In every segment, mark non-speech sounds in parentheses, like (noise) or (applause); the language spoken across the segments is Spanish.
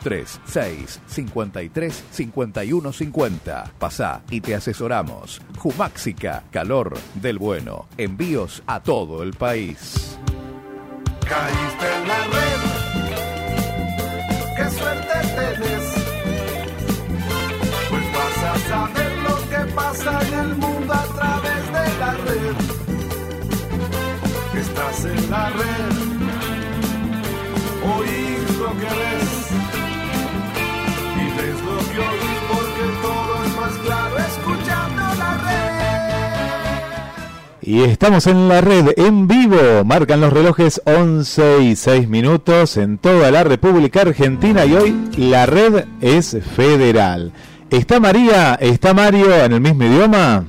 3 6 53 51 50. Pasá y te asesoramos. Jumáxica, calor del bueno. Envíos a todo el país. Caíste en la red. Qué suerte tenés. Pues vas a saber lo que pasa en el mundo a través de la red. Estás en la red. Y estamos en la red en vivo. Marcan los relojes 11 y 6 minutos en toda la República Argentina y hoy la red es federal. ¿Está María? ¿Está Mario en el mismo idioma?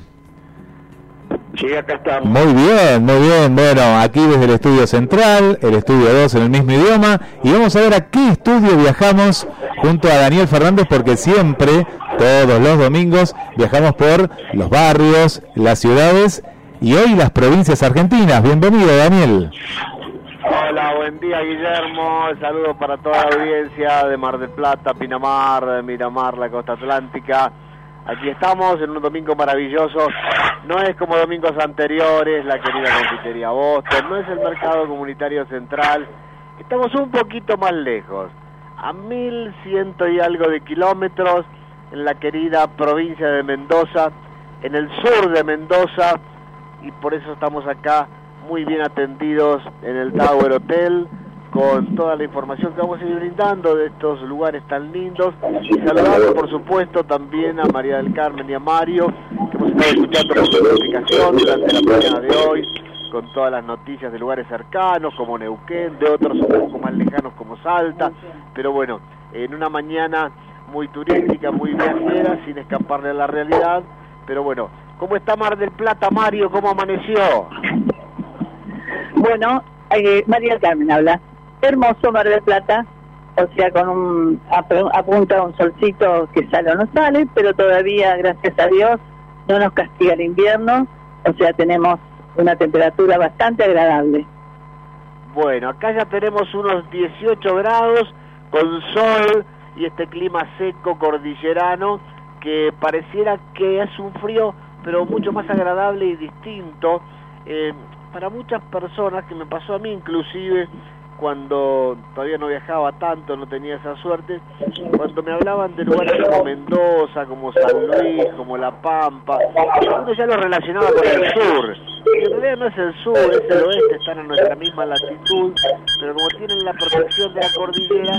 Sí, acá estamos. Muy bien, muy bien. Bueno, aquí desde el estudio central, el estudio 2 en el mismo idioma. Y vamos a ver a qué estudio viajamos junto a Daniel Fernández, porque siempre, todos los domingos, viajamos por los barrios, las ciudades y hoy las provincias argentinas. Bienvenido, Daniel. Hola, buen día Guillermo. Saludos para toda la audiencia de Mar del Plata, Pinamar, Miramar, la costa atlántica. Aquí estamos en un domingo maravilloso. No es como domingos anteriores, la querida confitería Boston, no es el mercado comunitario central. Estamos un poquito más lejos, a mil ciento y algo de kilómetros, en la querida provincia de Mendoza, en el sur de Mendoza, y por eso estamos acá muy bien atendidos en el Tower Hotel con toda la información que vamos a ir brindando de estos lugares tan lindos. Y saludando por supuesto también a María del Carmen y a Mario que hemos estado escuchando por notificación durante la mañana de hoy con todas las noticias de lugares cercanos como Neuquén, de otros un poco más lejanos como Salta, pero bueno, en una mañana muy turística, muy viajera, sin escaparle a la realidad, pero bueno, ¿cómo está Mar del Plata Mario? ¿Cómo amaneció? Bueno, eh, María Carmen habla. Hermoso Mar del Plata, o sea, con un ap- apunta un solcito que sale o no sale, pero todavía, gracias a Dios, no nos castiga el invierno, o sea, tenemos una temperatura bastante agradable. Bueno, acá ya tenemos unos 18 grados con sol y este clima seco cordillerano que pareciera que es un frío pero mucho más agradable y distinto eh, para muchas personas que me pasó a mí inclusive cuando todavía no viajaba tanto, no tenía esa suerte, cuando me hablaban de lugares como Mendoza, como San Luis, como La Pampa, uno ya lo relacionaba con el sur. Y en realidad no es el sur, es el oeste, están a nuestra misma latitud, pero como tienen la protección de la cordillera,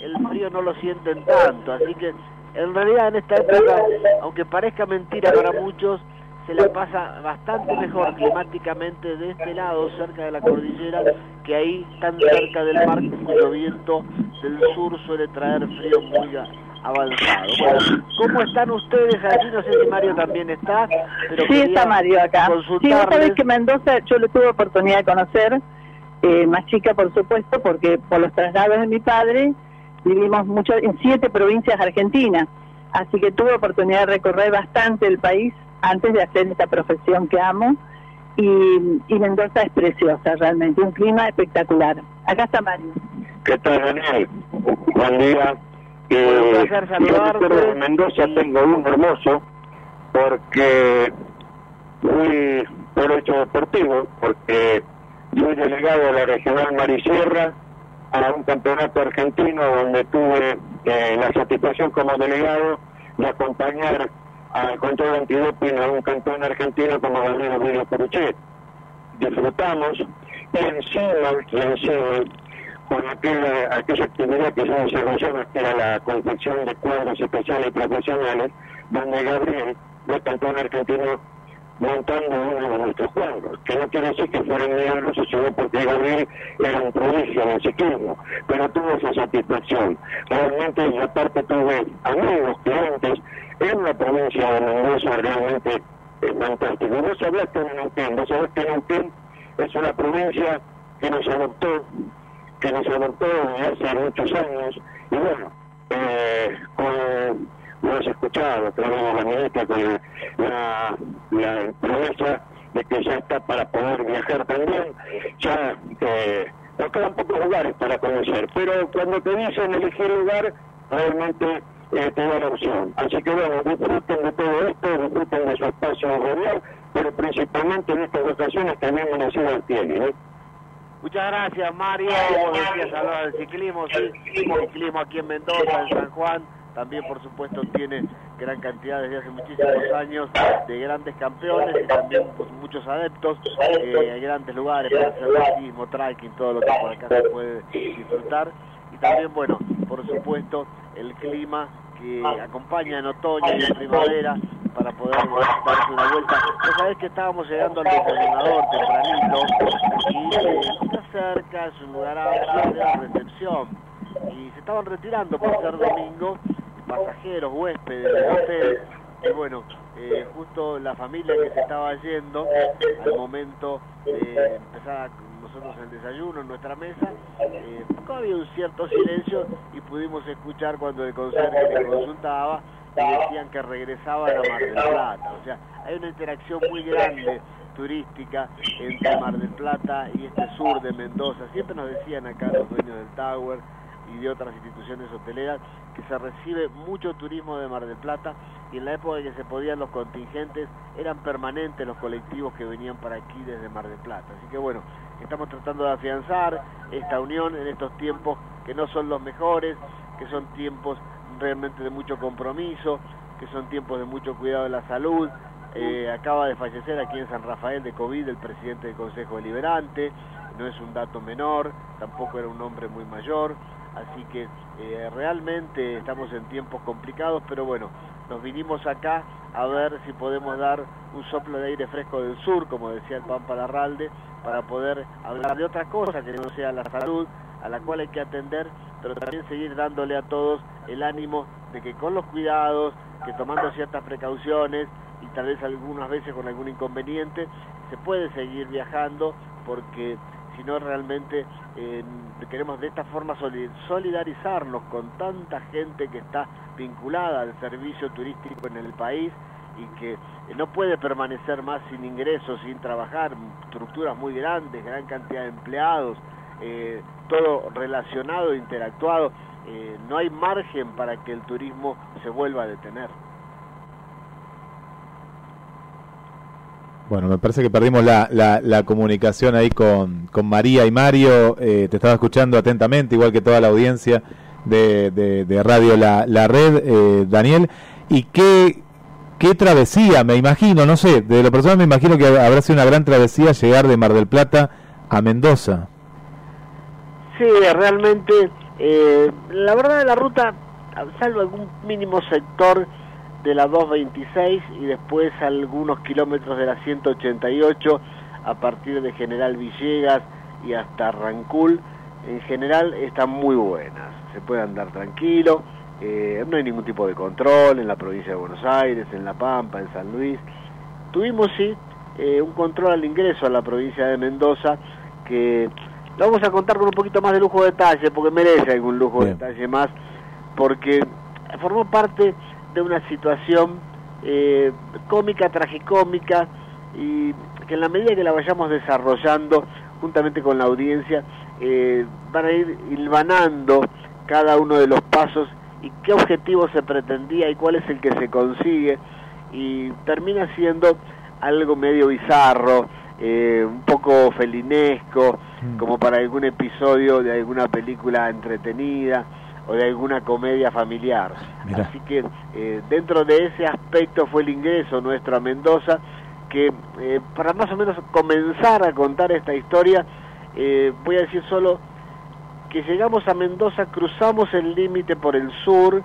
el frío no lo sienten tanto. Así que en realidad en esta época, aunque parezca mentira para muchos, se la pasa bastante mejor climáticamente de este lado, cerca de la cordillera, que ahí tan cerca del mar, cuyo viento del sur suele traer frío muy a- avanzado. Bueno, ¿cómo están ustedes allí? No sé si Mario también está, pero Sí, está Mario acá. Sí, vos sabés que Mendoza yo lo tuve oportunidad de conocer, eh, más chica por supuesto, porque por los traslados de mi padre vivimos mucho en siete provincias argentinas, así que tuve oportunidad de recorrer bastante el país antes de hacer esta profesión que amo y, y Mendoza es preciosa realmente, un clima espectacular. Acá está Mario. ¿Qué tal, Daniel? Buen día. Un placer yo en Mendoza tengo uno hermoso porque fui por hecho deportivo, porque fui delegado de la regional Marisierra a un campeonato argentino donde tuve eh, la satisfacción como delegado de acompañar al control antidoping a un campeón argentino como Daniel Emilio Peruchet. Disfrutamos y encima, encima con aquella, aquella actividad que se desarrollaba, que era la confección de cuadros especiales y profesionales, donde Gabriel fue campeón argentino montando uno de nuestros cuadros, que no quiere decir que fueran milagrosos, sino porque Gabriel era un prodigio en el ciclismo, pero tuvo esa satisfacción. Realmente, y aparte tuve amigos, clientes, en la provincia de Mendoza realmente es fantástico. Vos hablaste de Neuquén, vos sabés que Neuquén es una provincia que nos adoptó que nos adoptó hace muchos años y bueno, eh, con, lo has escuchado a través de la ministra con la, la promesa de que ya está para poder viajar también, ya eh, nos quedan pocos lugares para conocer, pero cuando te dicen elegir lugar, realmente eh, te da la opción. Así que bueno, disfruten de todo esto, disfruten de su espacio radial, pero principalmente en estas ocasiones también Venezuela tiene. ¿eh? Muchas gracias, Mario. Vos decías hablar del ciclismo, sí, el ciclismo aquí en Mendoza, en San Juan. También, por supuesto, tiene gran cantidad desde hace muchísimos años de grandes campeones y también muchos adeptos. Eh, hay grandes lugares para hacer ciclismo, trekking, todo lo que por acá se puede disfrutar. Y también, bueno, por supuesto, el clima que acompaña en otoño y en primavera para poder darse una vuelta. Ya sabés que estábamos llegando al desayunador tempranito y eh, está cerca, es un lugar amplio de recepción. Y se estaban retirando por ser domingo pasajeros, huéspedes del hotel. Y bueno, eh, justo la familia que se estaba yendo, al momento de empezar nosotros el desayuno en nuestra mesa, eh, había un cierto silencio y pudimos escuchar cuando el conserje le consultaba y decían que regresaban a Mar del Plata. O sea, hay una interacción muy grande turística entre Mar del Plata y este sur de Mendoza. Siempre nos decían acá los dueños del Tower y de otras instituciones hoteleras que se recibe mucho turismo de Mar del Plata y en la época en que se podían los contingentes eran permanentes los colectivos que venían para aquí desde Mar del Plata. Así que bueno, estamos tratando de afianzar esta unión en estos tiempos que no son los mejores, que son tiempos realmente de mucho compromiso, que son tiempos de mucho cuidado de la salud. Eh, acaba de fallecer aquí en San Rafael de COVID el presidente del Consejo Deliberante, no es un dato menor, tampoco era un hombre muy mayor, así que eh, realmente estamos en tiempos complicados, pero bueno, nos vinimos acá a ver si podemos dar un soplo de aire fresco del sur, como decía el Pampa para poder hablar de otra cosa que no sea la salud, a la cual hay que atender, pero también seguir dándole a todos el ánimo de que con los cuidados, que tomando ciertas precauciones y tal vez algunas veces con algún inconveniente, se puede seguir viajando porque si no realmente queremos de esta forma solidarizarnos con tanta gente que está vinculada al servicio turístico en el país y que eh, no puede permanecer más sin ingresos, sin trabajar, estructuras muy grandes, gran cantidad de empleados, eh, todo relacionado, interactuado, eh, no hay margen para que el turismo se vuelva a detener. Bueno, me parece que perdimos la, la, comunicación ahí con, con, María y Mario. te estaba escuchando atentamente, igual que toda la audiencia de, de, Radio La, la Red, Daniel. ¿Y qué, qué travesía, me imagino, no sé, de lo personal me imagino que habrá sido una gran travesía llegar de Mar del Plata a Mendoza. Sí, realmente, eh, la verdad la ruta, salvo algún mínimo sector de la 226 y después algunos kilómetros de la 188 a partir de General Villegas y hasta Rancul, en general están muy buenas, se puede andar tranquilo. Eh, no hay ningún tipo de control en la provincia de Buenos Aires, en La Pampa, en San Luis. Tuvimos sí eh, un control al ingreso a la provincia de Mendoza que lo vamos a contar con un poquito más de lujo de detalle porque merece algún lujo de detalle más porque formó parte de una situación eh, cómica, tragicómica y que en la medida que la vayamos desarrollando juntamente con la audiencia van a ir hilvanando cada uno de los pasos y qué objetivo se pretendía y cuál es el que se consigue y termina siendo algo medio bizarro, eh, un poco felinesco, mm. como para algún episodio de alguna película entretenida o de alguna comedia familiar. Así que eh, dentro de ese aspecto fue el ingreso nuestro a Mendoza, que eh, para más o menos comenzar a contar esta historia, voy a decir solo que llegamos a Mendoza, cruzamos el límite por el sur,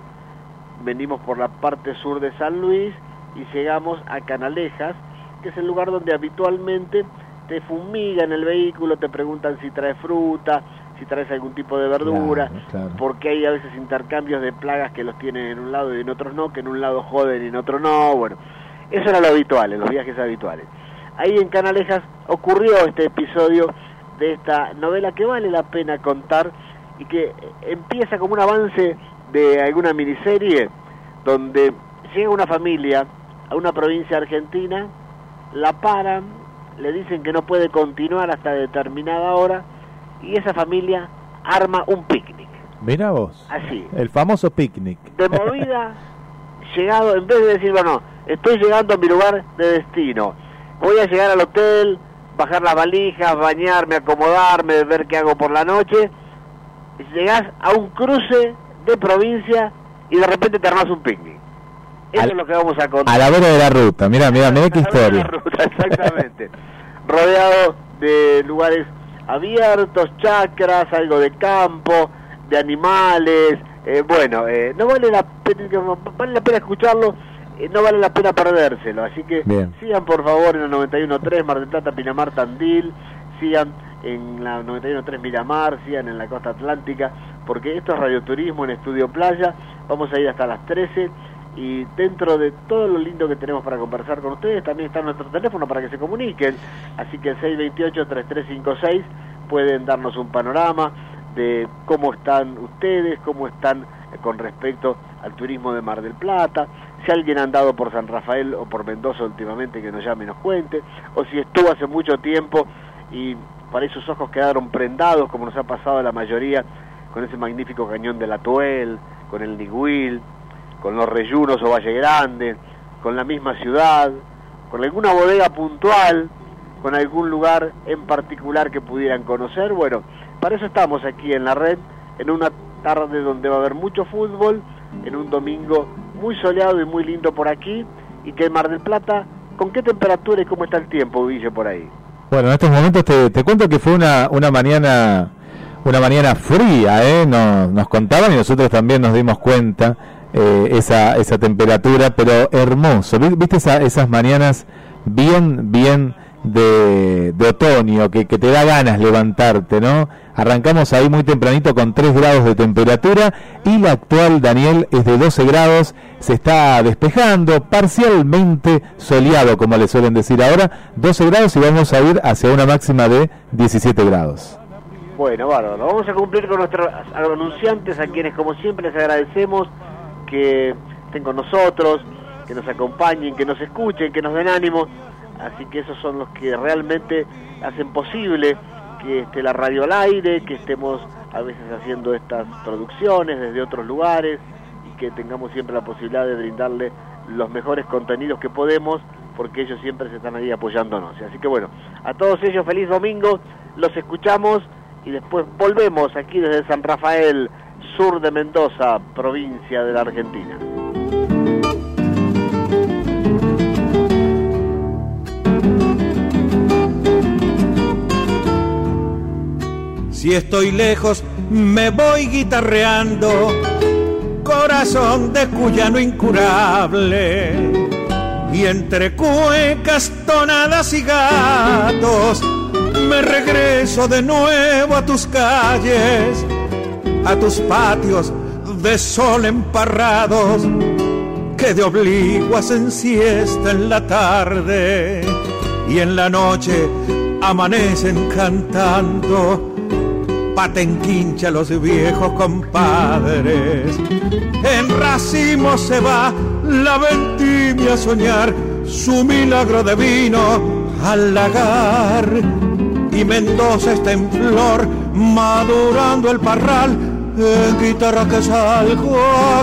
venimos por la parte sur de San Luis y llegamos a Canalejas, que es el lugar donde habitualmente te fumigan el vehículo, te preguntan si traes fruta, si traes algún tipo de verdura, porque hay a veces intercambios de plagas que los tienen en un lado y en otros no, que en un lado joden y en otro no, bueno, eso era lo habitual, en los viajes habituales. Ahí en Canalejas ocurrió este episodio de esta novela que vale la pena contar y que empieza como un avance de alguna miniserie donde llega una familia a una provincia argentina, la paran, le dicen que no puede continuar hasta determinada hora y esa familia arma un picnic. Mira vos. Así. El famoso picnic. De movida, (laughs) llegado, en vez de decir, bueno, estoy llegando a mi lugar de destino, voy a llegar al hotel, bajar las valijas, bañarme, acomodarme, ver qué hago por la noche, llegás a un cruce de provincia y de repente te armas un picnic. Eso Al- es lo que vamos a contar. A la vera de la ruta. Mira, mira, mira qué A la vera de la historia. ruta, exactamente. (laughs) Rodeado de lugares abiertos, chacras, algo de campo, de animales. eh, bueno, eh, no vale la pena, vale la pena escucharlo, eh, no vale la pena perdérselo. Así que Bien. sigan por favor en el 91.3 Mar del Plata, Pinamar, Tandil, sigan en la 91.3 Miramar, sigan en la costa atlántica, porque esto es radioturismo en Estudio Playa. Vamos a ir hasta las 13 y dentro de todo lo lindo que tenemos para conversar con ustedes, también está nuestro teléfono para que se comuniquen. Así que el 628-3356 pueden darnos un panorama de cómo están ustedes, cómo están eh, con respecto al turismo de Mar del Plata, si alguien ha andado por San Rafael o por Mendoza últimamente que nos llame y nos cuente, o si estuvo hace mucho tiempo y para ahí sus ojos quedaron prendados, como nos ha pasado a la mayoría, con ese magnífico cañón de la Tuel, con el Niguil, con los Reyunos o Valle Grande, con la misma ciudad, con alguna bodega puntual, con algún lugar en particular que pudieran conocer. Bueno, para eso estamos aquí en la red, en una tarde donde va a haber mucho fútbol, en un domingo muy soleado y muy lindo por aquí, y que en Mar del Plata, ¿con qué temperatura y cómo está el tiempo, Guille, por ahí? Bueno, en estos momentos te, te cuento que fue una, una mañana una mañana fría, ¿eh? Nos, nos contaban y nosotros también nos dimos cuenta eh, esa, esa temperatura, pero hermoso. Vi- ¿Viste esa- esas mañanas bien, bien de, de otoño, que, que te da ganas levantarte, ¿no? Arrancamos ahí muy tempranito con 3 grados de temperatura y la actual, Daniel, es de 12 grados, se está despejando, parcialmente soleado, como le suelen decir ahora, 12 grados y vamos a ir hacia una máxima de 17 grados. Bueno, bárbaro. Vamos a cumplir con nuestros anunciantes, a quienes como siempre les agradecemos que estén con nosotros, que nos acompañen, que nos escuchen, que nos den ánimo. Así que esos son los que realmente hacen posible que esté la radio al aire, que estemos a veces haciendo estas producciones desde otros lugares y que tengamos siempre la posibilidad de brindarle los mejores contenidos que podemos porque ellos siempre se están ahí apoyándonos. Así que bueno, a todos ellos feliz domingo, los escuchamos y después volvemos aquí desde San Rafael, sur de Mendoza, provincia de la Argentina. Si estoy lejos, me voy guitarreando, corazón de cuyano incurable. Y entre cuecas, tonadas y gatos, me regreso de nuevo a tus calles, a tus patios de sol emparrados, que de obliguas en siesta en la tarde y en la noche amanecen cantando patenquincha los viejos compadres. En racimo se va la vendimia a soñar su milagro de vino al lagar. Y Mendoza está en flor, madurando el parral, en guitarra que salgo a.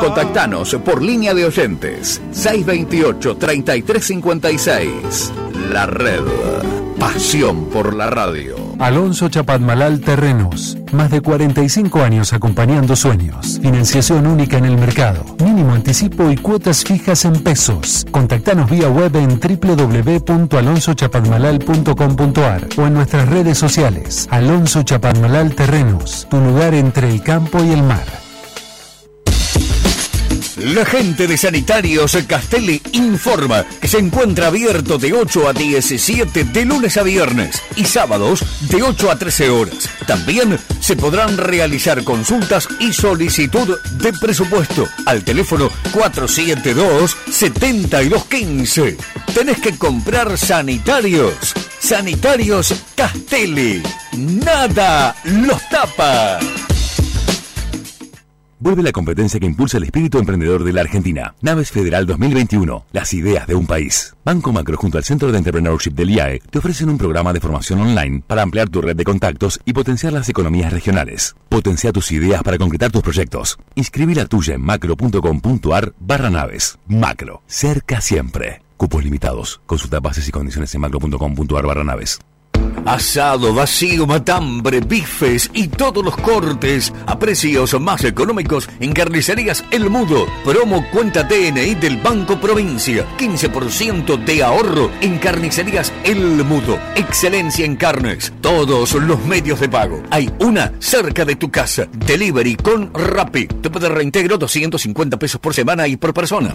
Contactanos por línea de oyentes 628-3356. La red. Pasión por la radio. Alonso Chapadmalal Terrenos. Más de 45 años acompañando sueños. Financiación única en el mercado. Mínimo anticipo y cuotas fijas en pesos. Contactanos vía web en www.alonsochapadmalal.com.ar o en nuestras redes sociales. Alonso Chapadmalal Terrenos. Tu lugar entre el campo y el mar. La gente de Sanitarios Castelli informa que se encuentra abierto de 8 a 17 de lunes a viernes y sábados de 8 a 13 horas. También se podrán realizar consultas y solicitud de presupuesto al teléfono 472-7215. Tenés que comprar sanitarios. Sanitarios Castelli. Nada los tapa. Vuelve la competencia que impulsa el espíritu emprendedor de la Argentina. Naves Federal 2021. Las ideas de un país. Banco Macro junto al Centro de Entrepreneurship del IAE te ofrecen un programa de formación online para ampliar tu red de contactos y potenciar las economías regionales. Potencia tus ideas para concretar tus proyectos. Inscribir la tuya en macro.com.ar barra naves. Macro. Cerca siempre. Cupos limitados. Consulta bases y condiciones en macro.com.ar barra naves. Asado, vacío, matambre, bifes y todos los cortes a precios más económicos en Carnicerías El Mudo. Promo cuenta DNI del Banco Provincia. 15% de ahorro en Carnicerías El Mudo. Excelencia en carnes. Todos los medios de pago. Hay una cerca de tu casa. Delivery con Rappi. Te puede reintegro 250 pesos por semana y por persona.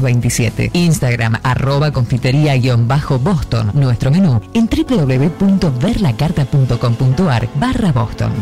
1927. Instagram arroba confitería-boston. Nuestro menú en www.verlacarta.com.ar barra Boston.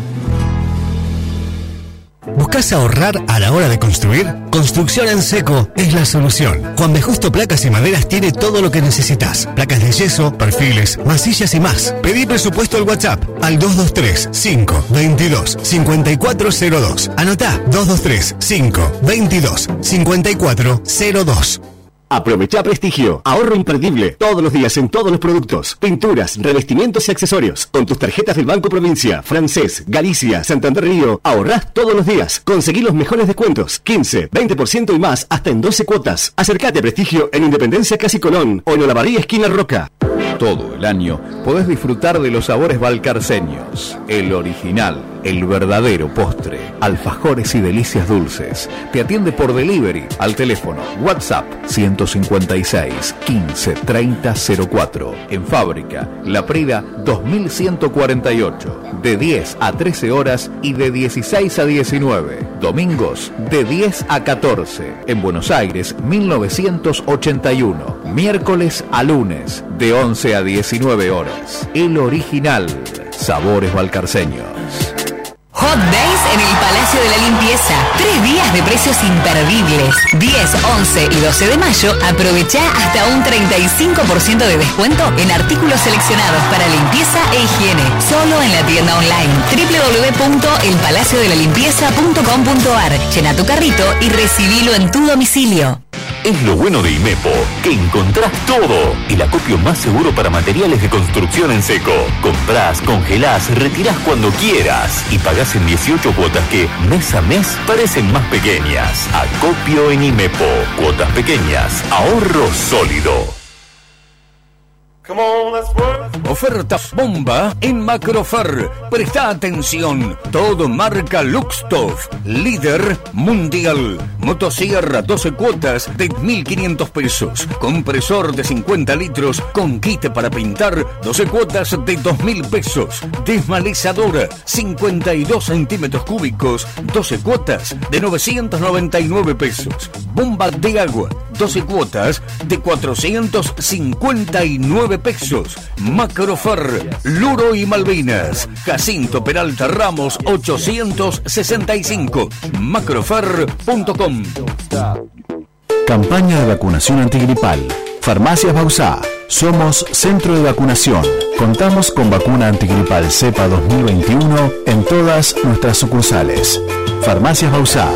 ¿Buscas ahorrar a la hora de construir? Construcción en seco es la solución. Juan B. Justo Placas y Maderas tiene todo lo que necesitas. Placas de yeso, perfiles, masillas y más. Pedí presupuesto al WhatsApp al 223 522 5402. Anotá 223 522 5402. Aprovecha prestigio, ahorro imperdible, todos los días en todos los productos, pinturas, revestimientos y accesorios. Con tus tarjetas del Banco Provincia, Francés, Galicia, Santander Río, ahorrás todos los días. Conseguí los mejores descuentos, 15, 20% y más, hasta en 12 cuotas. Acércate a prestigio en Independencia Casi Colón o en Olavarría Esquina Roca. Todo el año podés disfrutar de los sabores valcarceños, el original, el verdadero postre, alfajores y delicias dulces. Te atiende por delivery al teléfono WhatsApp 156 15 30 04. En fábrica, La Prida 2148, de 10 a 13 horas y de 16 a 19. Domingos de 10 a 14. En Buenos Aires 1981. Miércoles a lunes de 11 a 19 horas. El original. Sabores valcarceños. Hot Days en el Palacio de la Limpieza. Tres días de precios imperdibles. 10, 11 y 12 de mayo aprovecha hasta un 35% de descuento en artículos seleccionados para limpieza e higiene. Solo en la tienda online www.elpalaciodelalimpieza.com.ar. Llena tu carrito y recibilo en tu domicilio. Es lo bueno de Imepo, que encontrás todo. El acopio más seguro para materiales de construcción en seco. Comprás, congelás, retirás cuando quieras y pagás en 18 cuotas que mes a mes parecen más pequeñas. Acopio en Imepo. Cuotas pequeñas. Ahorro sólido. Oferta bomba en Macrofer. Presta atención. Todo marca Luxtoff. Líder mundial. Motosierra 12 cuotas de 1.500 pesos. Compresor de 50 litros con kit para pintar 12 cuotas de 2.000 pesos. Desmalezadora 52 centímetros cúbicos 12 cuotas de 999 pesos. Bomba de agua 12 cuotas de 459 pesos. Macrofer, Luro y Malvinas. Jacinto Peralta Ramos 865. Macrofer.com. Campaña de vacunación antigripal. Farmacias Bausá. Somos centro de vacunación. Contamos con vacuna antigripal cepa 2021 en todas nuestras sucursales. Farmacias Bausá.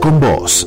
Con vos.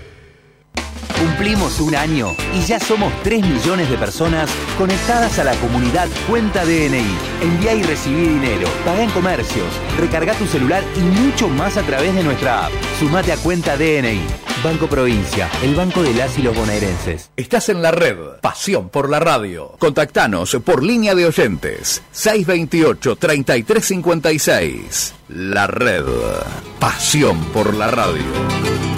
Cumplimos un año y ya somos 3 millones de personas conectadas a la comunidad Cuenta DNI. Envía y recibí dinero, paga en comercios, recarga tu celular y mucho más a través de nuestra app. Sumate a Cuenta DNI. Banco Provincia, el banco de las y los bonaerenses. Estás en la red. Pasión por la radio. Contactanos por línea de oyentes. 628-3356. La red. Pasión por la radio.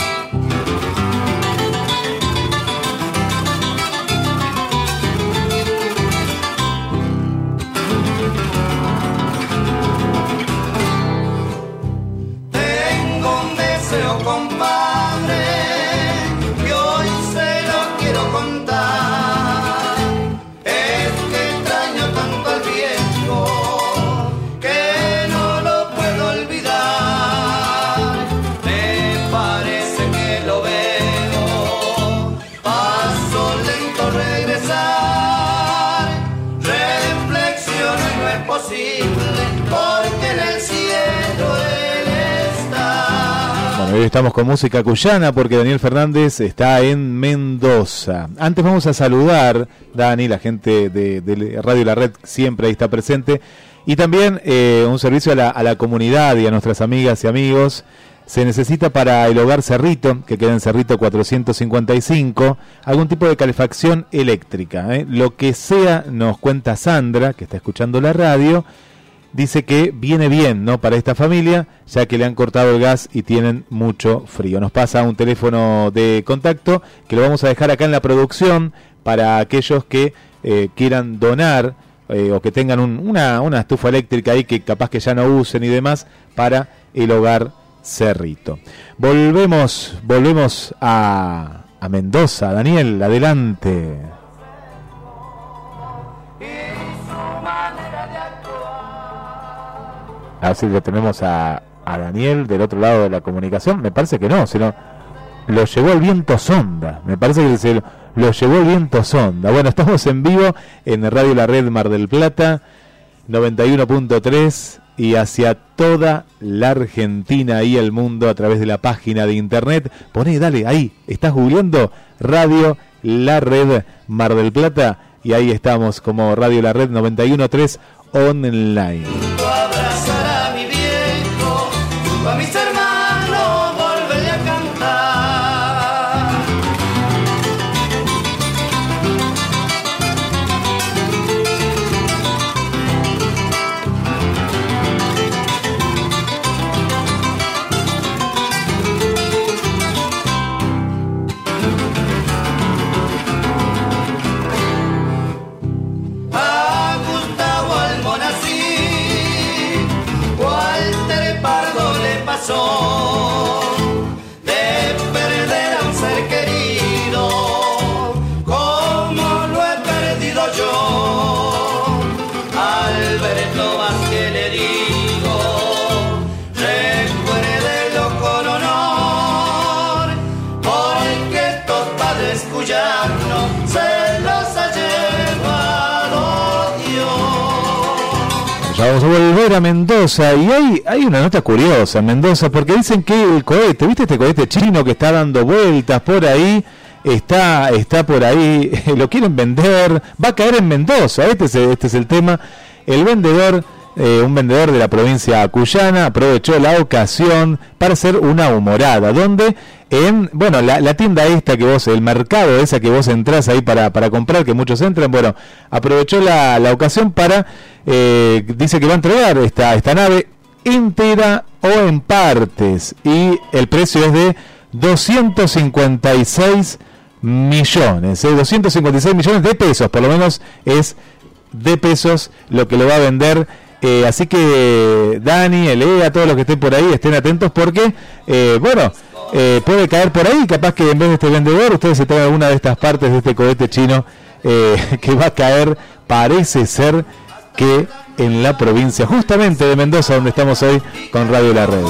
Hoy estamos con música cuyana porque Daniel Fernández está en Mendoza. Antes vamos a saludar, Dani, la gente de, de Radio La Red siempre ahí está presente. Y también eh, un servicio a la, comunidad y a nuestras amigas y amigos. Se necesita para el hogar Cerrito, que queda en Cerrito 455, algún tipo de calefacción eléctrica. ¿eh? Lo que sea, nos cuenta Sandra, que está escuchando la radio, dice que viene bien ¿no? para esta familia, ya que le han cortado el gas y tienen mucho frío. Nos pasa un teléfono de contacto que lo vamos a dejar acá en la producción para aquellos que eh, quieran donar eh, o que tengan un- una, una estufa eléctrica ahí que capaz que ya no usen y demás para el hogar Cerrito. Volvemos, volvemos a, a Mendoza. Daniel, adelante. A ver si lo tenemos a, Daniel del otro lado de la comunicación. Me parece que no, sino lo llevó el viento sonda. Me parece que se lo, lo llevó el viento sonda. Bueno, estamos en vivo en Radio La Red Mar del Plata, 91.3 y hacia toda la Argentina y el mundo a través de la página de internet. Poné, dale, ahí, estás googleando Radio La Red Mar del Plata y ahí estamos como Radio La Red 91.3 online. Vamos a Mendoza y hay, hay una nota curiosa en Mendoza porque dicen que el cohete, ¿viste este cohete chino que está dando vueltas por ahí? Está, está por ahí, (laughs) lo quieren vender, va a caer en Mendoza, este es, este es el tema. El vendedor, eh, un vendedor de la provincia cuyana, aprovechó la ocasión para hacer una humorada, donde en, bueno, la, la tienda esta que vos, el mercado esa que vos entrás ahí para, para comprar, que muchos entran, bueno, aprovechó la, la ocasión para, eh, dice que va a entregar esta, esta nave entera o en partes y el precio es de 256 millones, ¿eh? 256 millones de pesos, por lo menos es de pesos lo que lo va a vender. eh, así que Dani, Elea, todos los que estén por ahí, estén atentos porque, eh, bueno, eh, puede caer por ahí. Capaz que en vez de este vendedor, ustedes se traen alguna de estas partes de este cohete chino eh, (laughs) que va a caer, parece ser que en la provincia, justamente de Mendoza, donde estamos hoy con Radio La Red.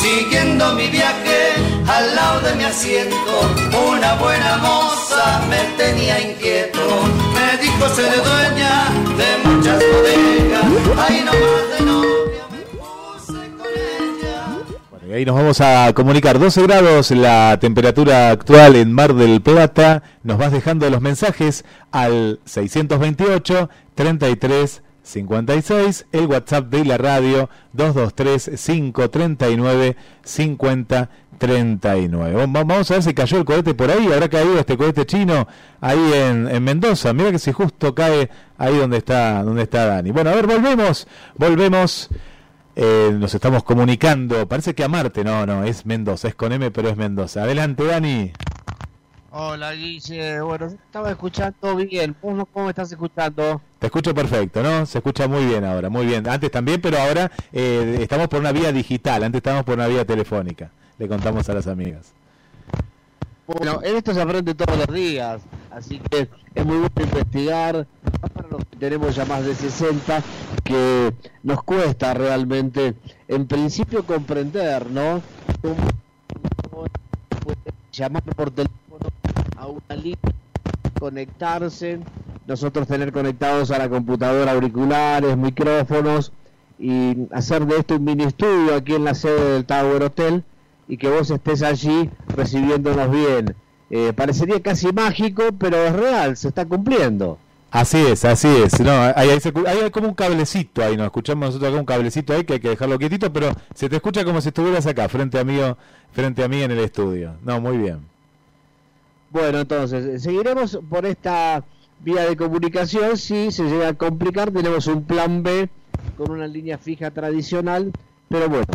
Siguiendo mi viaje al lado de mi asiento, una buena moza me tenía inquieto. Dueña de muchas bodegas, ahí y ahí nos vamos a comunicar. 12 grados la temperatura actual en Mar del Plata. Nos vas dejando los mensajes al 628 33 56, el WhatsApp de la radio 223 539 50 39. Vamos a ver si cayó el cohete por ahí, habrá caído este cohete chino ahí en, en Mendoza. Mira que si justo cae ahí donde está, donde está Dani. Bueno, a ver, volvemos, volvemos. Eh, nos estamos comunicando, parece que a Marte, no, no, es Mendoza, es con M, pero es Mendoza. Adelante, Dani. Hola, Guille. Bueno, estaba escuchando bien. ¿Cómo, ¿Cómo estás escuchando? Te escucho perfecto, ¿no? Se escucha muy bien ahora, muy bien. Antes también, pero ahora eh, estamos por una vía digital, antes estábamos por una vía telefónica. Le contamos a las amigas. Bueno, en esto se aprende todos los días, así que es muy bueno investigar, para los que tenemos ya más de 60, que nos cuesta realmente, en principio, comprender, ¿no? Cómo llamar por teléfono a una línea, conectarse, nosotros tener conectados a la computadora auriculares, micrófonos, y hacer de esto un mini estudio aquí en la sede del Tower Hotel y que vos estés allí recibiéndonos bien. Eh, parecería casi mágico, pero es real, se está cumpliendo. Así es, así es. No, hay, hay, como un cablecito ahí, nos escuchamos nosotros acá un cablecito ahí que hay que dejarlo quietito, pero se te escucha como si estuvieras acá, frente a mí, frente a mí en el estudio. No, muy bien. Bueno, entonces, eh, seguiremos por esta vía de comunicación. Si se llega a complicar, tenemos un plan B con una línea fija tradicional, pero bueno,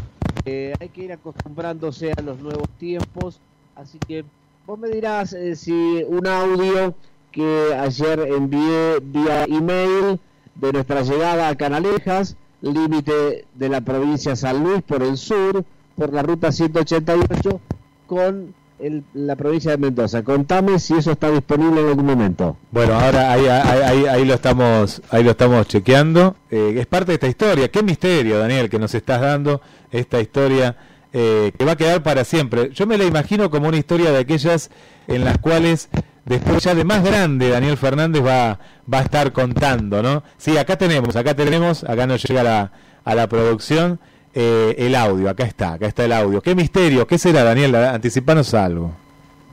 hay que ir acostumbrándose a los nuevos tiempos, así que vos me dirás eh, si un audio que ayer envié vía email de nuestra llegada a Canalejas, límite de la provincia de San Luis por el sur, por la ruta 188 con la provincia de Mendoza. Contame si eso está disponible en algún momento. Bueno, ahora ahí, ahí, ahí, lo estamos ahí lo estamos chequeando. Eh, es parte de esta historia. Qué misterio, Daniel, que nos estás dando esta historia eh, que va a quedar para siempre. Yo me la imagino como una historia de aquellas en las cuales después ya de más grande Daniel Fernández va, va a estar contando, ¿no? Sí, acá tenemos, acá tenemos, acá nos llega la, a la producción eh, el audio, acá está, acá está el audio. ¿Qué misterio? ¿Qué será, Daniel? Anticipanos algo.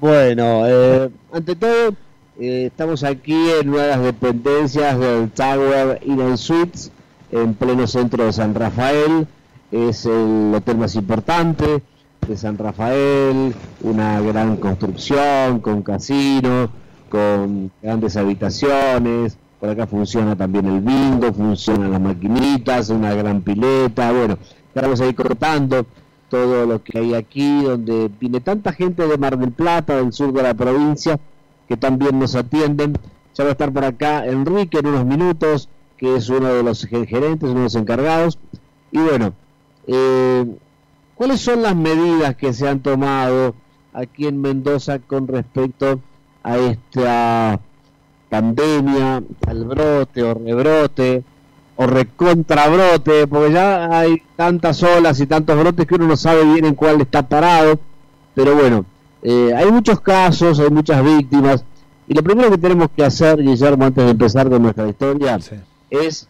Bueno, eh, ante todo, eh, estamos aquí en nuevas dependencias del Tower Inn Suites, en pleno centro de San Rafael. Es el hotel más importante de San Rafael, una gran construcción con casino, con grandes habitaciones. Por acá funciona también el bingo, funcionan las maquinitas, una gran pileta. Bueno, vamos a ir cortando todo lo que hay aquí, donde viene tanta gente de Mar del Plata, del sur de la provincia, que también nos atienden. Ya va a estar por acá Enrique en unos minutos, que es uno de los gerentes, uno de los encargados. Y bueno, eh, ¿cuáles son las medidas que se han tomado aquí en Mendoza con respecto a esta pandemia, al brote o rebrote? o recontrabrote, porque ya hay tantas olas y tantos brotes que uno no sabe bien en cuál está parado, pero bueno, eh, hay muchos casos, hay muchas víctimas, y lo primero que tenemos que hacer, Guillermo, antes de empezar con nuestra historia, es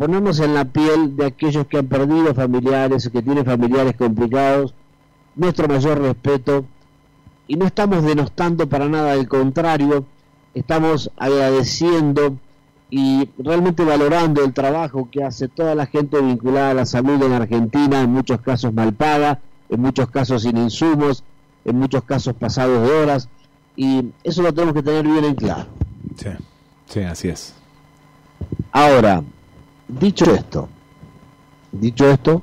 ponernos en la piel de aquellos que han perdido familiares, que tienen familiares complicados, nuestro mayor respeto, y no estamos denostando para nada, al contrario, estamos agradeciendo y realmente valorando el trabajo que hace toda la gente vinculada a la salud en Argentina, en muchos casos mal paga, en muchos casos sin insumos, en muchos casos pasados de horas, y eso lo tenemos que tener bien en claro. Sí, sí, así es. Ahora, dicho esto, dicho esto,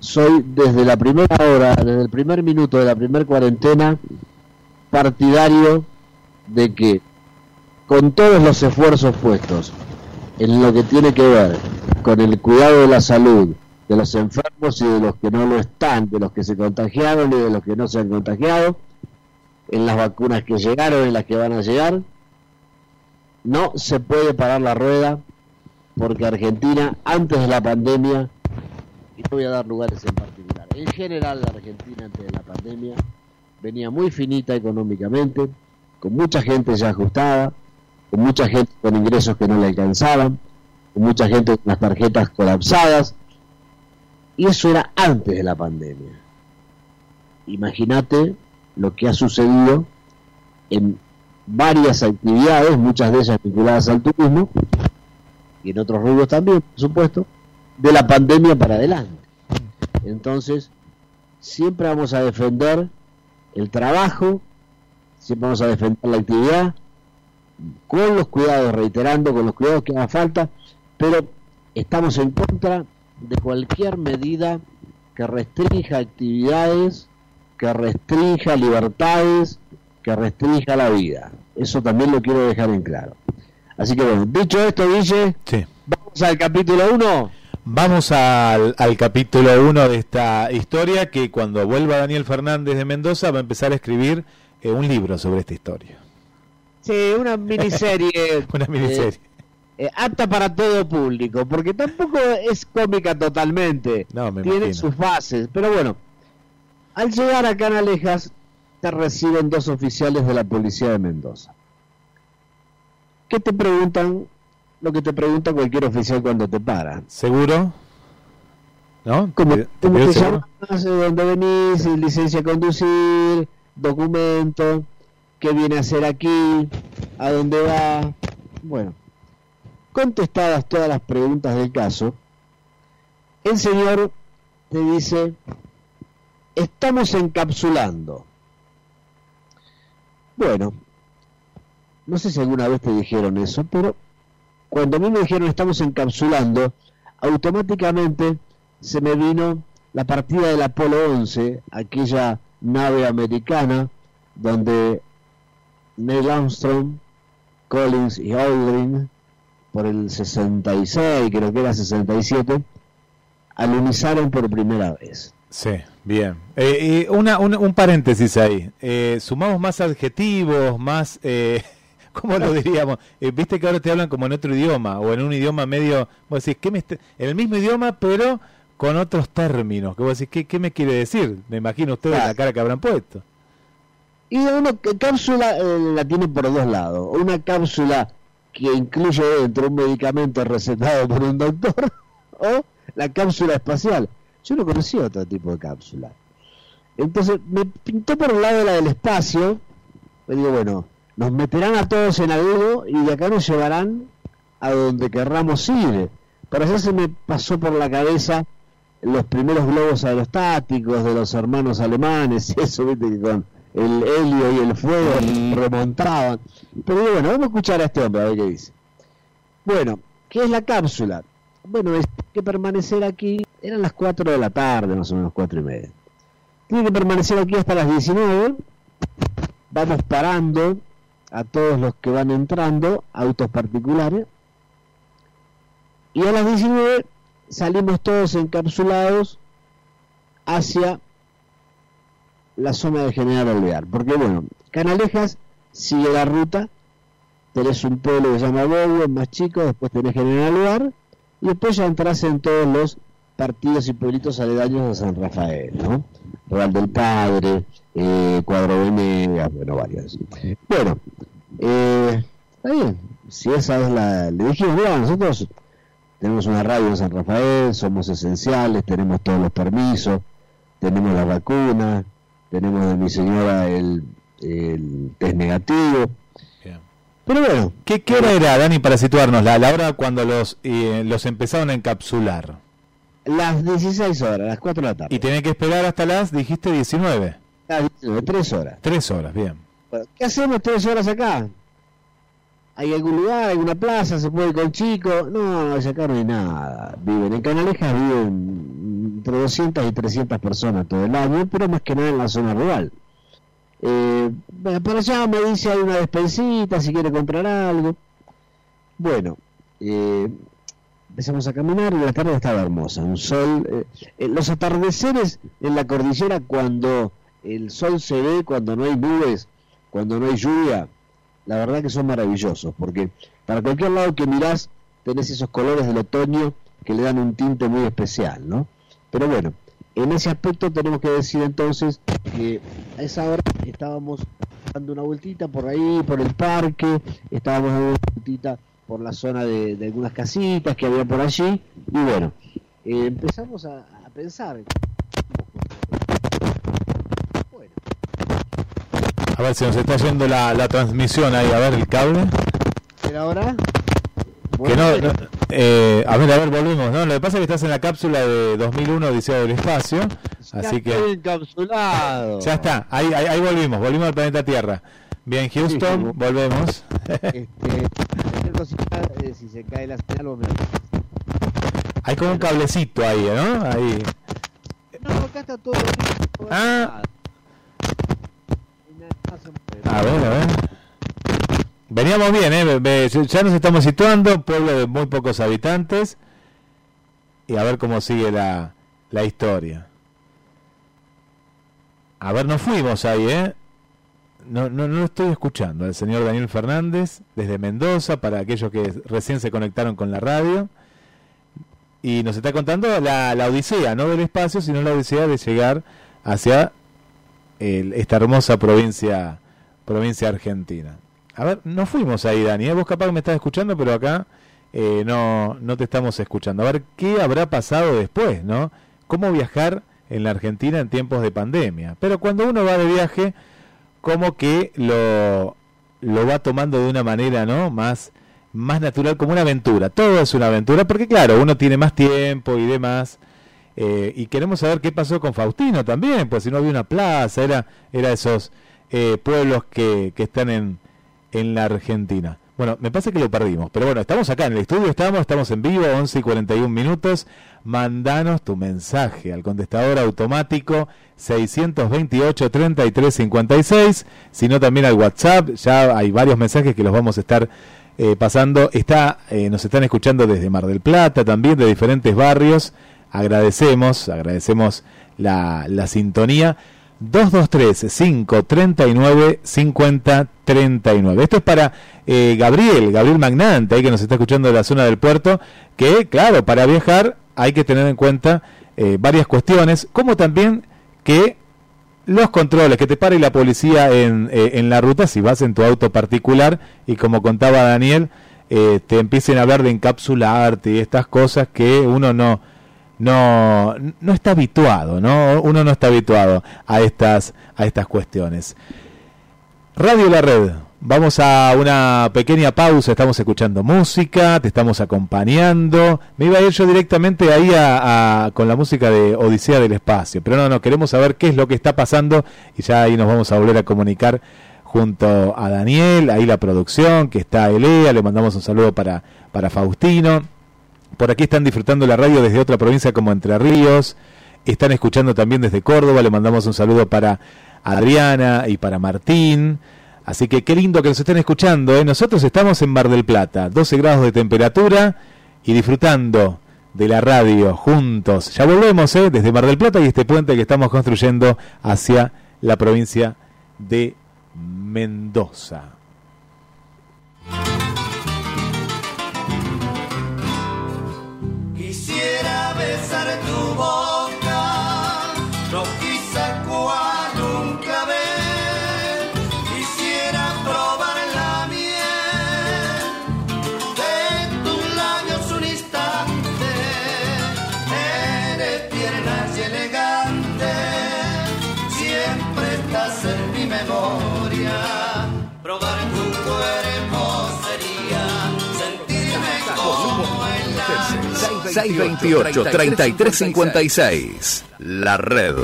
soy desde la primera hora, desde el primer minuto de la primera cuarentena, partidario de que con todos los esfuerzos puestos en lo que tiene que ver con el cuidado de la salud de los enfermos y de los que no lo están, de los que se contagiaron y de los que no se han contagiado, en las vacunas que llegaron y las que van a llegar, no se puede parar la rueda porque Argentina, antes de la pandemia, y no voy a dar lugares en particular, en general la Argentina antes de la pandemia venía muy finita económicamente, con mucha gente ya ajustada, con mucha gente con ingresos que no le alcanzaban, con mucha gente con las tarjetas colapsadas, Y eso era antes de la pandemia. Imagínate lo que ha sucedido en varias actividades, muchas de ellas vinculadas al turismo, y en otros rubros también, por supuesto, de la pandemia para adelante. Entonces, siempre vamos a defender el trabajo, siempre vamos a defender la actividad, con los cuidados, reiterando, con los cuidados que haga falta, pero estamos en contra de cualquier medida que restrinja actividades, que restrinja libertades, que restrinja la vida. Eso también lo quiero dejar en claro. Así que bueno, dicho esto, Guille, vamos al capítulo 1. Vamos al, al capítulo 1 de esta historia que cuando vuelva Daniel Fernández de Mendoza va a empezar a escribir eh, un libro sobre esta historia. Sí, una miniserie. (laughs) una miniserie. Eh, eh, apta para todo público, porque tampoco es cómica totalmente. No, me Tiene imagino. sus fases, pero bueno. Al llegar a Canalejas, te reciben dos oficiales de la policía de Mendoza. ¿Qué te preguntan? Lo que te pregunta cualquier oficial cuando te para. ¿Seguro? ¿No? ¿Cómo, ¿Te- te llamas? ¿De dónde venís? ¿Licencia a conducir? ¿Documento? ¿Qué viene a hacer aquí? ¿A dónde va? Bueno, contestadas todas las preguntas del caso, el señor te dice, estamos encapsulando. Bueno, no sé si alguna vez te dijeron eso, pero cuando a mí me dijeron estamos encapsulando, automáticamente se me vino la partida del Apolo 11, aquella nave americana donde Neil Armstrong, Collins y Aldrin, por el 66, creo que era 67, alunizaron por primera vez. Sí, bien. Eh, eh, una, una- un paréntesis ahí. Eh, sumamos más adjetivos, más... (laughs) (laughs) ¿Cómo lo diríamos? Eh, Viste que ahora te hablan como en otro idioma o en un idioma medio... Vos decís, ¿qué me en el mismo idioma, pero con otros términos. Que vos decís, ¿qué, qué me quiere decir? Me imagino ustedes la cara que habrán puesto. Y una c- cápsula eh, la tiene por dos lados. Una cápsula que incluye dentro un medicamento recetado por un doctor (laughs) o la cápsula espacial. Yo no conocía otro tipo de cápsula. Entonces me pintó por un lado la del espacio. Me digo, bueno, nos meterán a todos en algo y de acá nos llevarán a donde querramos ir. Para eso se me pasó por la cabeza los primeros globos aerostáticos de los hermanos alemanes y eso, viste, que con el helio y el fuego remontaban. Pero bueno, vamos a escuchar a este hombre a ver qué dice. Bueno, ¿qué es la cápsula? Bueno, es que permanecer aquí, eran las 4 de la tarde, más o menos 4 y media. Tiene que permanecer aquí hasta las 19. Vamos parando a todos los que van entrando, autos particulares. Y a las 19 salimos todos encapsulados hacia la zona de General Alvear. Porque bueno, Canalejas sigue la ruta, tenés un pueblo que se llama Bobo, más chico, después tenés General Alvear, y después ya entras en todos los partidos y pueblitos aledaños de San Rafael, ¿no? Real del Padre, eh, Cuadro Venegas, bueno, varios. Bueno, eh, está bien, si esa es la... Le dijimos, mira, nosotros tenemos una radio en San Rafael, somos esenciales, tenemos todos los permisos, tenemos la vacuna, tenemos de mi señora el, el test negativo. Pero bueno. ¿Qué, qué hora era, Dani, para situarnos? La, la hora cuando los, eh, los empezaron a encapsular. Las 16 horas, las 4 de la tarde. Y tenés que esperar hasta las, dijiste, 19. Las 19, 3 horas. Tres horas, bien. Bueno, ¿Qué hacemos 3 horas acá? ¿Hay algún lugar, alguna plaza? ¿Se puede ir con chicos? No, acá no hay nada. Viven en Canalejas, viven entre 200 y 300 personas todo el año, pero más que nada en la zona rural. Eh, bueno, para allá me dice hay una despensita si quiere comprar algo. Bueno, eh, empezamos a caminar y la tarde estaba hermosa, un sol. eh, eh, los atardeceres en la cordillera cuando el sol se ve, cuando no hay nubes, cuando no hay lluvia, la verdad que son maravillosos, porque para cualquier lado que mirás tenés esos colores del otoño que le dan un tinte muy especial, ¿no? Pero bueno, en ese aspecto tenemos que decir entonces que a esa hora estábamos dando una vueltita por ahí, por el parque, estábamos dando una vueltita por la zona de, algunas casitas que había por allí, y bueno, eh, empezamos a pensar. A ver si nos está yendo la, la transmisión ahí, a ver el cable. ¿Pero ahora? Que no, no- eh, a ver, a ver, volvimos. No, lo que pasa es que estás en la cápsula de 2001 Odisea del Espacio, así Ya que estoy encapsulado. ya está. Ahí, ahí, ahí volvimos, volvimos al planeta Tierra. Bien, Houston, Sí, sí. volvemos. Este, cosita, eh, si se cae la señal, vos me avisas. Hay como un cablecito ahí, ¿no? Ahí. No, acá está todo. todo Ah. Y nada más se mueve. A ver, a ver. Veníamos bien, ¿eh? Ya nos estamos situando, pueblo de muy pocos habitantes. Y a ver cómo sigue la, la historia. A ver, nos fuimos ahí, ¿eh? No, no, no lo estoy escuchando. El señor Daniel Fernández, desde Mendoza, para aquellos que recién se conectaron con la radio. Y nos está contando la, la odisea, no del espacio, sino la odisea de llegar hacia el- esta hermosa provincia provincia argentina. A ver, no fuimos ahí, Dani. ¿eh? Vos capaz que me estás escuchando, pero acá eh, no, no te estamos escuchando. A ver, ¿qué habrá pasado después, no? ¿Cómo viajar en la Argentina en tiempos de pandemia? Pero cuando uno va de viaje, como que lo, lo va tomando de una manera, ¿no? Más, más natural, como una aventura. Todo es una aventura, porque claro, uno tiene más tiempo y demás. Eh, y queremos saber qué pasó con Faustino también, pues si no había una plaza, era, era esos eh, pueblos que, que están en, en la Argentina. Bueno, me parece que lo perdimos, pero bueno, estamos acá en el estudio, estamos, estamos en vivo, 11 y 41 minutos. Mandanos tu mensaje al contestador automático 628-3356, sino también al WhatsApp, ya hay varios mensajes que los vamos a estar eh, pasando. Está, eh, nos están escuchando desde Mar del Plata, también de diferentes barrios. Agradecemos, agradecemos la, la sintonía. 223-539-5039. Esto es para eh, Gabriel, Gabriel Magnante, ahí que nos está escuchando de la zona del puerto, que claro, para viajar hay que tener en cuenta eh, varias cuestiones, como también que los controles, que te pare la policía en, eh, en la ruta si vas en tu auto particular y como contaba Daniel, eh, te empiecen a hablar de encapsularte y estas cosas que uno no, no, no está habituado, ¿no? Uno no está habituado a estas, a estas cuestiones. Radio La Red, vamos a una pequeña pausa, estamos escuchando música, te estamos acompañando. Me iba a ir yo directamente ahí a, con la música de Odisea del Espacio, pero no, no, queremos saber qué es lo que está pasando y ya ahí nos vamos a volver a comunicar junto a Daniel, ahí la producción, que está Elea, le mandamos un saludo para, para Faustino. Por aquí están disfrutando la radio desde otra provincia como Entre Ríos. Están escuchando también desde Córdoba. Le mandamos un saludo para Adriana y para Martín. Así que qué lindo que nos estén escuchando. ¿eh? Nosotros estamos en Mar del Plata, 12 grados de temperatura y disfrutando de la radio juntos. Ya volvemos ¿eh? desde Mar del Plata y este puente que estamos construyendo hacia la provincia de Mendoza. 628-3356. La red.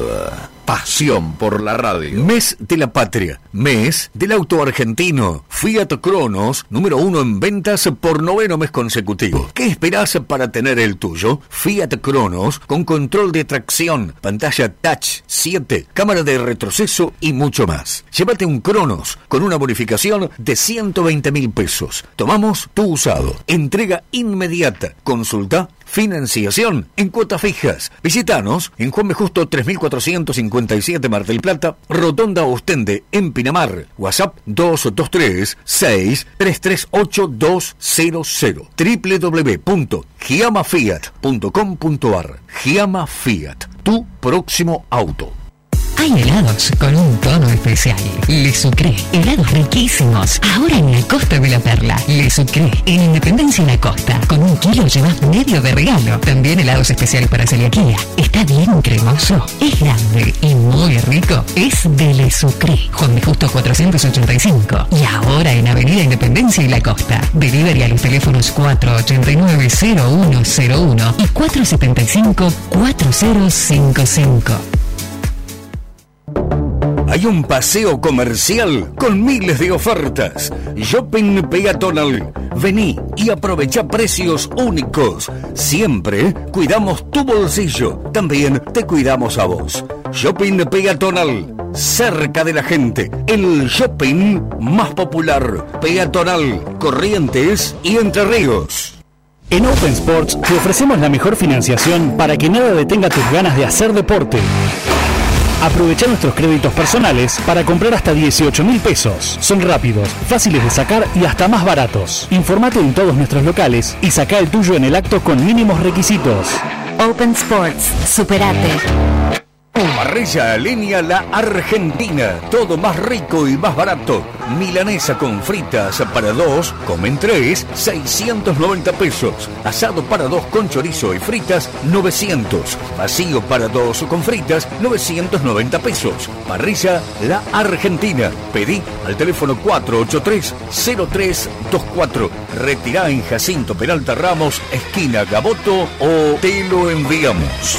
Pasión por la radio. Mes de la patria. Mes del auto argentino. Fiat Cronos, número uno en ventas por noveno mes consecutivo. ¿Qué esperás para tener el tuyo? Fiat Cronos con control de tracción, pantalla touch 7, cámara de retroceso y mucho más. Llévate un Cronos con una bonificación de 120 mil pesos. Tomamos tu usado. Entrega inmediata. Consulta Financiación en cuotas fijas. Visítanos en Juan. Justo 3457 Mar del Plata, Rotonda Ostende en Pinamar. WhatsApp 223 6338 200 www.giamafiat.com.ar Giama Fiat, tu próximo auto. Hay helados con un tono especial. Le Sucré, helados riquísimos. Ahora en la Costa de la Perla. Le Sucré, en Independencia en la Costa. Con un kilo llevas medio de regalo. También helados especiales para celiaquía. Está bien cremoso, es grande y muy rico. Es de Le Sucré. Juan de Justo 485. Y ahora en Avenida Independencia y la Costa. Delivery a los teléfonos 489-0101 y 475-4055. Hay un paseo comercial con miles de ofertas. Shopping Peatonal. Vení y aprovecha precios únicos. Siempre cuidamos tu bolsillo. También te cuidamos a vos. Shopping Peatonal. Cerca de la gente. El shopping más popular. Peatonal. Corrientes y Entre Ríos. En Open Sports te ofrecemos la mejor financiación para que nada detenga tus ganas de hacer deporte. Aprovecha nuestros créditos personales para comprar hasta 18 mil pesos. Son rápidos, fáciles de sacar y hasta más baratos. Informate en todos nuestros locales y saca el tuyo en el acto con mínimos requisitos. Open Sports, superate. Parrilla Línea La Argentina. Todo más rico y más barato. Milanesa con fritas para dos, comen tres, 690 pesos. Asado para dos con chorizo y fritas, 900. Vacío para dos con fritas, 990 pesos. Parrilla La Argentina. Pedí al teléfono 483-0324. Retirá en Jacinto Peralta Ramos, esquina Gaboto o te lo enviamos.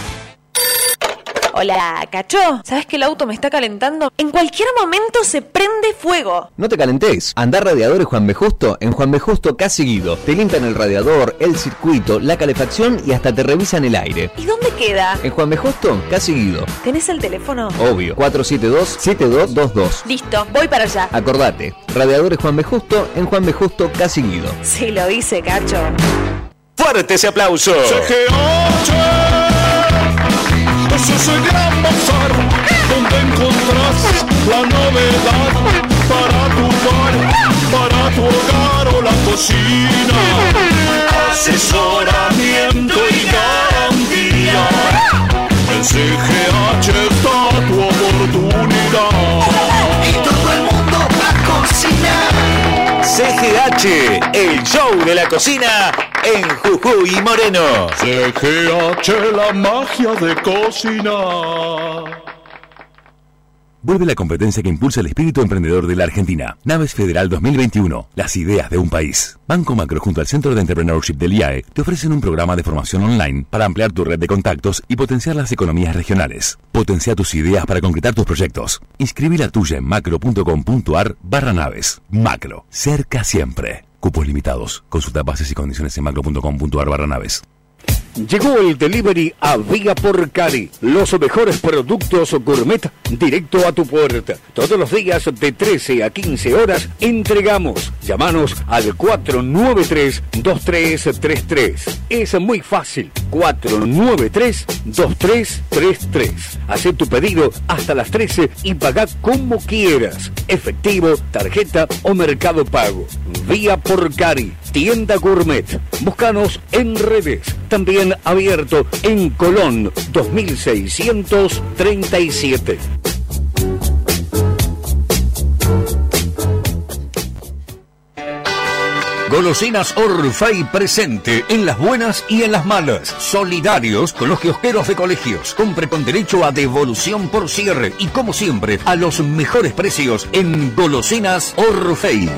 Hola, cacho. ¿Sabes que el auto me está calentando? En cualquier momento se prende fuego. No te calentes. Andar radiadores Juan B. Justo en Juan B. Justo casi seguido. Te limpian el radiador, el circuito, la calefacción y hasta te revisan el aire. ¿Y dónde queda? En Juan B. Justo casi seguido. ¿Tenés el teléfono? Obvio. 472-7222. Listo, voy para allá. Acordate. Radiadores Juan B. Justo en Juan B. Justo casi seguido. Sí, lo dice, cacho. Fuerte ese aplauso. Eso es el gran bazar donde encontrás la novedad para tu bar, para tu hogar o la cocina. Asesoramiento y garantía. En CGH está tu oportunidad. Y todo el mundo a cocinar. CGH, el show de la cocina en Jujuy Moreno. CGH, la magia de cocinar. Vuelve la competencia que impulsa el espíritu emprendedor de la Argentina. Naves Federal 2021. Las ideas de un país. Banco Macro junto al Centro de Entrepreneurship del IAE te ofrecen un programa de formación online para ampliar tu red de contactos y potenciar las economías regionales. Potencia tus ideas para concretar tus proyectos. Inscribí la tuya en macro.com.ar barra naves. Macro. Cerca siempre. Cupos limitados. Consulta bases y condiciones en macro.com.ar barra naves. Llegó el delivery a Vía por Cari. Los mejores productos gourmet directo a tu puerta. Todos los días de 13 a 15 horas entregamos. Llámanos al 493-2333. Es muy fácil. 493-2333. Haz tu pedido hasta las 13 y paga como quieras. Efectivo, tarjeta o mercado pago. Vía por Cari. Tienda Gourmet. Búscanos en redes. También abierto en Colón 2637. Golosinas Orfei presente en las buenas y en las malas. Solidarios con los kiosqueros de colegios. Compre con derecho a devolución por cierre y como siempre a los mejores precios en Golosinas Orfei.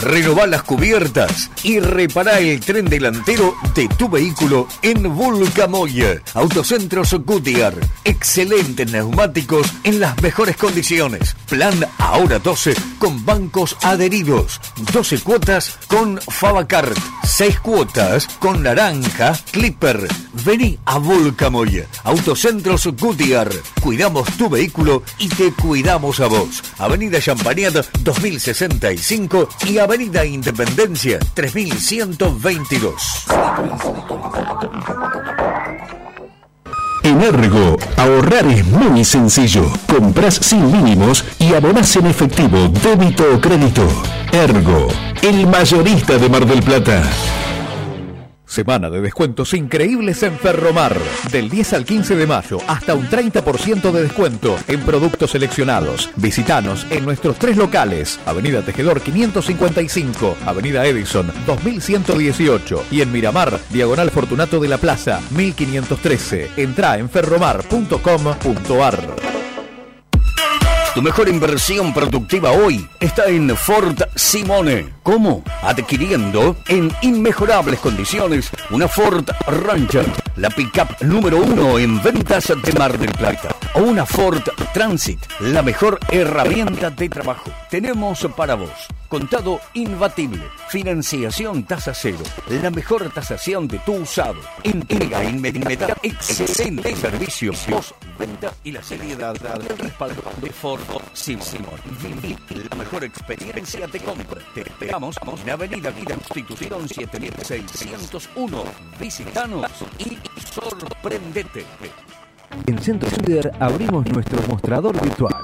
Renová las cubiertas y repará el tren delantero de tu vehículo en Vulcamoya. Autocentros Goodyear. Excelentes neumáticos en las mejores condiciones. Plan ahora 12 con bancos adheridos. 12 cuotas con Favacart. 6 cuotas con Naranja Clipper. Vení a Vulcamoya. Autocentros Goodyear. Cuidamos tu vehículo y te cuidamos a vos. Avenida Champagnat 2065 y Avenida Independencia 3122. En Ergo, ahorrar es muy sencillo. Compras sin mínimos y abonás en efectivo, débito o crédito. Ergo, el mayorista de Mar del Plata. Semana de descuentos increíbles en Ferromar. Del 10 al 15 de mayo, hasta un 30% de descuento en productos seleccionados. Visitanos en nuestros tres locales. Avenida Tejedor 555, Avenida Edison 2118 y en Miramar, Diagonal Fortunato de la Plaza 1513. Entra en ferromar.com.ar. Tu mejor inversión productiva hoy está en Ford Simone. ¿Cómo? Adquiriendo en inmejorables condiciones una Ford Ranger, la pickup número uno en ventas de Mar del Plata. O una Ford Transit, la mejor herramienta de trabajo. Tenemos para vos contado imbatible, financiación tasa cero, la mejor tasación de tu usado, entrega inmediata, excelente servicio, venta y la seriedad del respaldo de Ford Simon. Viví la mejor experiencia de compra. Te esperamos en Avenida Vida Constitución 7601. Visítanos y sorprendete. En Centro Cider abrimos nuestro mostrador virtual.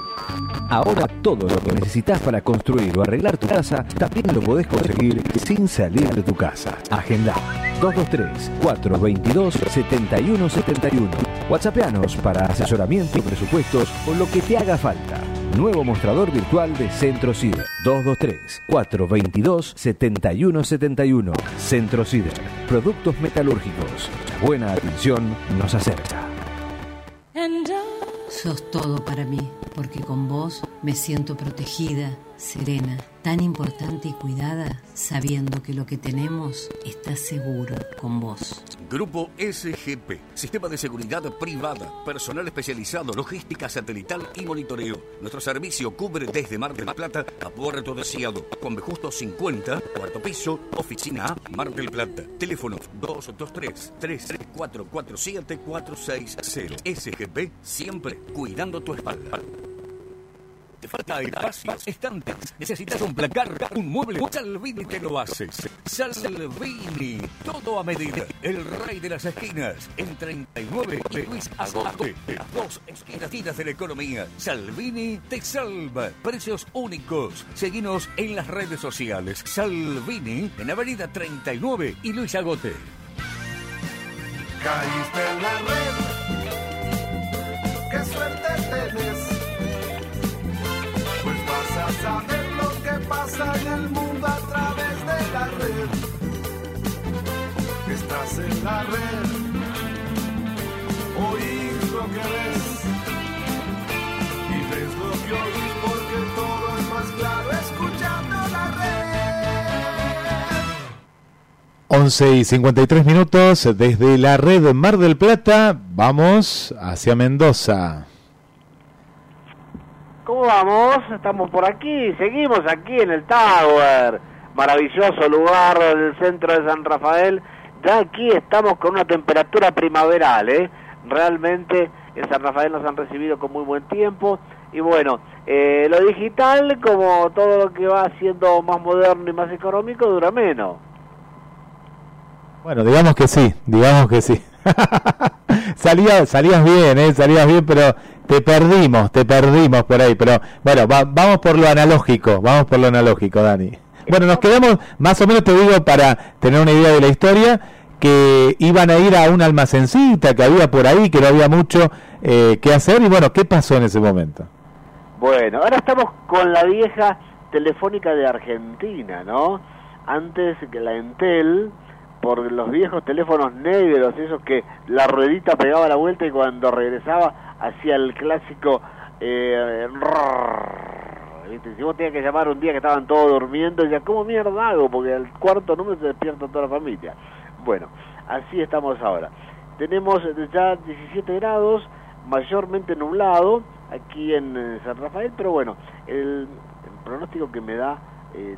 Ahora todo lo que necesitas para construir o arreglar tu casa también lo podés conseguir sin salir de tu casa. Agenda 223-422-7171. WhatsAppeanos para asesoramiento presupuestos o lo que te haga falta. Nuevo mostrador virtual de Centro Cider. 223-422-7171. Centro Cider. Productos metalúrgicos. Buena atención nos acerca. Sos todo para mí, porque con vos me siento protegida, serena, tan importante y cuidada, sabiendo que lo que tenemos está seguro con vos. Grupo SGP, Sistema de Seguridad Privada, personal especializado, logística satelital y monitoreo. Nuestro servicio cubre desde Mar del Plata a Puerto Deseado, con Justo 50, cuarto piso, oficina A, Mar del Plata. Teléfono 223-3447-460. SGP, siempre cuidando tu espalda. Te falta espacio, estantes, necesitas un placar, un mueble. Salvini te lo haces. Salvini, todo a medida. El rey de las esquinas, en 39 y Luis Agote. Las dos esquinas de la economía. Salvini te salva. Precios únicos. Seguinos en las redes sociales. Salvini, en Avenida 39 y Luis Agote. Caíste en la red. Qué suerte tenés. Saber lo que pasa en el mundo a través de la red. Estás en la red. Oís lo que ves. Y ves lo que oís porque todo es más claro escuchando la red. 11 y 53 minutos desde la red Mar del Plata. Vamos hacia Mendoza. ¿Cómo vamos? Estamos por aquí, seguimos aquí en el Tower. Maravilloso lugar del centro de San Rafael. Ya aquí estamos con una temperatura primaveral, ¿eh? Realmente en San Rafael nos han recibido con muy buen tiempo. Y bueno, eh, lo digital, como todo lo que va siendo más moderno y más económico, dura menos. Bueno, digamos que sí, digamos que sí. (laughs) salías, salías bien, ¿eh? salías bien, pero te perdimos, te perdimos por ahí. Pero bueno, va- vamos por lo analógico, vamos por lo analógico, Dani. Bueno, nos quedamos, más o menos te digo, para tener una idea de la historia, que iban a ir a una almacencita que había por ahí, que no había mucho eh, que hacer. Y bueno, ¿qué pasó en ese momento? Bueno, ahora estamos con la vieja telefónica de Argentina, ¿no? Antes que la Entel, por los viejos teléfonos negros, esos que la ruedita pegaba la vuelta y cuando regresaba hacía el clásico eh. Si vos tenías que llamar un día que estaban todos durmiendo, decías, ¿cómo mierda hago? Porque al cuarto número se despierta toda la familia. Bueno, así estamos ahora. Tenemos ya 17 grados, mayormente nublado aquí en eh, San Rafael, pero bueno, el, el pronóstico que me da el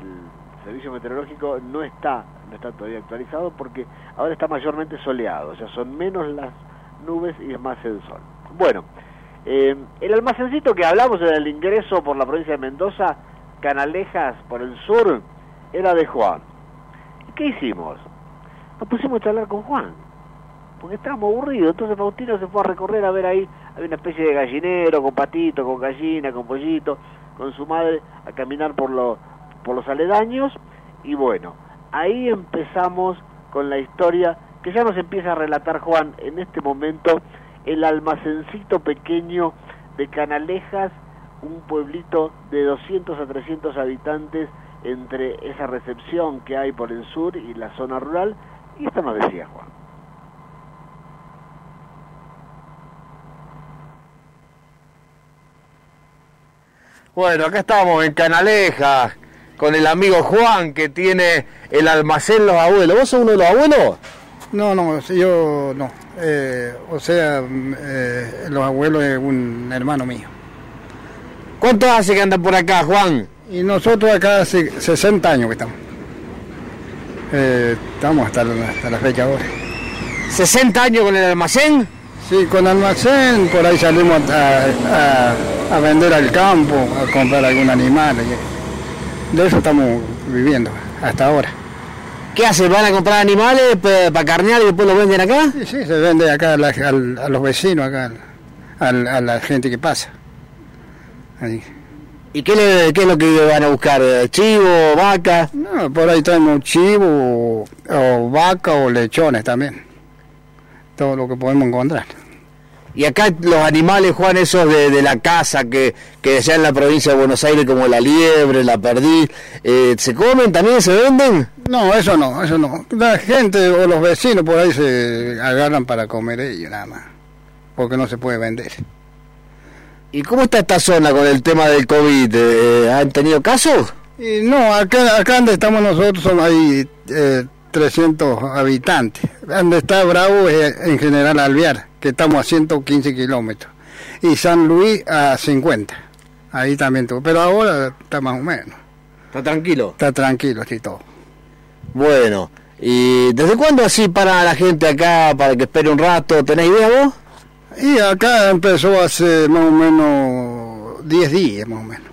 servicio meteorológico no está, no está todavía actualizado porque ahora está mayormente soleado, o sea, son menos las nubes y es más el sol. Bueno, eh, el almacencito que hablamos en el ingreso por la provincia de Mendoza, Canalejas por el sur, era de Juan. ¿Y qué hicimos? Nos pusimos a charlar con Juan, porque estábamos aburridos, entonces Faustino se fue a recorrer a ver ahí, había una especie de gallinero con patito, con gallina, con pollito, con su madre a caminar por, por los aledaños y bueno, ahí empezamos con la historia que ya nos empieza a relatar Juan en este momento el almacencito pequeño de Canalejas, un pueblito de 200 a 300 habitantes entre esa recepción que hay por el sur y la zona rural, y esto nos decía Juan. Bueno, acá estamos en Canalejas con el amigo Juan que tiene el almacén Los Abuelos. ¿Vos sos uno de los abuelos? No, no, yo no. Eh, o sea, eh, los abuelos es un hermano mío. ¿Cuánto hace que andan por acá, Juan? Y nosotros acá hace 60 años que estamos. Eh, estamos hasta la, hasta la fecha ahora. ¿60 años con el almacén? Sí, con almacén, por ahí salimos a, a- a vender al campo, a comprar algún animal. y De eso estamos viviendo hasta ahora. ¿Qué hacen? ¿Van a comprar animales para carnear y después los venden acá? Sí, sí, se vende acá a, la- a los vecinos, acá, al- a la gente que pasa. Ahí. ¿Y qué, le- qué es lo que van a buscar? ¿Chivo, vaca? No, por ahí traemos chivo, o, o vaca o lechones también. Todo lo que podemos encontrar. Y acá los animales, Juan, esos de, de la casa que, que allá en la provincia de Buenos Aires, como la liebre, la perdiz, eh, ¿se comen también? ¿Se venden? No, eso no, eso no. La gente o los vecinos por ahí se agarran para comer ellos nada más. Porque no se puede vender. ¿Y cómo está esta zona con el tema del COVID? Eh, ¿Han tenido casos? Y no, acá, acá donde estamos nosotros son ahí eh, 300 habitantes. Donde está Bravo es en general Alvear, que estamos a 115 kilómetros. Y San Luis a 50. Ahí también tuvo. Pero ahora está más o menos. ¿Está tranquilo? Está tranquilo, sí, todo. Bueno, ¿y desde cuándo así para la gente acá, para que espere un rato? ¿Tenés idea vos? Y acá empezó hace más o menos 10 días, más o menos.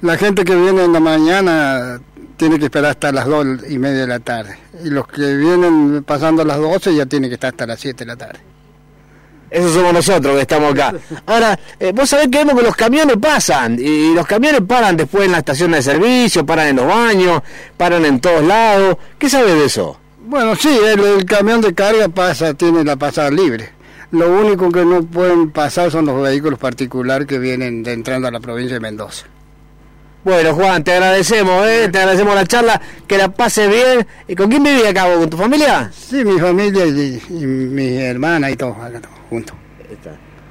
La gente que viene en la mañana tiene que esperar hasta las 2 y media de la tarde. Y los que vienen pasando las 12 ya tienen que estar hasta las 7 de la tarde. Esos somos nosotros que estamos acá. Ahora, eh, vos sabés que vemos que los camiones pasan y los camiones paran después en la estación de servicio, paran en los baños, paran en todos lados. ¿Qué sabes de eso? Bueno, sí, el, el camión de carga pasa, tiene la pasada libre. Lo único que no pueden pasar son los vehículos particulares que vienen de entrando a la provincia de Mendoza. Bueno, Juan, te agradecemos, ¿eh? te agradecemos la charla, que la pase bien. ¿Y con quién vivís acá vos? ¿Con tu familia? Sí, mi familia y, y mi hermana y todos acá todos juntos.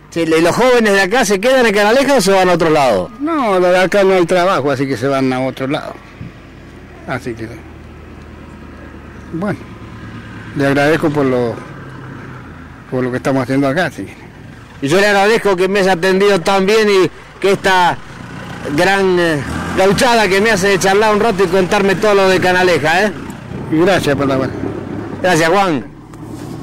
Sí, ¿y los jóvenes de acá se quedan en Canaleja o se van a otro lado? No, la de acá no hay trabajo, así que se van a otro lado. Así que, bueno, le agradezco por lo, por lo que estamos haciendo acá. Sí. Y yo le agradezco que me haya atendido tan bien y que esta gran eh, gauchada que me hace charlar un rato y contarme todo lo de Canaleja, ¿eh? Gracias por la buena. Gracias, Juan.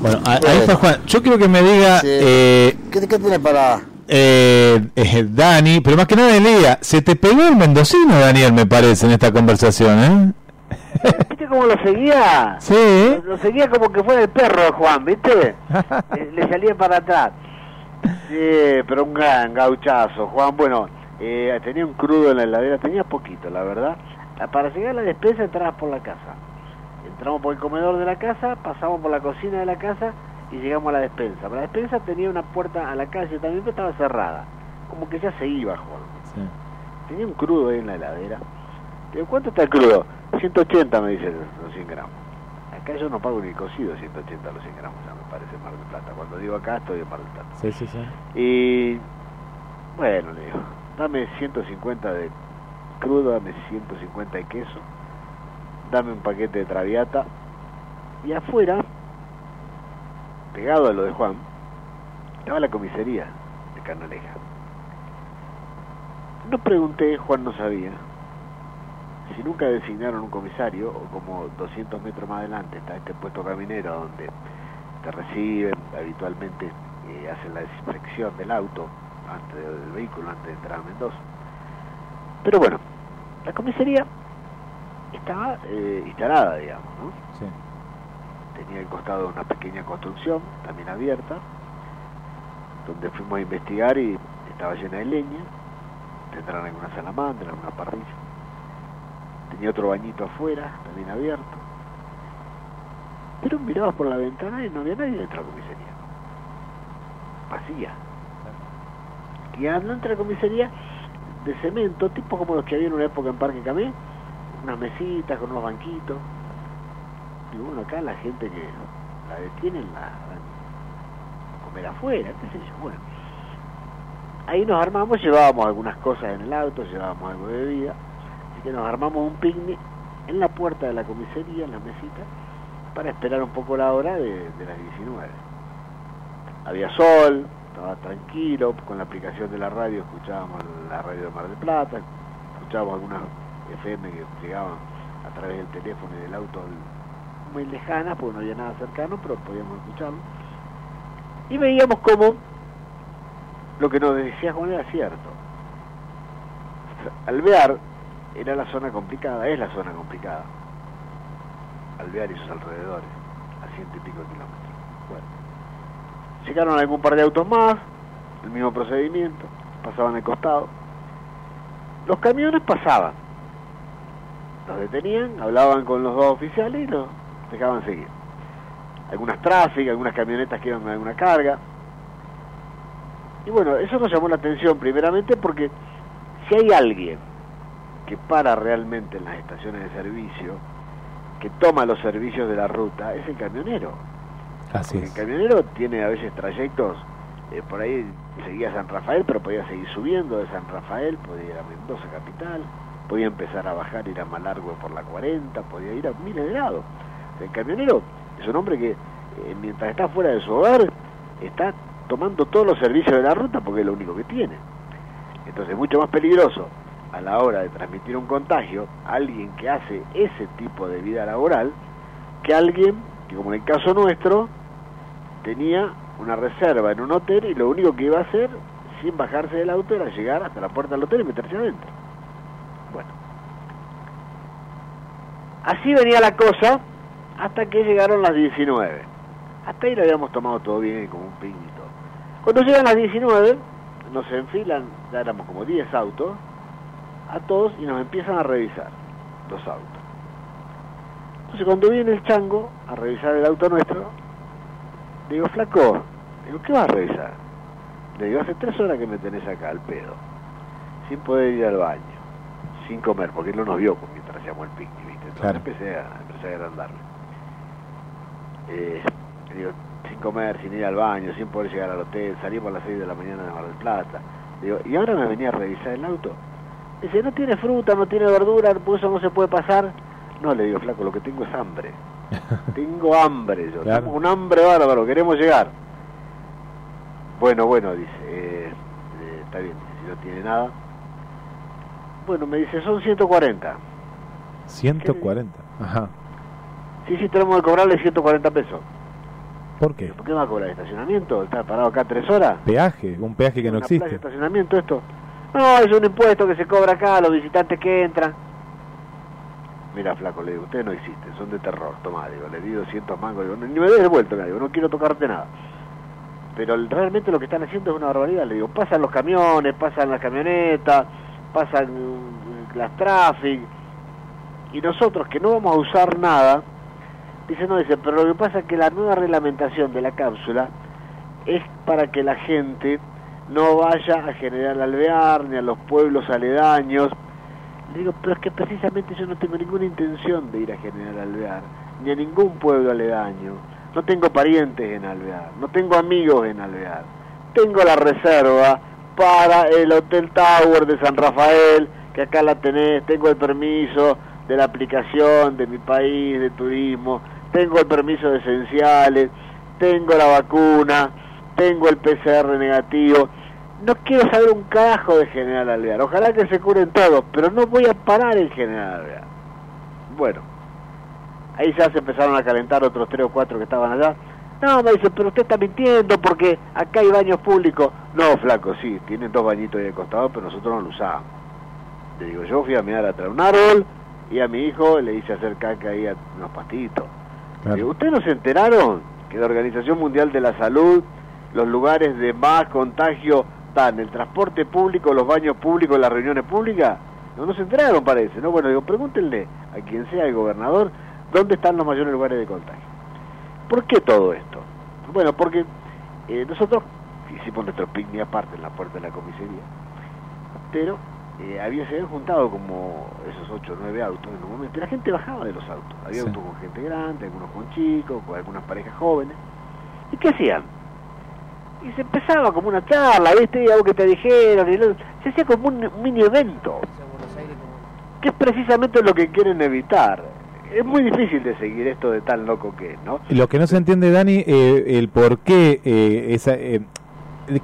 Bueno, a- ahí está Juan. Yo quiero que me diga, Sí. eh, ¿Qué, qué tiene para...? eh, eh, Dani, pero más que nada Elía, se te pegó el mendocino, Daniel, me parece, en esta conversación, ¿eh? (laughs) ¿Viste cómo lo seguía? Sí. Lo, lo seguía como que fuera el perro de Juan, ¿viste? (laughs) Le salía para atrás. Sí, pero un gran gauchazo, Juan. Bueno, eh, tenía un crudo en la heladera, tenía poquito, la verdad. Para llegar a la despensa entrabas por la casa. Entramos por el comedor de la casa, pasamos por la cocina de la casa y llegamos a la despensa. La despensa tenía una puerta a la calle también, pero estaba cerrada. Como que ya se iba, Juan. Tenía un crudo ahí en la heladera. Digo, ¿cuánto está el crudo? 180 me dicen los 100 gramos. Acá yo no pago ni cocido 180 los 100 gramos, ya me parece Mar del Plata. Cuando digo acá estoy en Mar del Plata. Sí, sí, sí. Y bueno, le digo, dame 150 de crudo, dame 150 de queso, dame un paquete de traviata. Y afuera, pegado a lo de Juan, estaba la comisaría de Canaleja. No pregunté, Juan no sabía, si nunca designaron un comisario o como 200 metros más adelante está este puesto caminero donde te reciben, habitualmente eh, hacen la desinfección del auto antes del vehículo, antes de entrar a Mendoza. Pero bueno, la comisaría estaba eh, instalada, digamos, ¿no? Tenía al costado una pequeña construcción, también abierta, donde fuimos a investigar y estaba llena de leña, tendrán alguna salamandra, alguna parrilla. Tenía otro bañito afuera, también abierto. Pero mirabas por la ventana y no había nadie dentro de la comisaría. Vacía. Y adelante de la comisaría de cemento, tipo como los que había en una época en Parque Camé, unas mesitas con unos banquitos. Y bueno, acá la gente que la detienen la van a comer afuera, qué sé yo. Bueno, ahí nos armamos, llevábamos algunas cosas en el auto, llevábamos algo de bebida, así que nos armamos un picnic en la puerta de la comisaría, en la mesita, para esperar un poco la hora de las 19. Había sol, estaba tranquilo, con la aplicación de la radio escuchábamos la radio de Mar del Plata, escuchábamos algunas FM que llegaban a través del teléfono y del auto muy lejanas, porque no había nada cercano, pero podíamos escucharlo. Y veíamos cómo lo que nos decía Juan era cierto. Alvear era la zona complicada, es la zona complicada. Alvear y sus alrededores, a ciento y pico de kilómetros. Bueno, llegaron algún par de autos más, el mismo procedimiento, pasaban al costado. Los camiones pasaban, los detenían, hablaban con los dos oficiales y los dejaban seguir. Algunas tráficas, algunas camionetas que iban con alguna carga. Y bueno, eso nos llamó la atención primeramente porque si hay alguien que para realmente en las estaciones de servicio, que toma los servicios de la ruta, es el camionero. Así El camionero tiene a veces trayectos, eh, por ahí seguía San Rafael, pero podía seguir subiendo de San Rafael, podía ir a Mendoza capital, podía empezar a bajar, ir a Malargüe por la 40, podía ir a miles de lados. El camionero es un hombre que eh, mientras está fuera de su hogar, está tomando todos los servicios de la ruta porque es lo único que tiene. Entonces es mucho más peligroso a la hora de transmitir un contagio a alguien que hace ese tipo de vida laboral que alguien que como en el caso nuestro tenía una reserva en un hotel y lo único que iba a hacer sin bajarse del auto era llegar hasta la puerta del hotel y meterse adentro. Bueno. Así venía la cosa hasta que llegaron las 19. Hasta ahí lo habíamos tomado todo bien, como un piñito. Cuando llegan las 19, nos enfilan, ya éramos como 10 autos, a todos y nos empiezan a revisar los autos. Entonces cuando viene el chango a revisar el auto nuestro, le digo, flaco, digo, ¿qué vas a revisar? Le digo, hace tres horas que me tenés acá al pedo, sin poder ir al baño, sin comer, porque él no nos vio mientras hacíamos el picnic, ¿viste? Entonces Claro. empecé, a, empecé a agrandarle. Eh, le digo, sin comer, sin ir al baño, sin poder llegar al hotel, salimos a las 6 de la mañana de Mar del Plata. Digo, ¿y ahora me venía a revisar el auto? Dice, no tiene fruta, no tiene verdura, por eso no se puede pasar. No, le digo, flaco, lo que tengo es hambre. (laughs) tengo hambre yo, Claro. tengo un hambre bárbaro, queremos llegar. Bueno, bueno, dice, eh, eh, está bien, dice, si no tiene nada. Bueno, me dice, son 140. 140. Ajá. Sí, sí, tenemos que cobrarle 140 pesos. ¿Por qué? ¿Por qué va a cobrar estacionamiento? ¿Está parado acá tres horas? Peaje, un peaje que no existe. estacionamiento esto? No, es un impuesto que se cobra acá a los visitantes que entran. Mira, flaco, le digo, ustedes no existen, son de terror. Tomá, digo, le di 200 mangos, digo, ni me des de vuelta, digo, no quiero tocarte nada. Pero realmente lo que están haciendo es una barbaridad. Le digo, pasan los camiones, pasan las camionetas, pasan las traffic, y nosotros que no vamos a usar nada, dice, no, dice, pero lo que pasa es que la nueva reglamentación de la cápsula es para que la gente no vaya a General Alvear ni a los pueblos aledaños. Le digo, pero es que precisamente yo no tengo ninguna intención de ir a General Alvear, ni a ningún pueblo aledaño. No tengo parientes en Alvear, no tengo amigos en Alvear. Tengo la reserva para el Hotel Tower de San Rafael, que acá la tenés, tengo el permiso de la aplicación de mi país, de turismo, tengo el permiso de esenciales, tengo la vacuna, tengo el PCR negativo. No quiero saber un carajo de General Alvear. Ojalá que se curen todos, pero no voy a parar en General Alvear. Bueno, ahí ya se empezaron a calentar otros tres o cuatro que estaban allá. No, me dice, pero usted está mintiendo porque acá hay baños públicos. No, flaco, sí, tienen dos bañitos ahí al costado, pero nosotros no lo usamos. Le digo, yo fui a mirar atrás un árbol y a mi hijo le hice hacer caca ahí a unos pastitos. Le digo, ¿ustedes no se enteraron que la Organización Mundial de la Salud, los lugares de más contagio están el transporte público, los baños públicos, las reuniones públicas? No, no se enteraron, parece. No, bueno, digo, pregúntenle a quien sea el gobernador dónde están los mayores lugares de contagio. ¿Por qué todo esto? Bueno, porque eh, nosotros hicimos nuestro picnic aparte en la puerta de la comisaría, pero eh, había, se habían juntado como esos 8 o 9 autos en un momento, y la gente bajaba de los autos. Había Sí. autos con gente grande, algunos con chicos, con algunas parejas jóvenes. ¿Y qué hacían? Y se empezaba como una charla, ¿viste? Y algo que te dijeron, y lo- se hacía como un mini evento, que es precisamente lo que quieren evitar. Es muy difícil de seguir esto de tan loco que es, ¿no? Lo que no se entiende, Dani, eh, el por qué eh, esa... eh,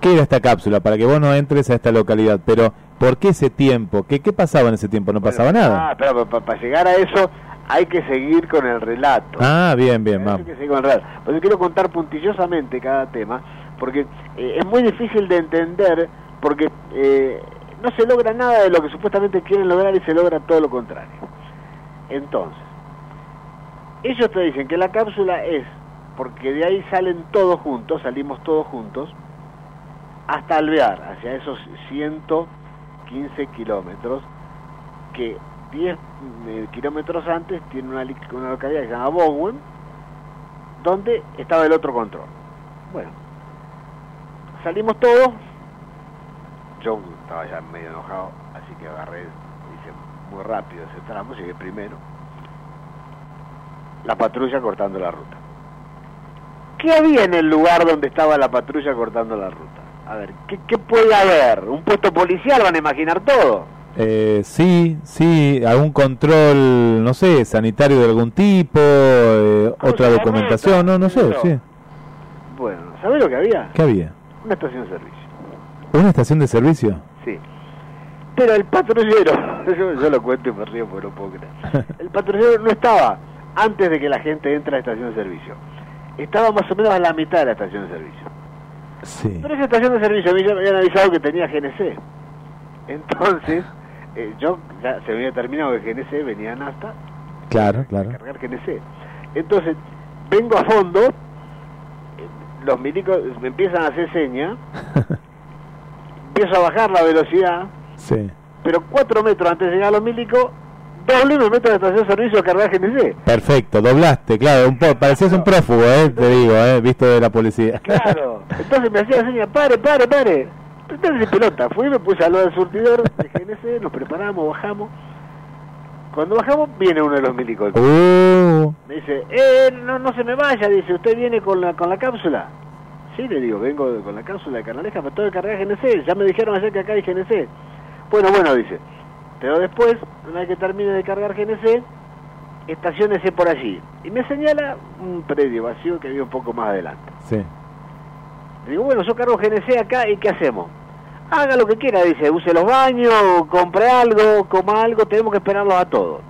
¿Qué era esta cápsula? Para que vos no entres a esta localidad, pero ¿por qué ese tiempo? ¿Qué, qué pasaba en ese tiempo? No pasaba nada. Ah, pero para llegar a eso hay que seguir con el relato. Ah, bien, bien, vamos. Hay que seguir con el relato. Por eso quiero contar puntillosamente cada tema, porque eh, es muy difícil de entender, porque eh, no se logra nada de lo que supuestamente quieren lograr y se logra todo lo contrario. Entonces, ellos te dicen que la cápsula es, porque de ahí salen todos juntos, salimos todos juntos, hasta Alvear, hacia esos 115 kilómetros, que 10 eh, kilómetros antes tiene una, una localidad que se llama Bowen, donde estaba el otro control. Bueno, salimos todos, yo estaba ya medio enojado, así que agarré, hice muy rápido ese tramo, llegué primero, la patrulla cortando la ruta. ¿Qué había en el lugar donde estaba la patrulla cortando la ruta? A ver, ¿qué, qué puede haber? ¿Un puesto policial? Van a imaginar todo. Eh, sí, sí, algún control, no sé, sanitario de algún tipo, eh, otra documentación, no, no sé, Pero- sí. Bueno, ¿sabés lo que había? ¿Qué había? Una estación de servicio. ¿Una estación de servicio? Sí. Pero el patrullero, (laughs) yo, yo lo cuento y me río porque no puedo creer. El patrullero no estaba antes de que la gente entre a la estación de servicio. Estaba más o menos a la mitad de la estación de servicio. Sí. Pero esa estación de servicio a mí ya me habían avisado que tenía GNC. Entonces, (laughs) eh, yo ya se me había terminado que GNC, venían hasta Claro, claro. cargar GNC. Entonces, vengo a fondo, eh, los milicos me empiezan a hacer seña, (laughs) empiezo a bajar la velocidad, Sí. pero cuatro metros antes de llegar a los milicos, doble me meto a la estación de servicio a cargar GNC. Perfecto, doblaste, claro, un po parecías un prófugo, eh, te digo, eh, visto de la policía. Claro. (laughs) Entonces me hacía seña, pare, pare, pare. Entonces pelota, fui, me puse al lado del surtidor de GNC, nos preparamos, bajamos. Cuando bajamos, viene uno de los milicos. Uh, Me dice, eh, no, no se me vaya, dice, ¿usted viene con la, con la cápsula? Sí, le digo, vengo con la cápsula de Canaleja, pero tengo que cargar GNC, ya me dijeron ayer que acá hay GNC. Bueno, bueno, dice, pero después, una vez que termine de cargar GNC, estaciónese por allí. Y me señala un predio vacío que había un poco más adelante. sí. Le digo, bueno, yo cargo GNC acá y ¿qué hacemos? Haga lo que quiera, dice, use los baños, compre algo, coma algo, tenemos que esperarlos a todos.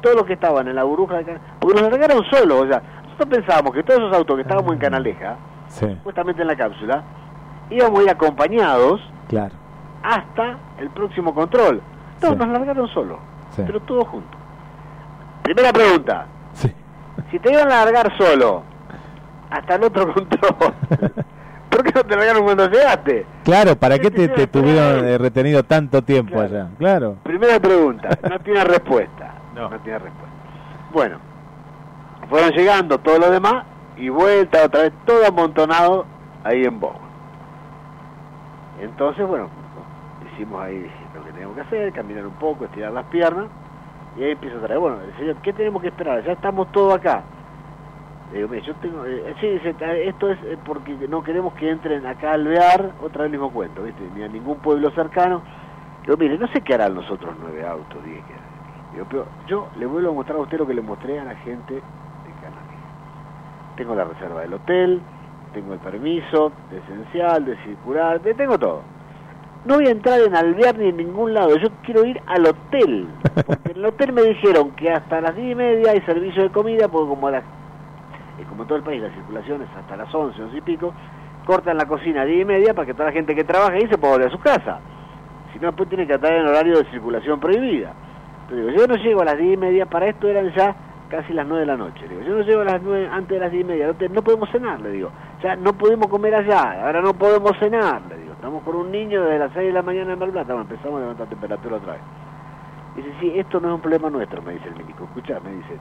Todos los que estaban en la burbuja de porque nos largaron solos, o sea, nosotros pensábamos que todos esos autos que estábamos en Canaleja, Sí, supuestamente en la cápsula, íbamos a ir acompañados claro. hasta el próximo control. Sí. nos largaron solos, Sí. pero todos juntos. Primera pregunta. Si te iban a largar solo hasta el otro (laughs) control, ¿por qué no te largaron cuando llegaste? Claro, ¿para qué te, te tuvieron eh, retenido tanto tiempo allá? Claro. Primera pregunta, no tiene (laughs) respuesta. No. tiene respuesta. Bueno, fueron llegando todos los demás y vuelta otra vez, todo amontonado ahí en Bowen. Entonces, bueno, hicimos ahí lo que teníamos que hacer, caminar un poco, estirar las piernas, y ahí empiezo otra vez, bueno, el señor, ¿qué tenemos que esperar? Ya estamos todos acá. Le digo, mire, yo tengo, eh, sí, esto es eh, porque no queremos que entren acá a alvear, otra vez el mismo cuento, ¿viste? Ni a ningún pueblo cercano. Digo, mire, no sé qué harán los otros nueve autos, diez que. Digo, pero yo le vuelvo a mostrar a usted lo que le mostré a la gente de Canarias. Tengo la reserva del hotel, tengo el permiso de esencial, de circular, tengo todo. No voy a entrar en Alvear ni en ningún lado, yo quiero ir al hotel. Porque en el hotel me dijeron que hasta las diez y media hay servicio de comida, porque como, a las- eh, como todo el país la circulación es hasta las once, once y pico, cortan la cocina a diez y media para que toda la gente que trabaja ahí se pueda volver a su casa. Si no, después tiene que estar en horario de circulación prohibida. Entonces digo, yo no llego a las diez y media, para esto eran ya casi las nueve de la noche. Digo, yo no llego a las nueve, antes de las diez y media, no, no podemos cenar, le digo. Ya no podemos comer allá, ahora no podemos cenar, le digo. Estamos con un niño desde las seis de la mañana en Plata, bueno, empezamos a levantar temperatura otra vez. Dice, sí, esto no es un problema nuestro, me dice el médico. Escucha, me dice,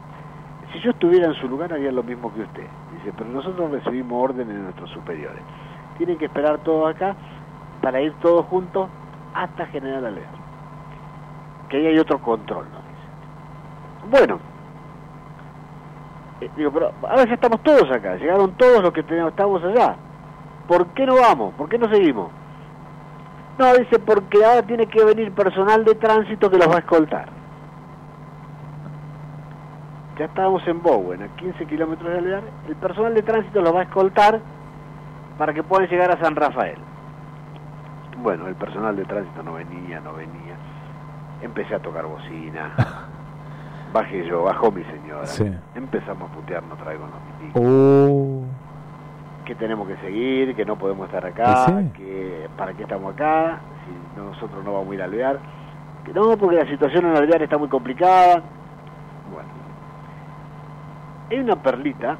si yo estuviera en su lugar haría lo mismo que usted. Dice, pero nosotros recibimos órdenes de nuestros superiores. Tienen que esperar todos acá para ir todos juntos hasta General Alvear. Que ahí hay otro control, ¿no? Dice. Bueno, eh, digo, pero ahora ya estamos todos acá, llegaron todos los que teníamos, estamos allá. ¿Por qué no vamos? ¿Por qué no seguimos? No, dice, porque ahora tiene que venir personal de tránsito que los va a escoltar. Ya estábamos en Bowen, a 15 kilómetros de Alvear. El personal de tránsito los va a escoltar para que puedan llegar a San Rafael. Bueno, el personal de tránsito no venía, no venía. Empecé a tocar bocina. (laughs) Bajé yo, bajó mi señora. Sí. Empezamos a putearnos con los milicos. Oh. Que tenemos que seguir, que no podemos estar acá, Sí. que para qué estamos acá, si nosotros no vamos a ir a alvear. Que no, porque la situación en alvear está muy complicada. Bueno. Hay una perlita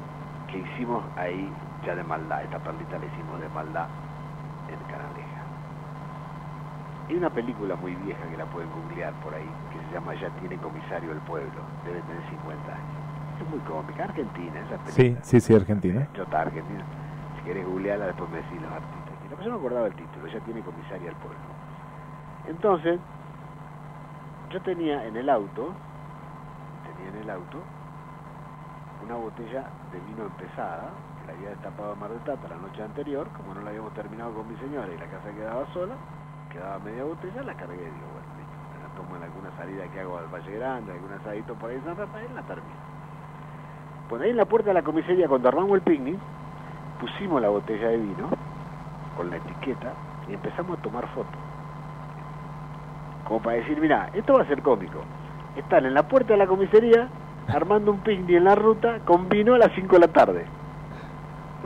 que hicimos ahí ya de maldad. Esta perlita la hicimos de maldad en Canaleja. Hay una película muy vieja que la pueden googlear por ahí, que se llama Ya tiene comisario el pueblo. Debe tener 50 años. Es muy cómica, argentina esa película. Sí, sí, sí, Argentina. Chota argentina. Querés googlearla, después me decís los artistas. Y la persona no acordaba el título, ya tiene comisaria al pueblo. Entonces, yo tenía en el auto, tenía en el auto, una botella de vino empezada, que la había destapado en Mar del Plata la noche anterior, como no la habíamos terminado con mi señora y la casa quedaba sola, quedaba media botella, la cargué, digo, bueno, me la tomo en alguna salida que hago al Valle Grande, algún asadito por ahí en San Rafael, la termino. Bueno, ahí en la puerta de la comisaría, cuando armamos el picnic, pusimos la botella de vino con la etiqueta y empezamos a tomar fotos. Como para decir, mira, esto va a ser cómico. Están en la puerta de la comisaría (laughs) armando un picnic en la ruta con vino a las 5 de la tarde.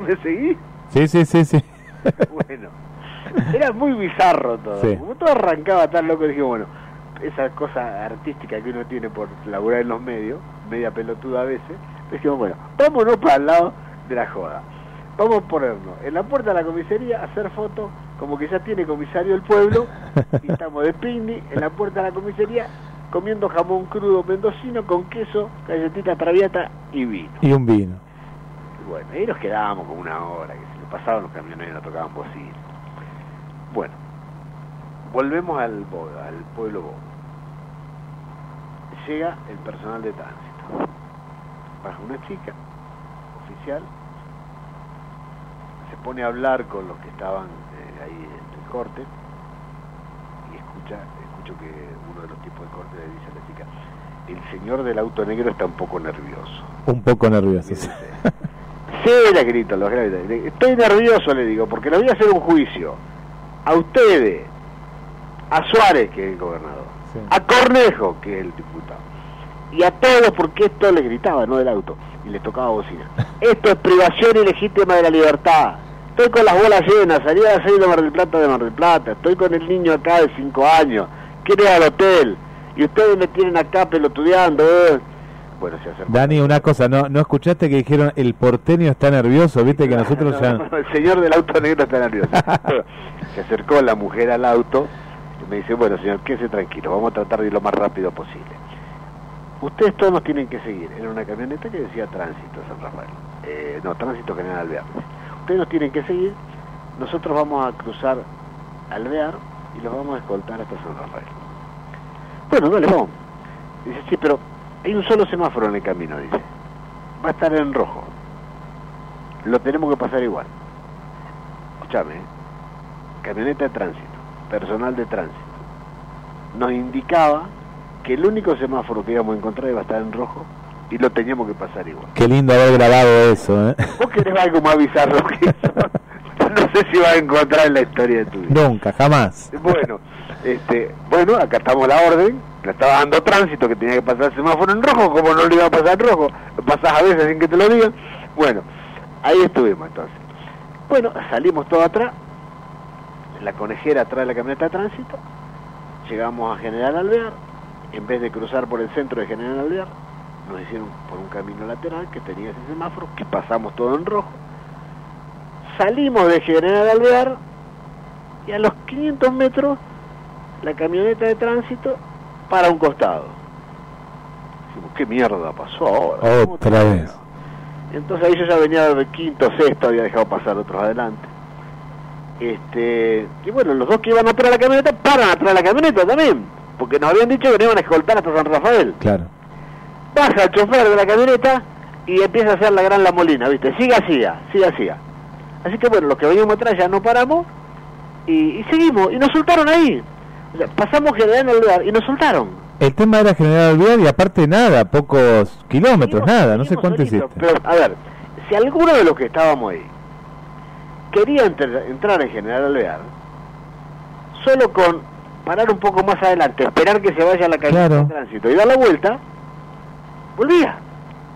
¿Me seguí? Sí, sí, sí, sí. (laughs) Bueno, era muy bizarro todo. Sí. Como todo arrancaba tan loco, dije, bueno, esa cosa artística que uno tiene por laburar en los medios, media pelotuda a veces, dijimos, bueno, vámonos para el lado de la joda. Vamos a ponernos en la puerta de la comisaría a hacer fotos como que ya tiene comisario el pueblo y estamos de picnic en la puerta de la comisaría comiendo jamón crudo mendocino con queso, galletita traviata y vino. Y un vino. Y bueno, ahí nos quedábamos como una hora, que se le pasaban los camioneros, nos tocaban bocina. Bueno, volvemos al, al pueblo Bobo. Llega el personal de tránsito. Baja una chica, oficial, se pone a hablar con los que estaban eh, ahí en el corte y escucha, escucho que uno de los tipos de corte le dice a la chica, el señor del auto negro está un poco nervioso. Un poco nervioso. sí. Sí, le grito, los grito. Estoy nervioso, le digo, porque le voy a hacer un juicio. A ustedes, a Suárez, que es el gobernador, a Cornejo, que es el diputado, y a todos, porque esto le gritaba, no del auto, y le tocaba bocina. (laughs) Esto es privación ilegítima de la libertad. Estoy con las bolas llenas, salí a las 6 de Mar del Plata de Mar del Plata, estoy con el niño acá de 5 años, quiere ir al hotel, y ustedes me tienen acá pelotudeando. eh. Bueno, se acercó. Dani, una cosa, ¿no, ¿no escuchaste que dijeron el porteño está nervioso? Viste que (laughs) nosotros ya... El señor del auto negro está nervioso. (laughs) Se acercó la mujer al auto y me dice, bueno señor, quédese tranquilo, vamos a tratar de ir lo más rápido posible. Ustedes todos nos tienen que seguir. Era una camioneta que decía tránsito San Rafael. Eh, no, tránsito General Alvear. Ustedes nos tienen que seguir. Nosotros vamos a cruzar Alvear y los vamos a escoltar hasta San Rafael. Bueno, dale, vamos. Dice, sí, pero hay un solo semáforo en el camino, dice. Va a estar en rojo. Lo tenemos que pasar igual. Escúchame, ¿eh? camioneta de tránsito, personal de tránsito, nos indicaba que el único semáforo que íbamos a encontrar iba a estar en rojo y lo teníamos que pasar igual. Qué lindo haber grabado eso, ¿eh? ¿Vos querés algo más bizarro que eso? no sé si vas a encontrar en la historia de tu vida. Nunca, jamás. Bueno, este, bueno, acá estamos la orden, le estaba dando tránsito que tenía que pasar el semáforo en rojo, como no le iba a pasar en rojo, pasás a veces sin que te lo digan. Bueno, ahí estuvimos entonces. Bueno, salimos todo atrás, la conejera atrás de la camioneta de tránsito, llegamos a General Alvear, en vez de cruzar por el centro de General Alvear, nos hicieron por un camino lateral que tenía ese semáforo, que pasamos todo en rojo. Salimos de General Alvear y a los 500 metros la camioneta de tránsito para un costado. Decimos, ¿qué mierda pasó ahora? Otra vez. Entonces ahí yo ya venía de quinto, sexto, había dejado pasar otros adelante. Este, y bueno, los dos que iban atrás de la camioneta paran atrás de la camioneta también, porque nos habían dicho que nos iban a escoltar hasta San Rafael. Claro. Baja el chofer de la camioneta y empieza a hacer la gran la molina, ¿viste? Sigue así, sigue así. Así que bueno, los que veníamos atrás ya no paramos y, y seguimos, y nos soltaron ahí. O sea, pasamos General Alvear y nos soltaron. El tema era General Alvear y aparte nada, pocos kilómetros, nada, no sé cuánto hiciste. Pero, a ver, si alguno de los que estábamos ahí quería entrar en General Alvear, solo con parar un poco más adelante, esperar que se vaya la calle Claro. de tránsito y dar la vuelta, volvía.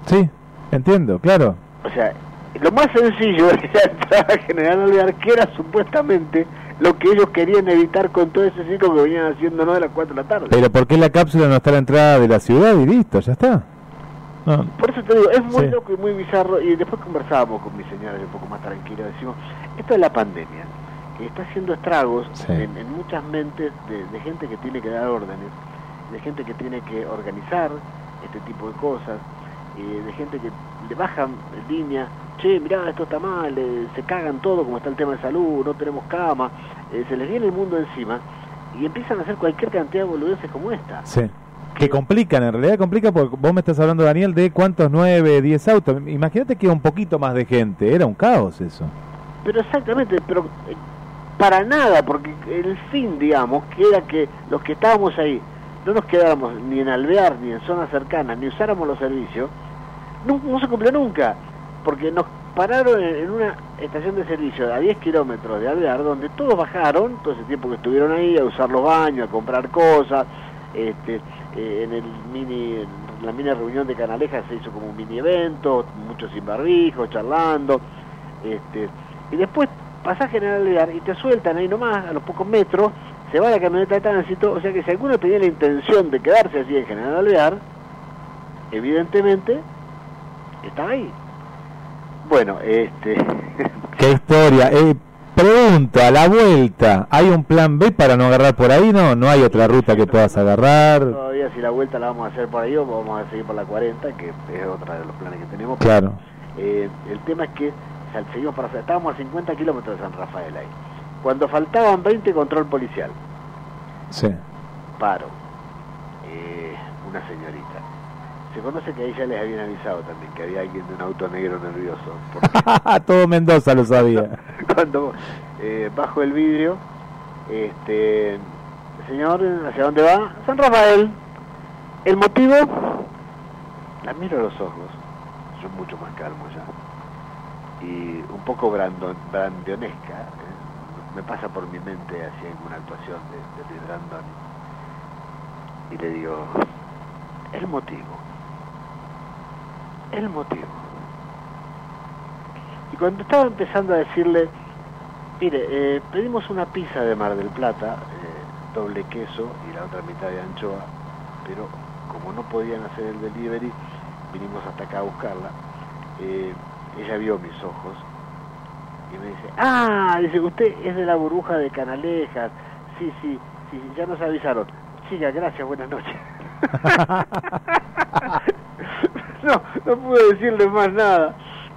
Sí, entiendo, claro. O sea, lo más sencillo (laughs) era entrar a General Alvear, que era supuestamente lo que ellos querían evitar con todo ese ciclo que venían haciendo no de las 4 de la tarde. Pero ¿por qué la cápsula no está a la entrada de la ciudad y listo, ya está? No. Por eso te digo, es muy Sí. loco y muy bizarro. Y después conversábamos con mi señora un poco más tranquilo. Decimos, esto es la pandemia, está haciendo estragos Sí. en, en muchas mentes de, de gente que tiene que dar órdenes, de gente que tiene que organizar este tipo de cosas, eh, de gente que le bajan línea, che, mirá, esto está mal, eh, se cagan todo como está el tema de salud, no tenemos cama, eh, se les viene el mundo encima y empiezan a hacer cualquier cantidad de boludeces como esta. Sí. Que complican, en realidad complica porque vos me estás hablando, Daniel, de cuántos, nueve, diez autos. Imagínate que un poquito más de gente, era un caos eso. Pero exactamente, pero para nada, porque el fin, digamos, que era que los que estábamos ahí no nos quedáramos ni en Alvear, ni en zonas cercanas, ni usáramos los servicios, no, se cumplió nunca, porque nos pararon en, en una estación de servicio a 10 kilómetros de Alvear, donde todos bajaron, todo ese tiempo que estuvieron ahí, a usar los baños, a comprar cosas, este, eh, en el mini en la mini reunión de Canaleja se hizo como un mini evento, muchos sin barbijo, charlando, este, y después pasás General Alvear y te sueltan ahí nomás, a los pocos metros, se va la camioneta de tránsito, o sea que si alguno tenía la intención de quedarse así en General Alvear, evidentemente estaba ahí. Bueno, este, (laughs) Qué historia. Eh, pregunta, a la vuelta, ¿hay un plan B para no agarrar por ahí? No, no hay otra ruta que puedas agarrar. todavía si la vuelta la vamos a hacer por ahí o vamos a seguir por la 40, que es otra de los planes que tenemos. Claro. Eh, el tema es que seguimos para estábamos a 50 kilómetros de San Rafael ahí. Cuando faltaban 20, control policial. Sí. Paro. Eh, una señorita. Se conoce que ahí ya les habían avisado también que había alguien de un auto negro nervioso. Porque (laughs) Todo Mendoza lo sabía. (laughs) cuando eh, bajo el vidrio, este, señor, ¿hacia dónde va? San Rafael. ¿El motivo? La miro a los ojos. Yo mucho más calmo. Y un poco brando, brandionesca. ¿eh? Me pasa por mi mente así en una actuación de, de Luis Brandoni. Y le digo, el motivo. El motivo. Y cuando estaba empezando a decirle, mire, eh, pedimos una pizza de Mar del Plata, eh, doble queso y la otra mitad de anchoa, pero como no podían hacer el delivery, vinimos hasta acá a buscarla. Ella vio mis ojos y me dice, ah, dice, usted es de la burbuja de Canalejas, sí, sí, sí, ya nos avisaron. Siga, gracias, buenas noches. (laughs) no, no pude decirle más nada.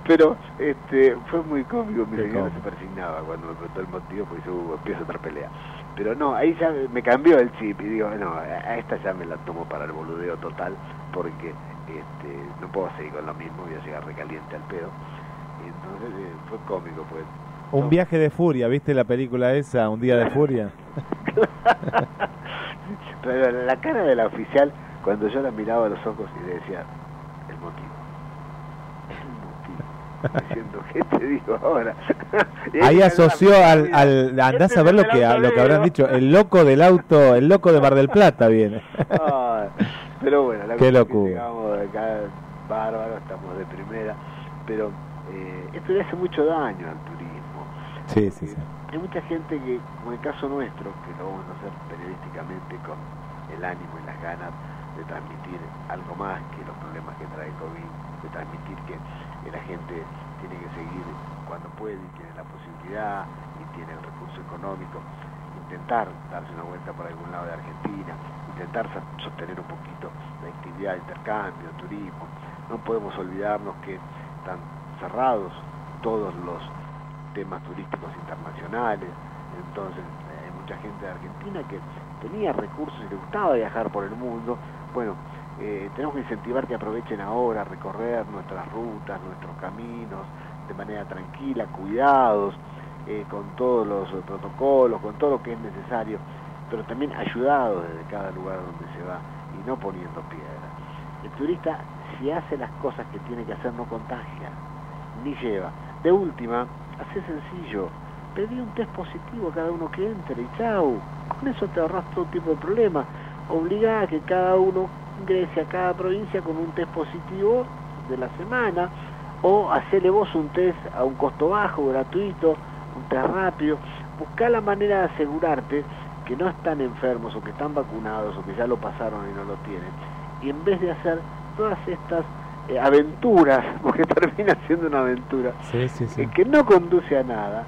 Pero este fue muy cómico, mi señora se persignaba cuando me preguntó el motivo, porque yo empiezo otra pelea. Pero no, ahí ya me cambió el chip y digo, no, a esta ya me la tomo para el boludeo total, porque este, no puedo seguir con lo mismo, voy a llegar recaliente al pedo. Y entonces eh, fue cómico, pues. Un viaje de furia, ¿viste la película esa, Un día de furia? (laughs) Pero la cara de la oficial, cuando yo la miraba a los ojos y le decía, el motivo. El motivo. Diciendo, ¿qué te digo ahora? (laughs) Ahí asoció al, al andás a ver lo que, lo que habrán dicho, el loco del auto, el loco de Mar del Plata viene. (laughs) Pero bueno, la Qué es que locura. llegamos de acá bárbaro, estamos de primera, pero eh, esto le hace mucho daño al turismo. Sí, sí, sí. Hay mucha gente que, como en el caso nuestro, que lo vamos a hacer periodísticamente con el ánimo y las ganas de transmitir algo más que los problemas que trae el COVID, de transmitir que, la gente tiene que seguir cuando puede y tiene la posibilidad y tiene el recurso económico, intentar darse una vuelta por algún lado de Argentina, intentar sostener un poquito intercambio, turismo. No podemos olvidarnos que están cerrados todos los temas turísticos internacionales, entonces hay mucha gente de Argentina que tenía recursos y le gustaba viajar por el mundo, bueno, eh, tenemos que incentivar que aprovechen ahora recorrer nuestras rutas, nuestros caminos de manera tranquila, cuidados, eh, con todos los protocolos, con todo lo que es necesario, pero también ayudados desde cada lugar donde se va y no poniendo piedras. Turista, si hace las cosas que tiene que hacer, no contagia, ni lleva. De última, hace sencillo, pedí un test positivo a cada uno que entre y chau. Con eso te ahorras todo tipo de problemas. Obligá a que cada uno ingrese a cada provincia con un test positivo de la semana o hacele vos un test a un costo bajo, gratuito, un test rápido. Buscá la manera de asegurarte que no están enfermos o que están vacunados o que ya lo pasaron y no lo tienen. Y en vez de hacer todas estas eh, aventuras, (laughs) porque termina siendo una aventura, Sí, sí, sí. eh, que no conduce a nada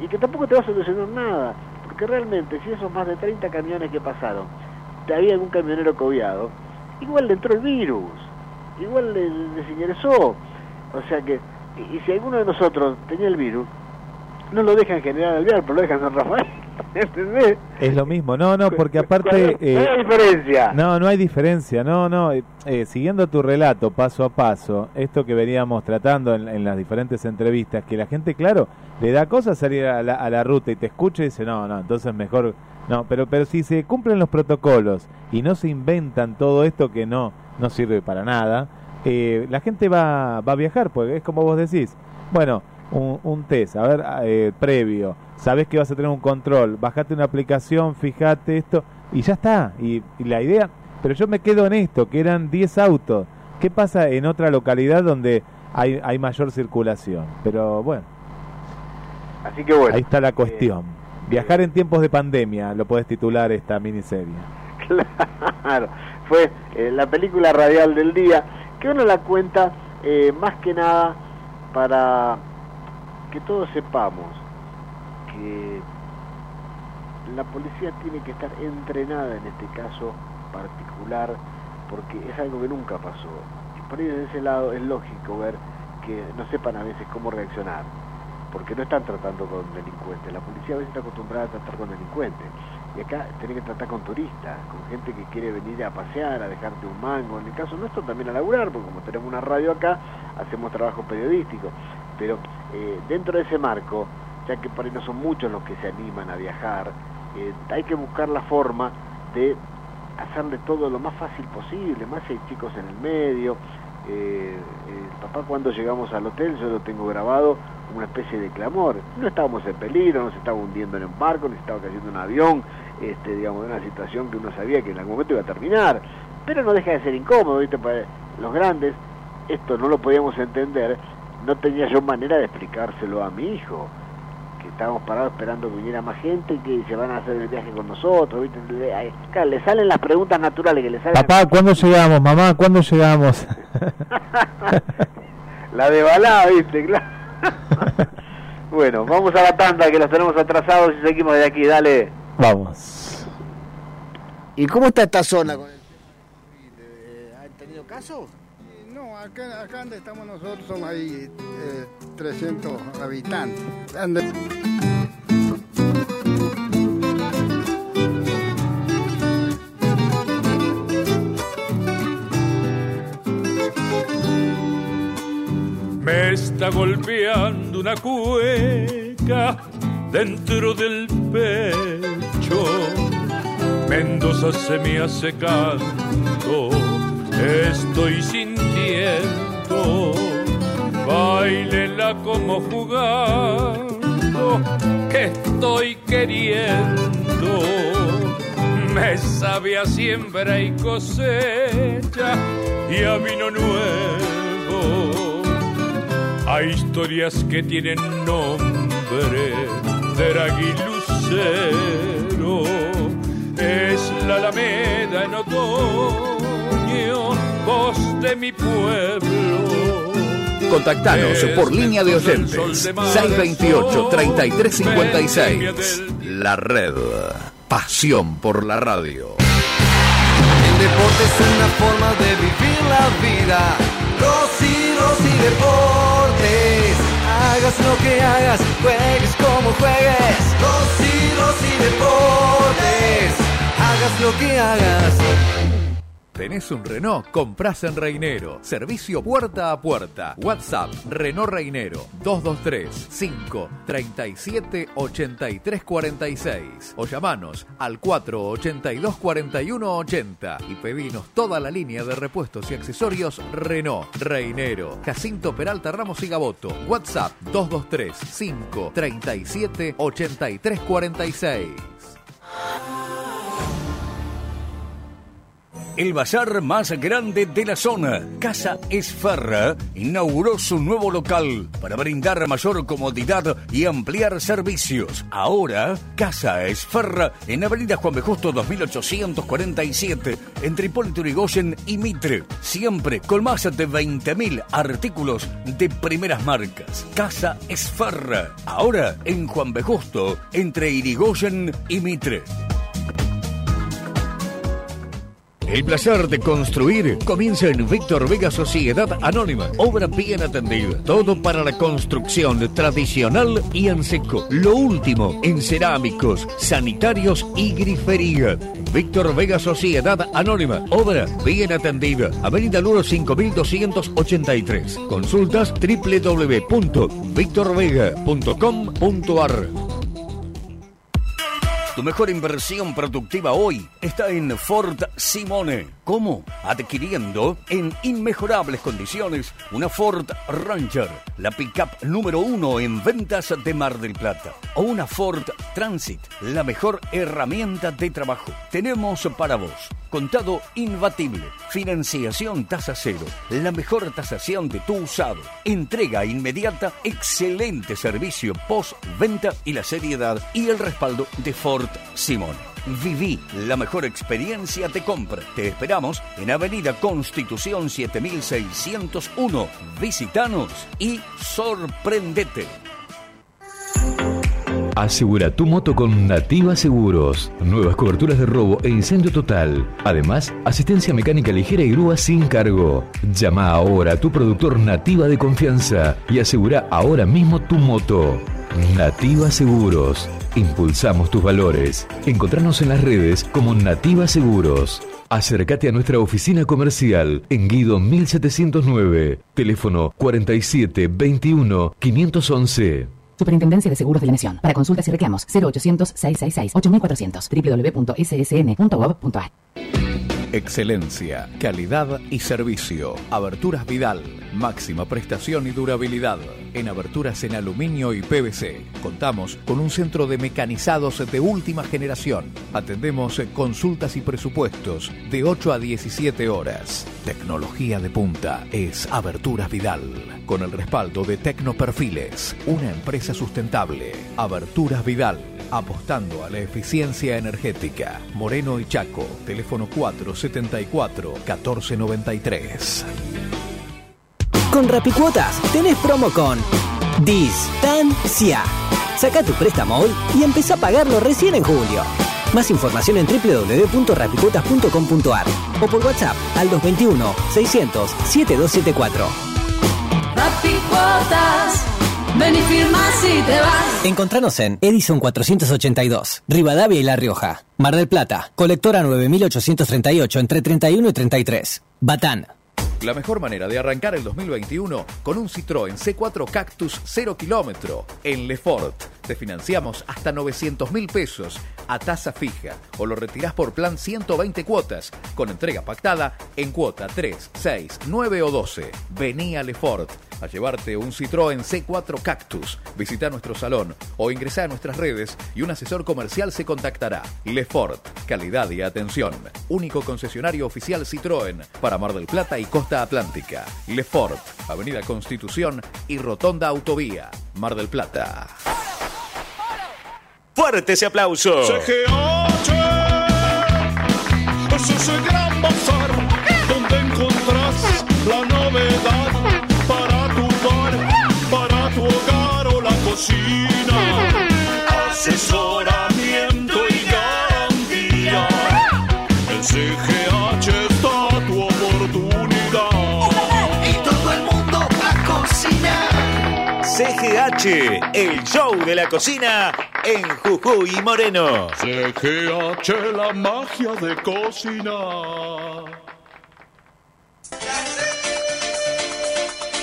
y, y que tampoco te va a solucionar nada, porque realmente si esos más de 30 camiones que pasaron, te había algún camionero cobiado, igual le entró el virus, igual le, les ingresó, o sea que, y, y si alguno de nosotros tenía el virus, no lo dejan generar al vial, pero lo dejan en Rafael, ¿entendés? (laughs) Es lo mismo, no, no, porque aparte... ¿Cuál es la diferencia? No, no hay diferencia, no, no. eh, eh, siguiendo tu relato paso a paso, esto que veníamos tratando en, en las diferentes entrevistas, que la gente, claro, le da cosa salir a la, a la ruta y te escucha y dice, no, no, entonces mejor... No, pero, pero si se cumplen los protocolos y no se inventan todo esto que no, no sirve para nada, eh, la gente va, va a viajar, porque es como vos decís. Bueno, un, un test, a ver, eh, previo, sabes que vas a tener un control, bajate una aplicación, fíjate esto, y ya está. Y, y la idea, pero yo me quedo en esto, que eran 10 autos. ¿Qué pasa en otra localidad donde hay, hay mayor circulación? Pero bueno, Así que bueno. ahí está la cuestión. Viajar en tiempos de pandemia, lo puedes titular esta miniserie. (laughs) Claro, fue eh, la película radial del día, que uno la cuenta eh, más que nada para que todos sepamos que la policía tiene que estar entrenada en este caso particular, porque es algo que nunca pasó. Y por ahí desde ese lado es lógico ver que no sepan a veces cómo reaccionar, porque no están tratando con delincuentes. La policía a veces está acostumbrada a tratar con delincuentes. Y acá tiene que tratar con turistas, con gente que quiere venir a pasear, a dejarte un mango. En el caso nuestro también a laburar, porque como tenemos una radio acá, hacemos trabajo periodístico. Pero eh, dentro de ese marco, ya que por ahí no son muchos los que se animan a viajar, eh, hay que buscar la forma de hacerle todo lo más fácil posible, más si hay chicos en el medio. Eh, papá cuando llegamos al hotel, yo lo tengo grabado, una especie de clamor. No estábamos en peligro, no se estaba hundiendo en un barco, ni se estaba cayendo un avión, este, digamos, una situación que uno sabía que en algún momento iba a terminar. Pero no deja de ser incómodo, ¿viste? Para los grandes, esto no lo podíamos entender, no tenía yo manera de explicárselo a mi hijo que estábamos parados esperando que viniera más gente y que se van a hacer el viaje con nosotros, ¿viste? Le, claro, le salen las preguntas naturales que le salen Papá, ¿cuándo llegamos? Mamá, ¿cuándo llegamos? (laughs) la de balada, ¿viste? Claro. (laughs) bueno, vamos a la tanda que los tenemos atrasados y seguimos de aquí, dale. Vamos. ¿Y cómo está esta zona con el ¿Han tenido casos? Acá, acá donde estamos nosotros somos ahí eh, 300 habitantes. Me está golpeando una cueca dentro del pecho. Mendoza se me hace canto, estoy sintiendo, bailela como jugando, que estoy queriendo. Me sabe a siembra y cosecha y a vino nuevo. Hay historias que tienen nombre de Lucero es la alameda en otoño, voz de mi pueblo. Contactanos por línea de oyentes 628-3356. La red. Pasión por la radio. El deporte es una forma de vivir la vida. Rosy, Rosy Deportes. Hagas lo que hagas, juegues como juegues. Rosy, Rosy Deportes. Hagas lo que hagas. ¿Tenés un Renault? Comprás en Reinero. Servicio puerta a puerta. WhatsApp Renault Reinero 223 537 8346 o llamanos al 482 4180 y pedinos toda la línea de repuestos y accesorios Renault Reinero. Jacinto Peralta Ramos y Gaboto. WhatsApp 223 537 8346. El bazar más grande de la zona, Casa Esfarra, inauguró su nuevo local para brindar mayor comodidad y ampliar servicios. Ahora, Casa Esfarra en Avenida Juan B. Justo 2847, entre Hipólito Yrigoyen y Mitre. Siempre con más de 20.000 artículos de primeras marcas. Casa Esfarra, ahora en Juan B. Justo, entre Irigoyen y Mitre. El placer de construir comienza en Víctor Vega Sociedad Anónima. Obra bien atendida. Todo para la construcción tradicional y en seco. Lo último en cerámicos, sanitarios y grifería. Víctor Vega Sociedad Anónima. Obra bien atendida. Avenida Luro 5283. Consultas www.victorvega.com.ar tu mejor inversión productiva hoy está en Ford Simone. ¿Cómo? Adquiriendo en inmejorables condiciones una Ford Ranger, la pickup número uno en ventas de Mar del Plata. O una Ford Transit, la mejor herramienta de trabajo. Tenemos para vos contado imbatible, financiación tasa cero, la mejor tasación de tu usado, entrega inmediata, excelente servicio post-venta y la seriedad y el respaldo de Ford Simón. Viví la mejor experiencia de compra. Te esperamos en Avenida Constitución 7601. Visítanos y sorprendete. Asegura tu moto con Nativa Seguros. Nuevas coberturas de robo e incendio total. Además, asistencia mecánica ligera y grúa sin cargo. Llama ahora a tu productor Nativa de confianza y asegura ahora mismo tu moto. Nativa Seguros. Impulsamos tus valores. Encontrarnos en las redes como Nativa Seguros. Acércate a nuestra oficina comercial en Guido 1709, teléfono 47 21 511. Superintendencia de Seguros de la Nación. Para consultas y reclamos 0800-666-8400 www.ssn.gov.ar Excelencia, calidad y servicio. Aberturas Vidal. Máxima prestación y durabilidad. En aberturas en aluminio y PVC. Contamos con un centro de mecanizados de última generación. Atendemos consultas y presupuestos de 8 a 17 horas. Tecnología de punta es Aberturas Vidal. Con el respaldo de Tecnoperfiles, una empresa sustentable. Aberturas Vidal apostando a la eficiencia energética. Moreno y Chaco, teléfono 474-1493. Con Rapicuotas tenés promo con Distancia. Saca tu préstamo hoy y empezá a pagarlo recién en julio. Más información en www.rapicuotas.com.ar o por WhatsApp al 221 600 7274. Rapicuotas. Ven y firma si te vas. Encontranos en Edison 482, Rivadavia y La Rioja. Mar del Plata, colectora 9838 entre 31 y 33. Batán. La mejor manera de arrancar el 2021 con un Citroën C4 Cactus 0 kilómetro en Lefort. Te financiamos hasta 900 mil pesos a tasa fija o lo retirás por plan 120 cuotas con entrega pactada en cuota 3, 6, 9 o 12. Vení a Lefort a llevarte un Citroën C4 Cactus. Visita nuestro salón o ingresa a nuestras redes y un asesor comercial se contactará. Lefort, calidad y atención. Único concesionario oficial Citroën para Mar del Plata y Costa Atlántica. Lefort, Avenida Constitución y Rotonda Autovía, Mar del Plata. Fuerte ese aplauso. CGH es ese gran bazar CGH, el show de la cocina en Jujuy Moreno. CGH, la magia de cocinar.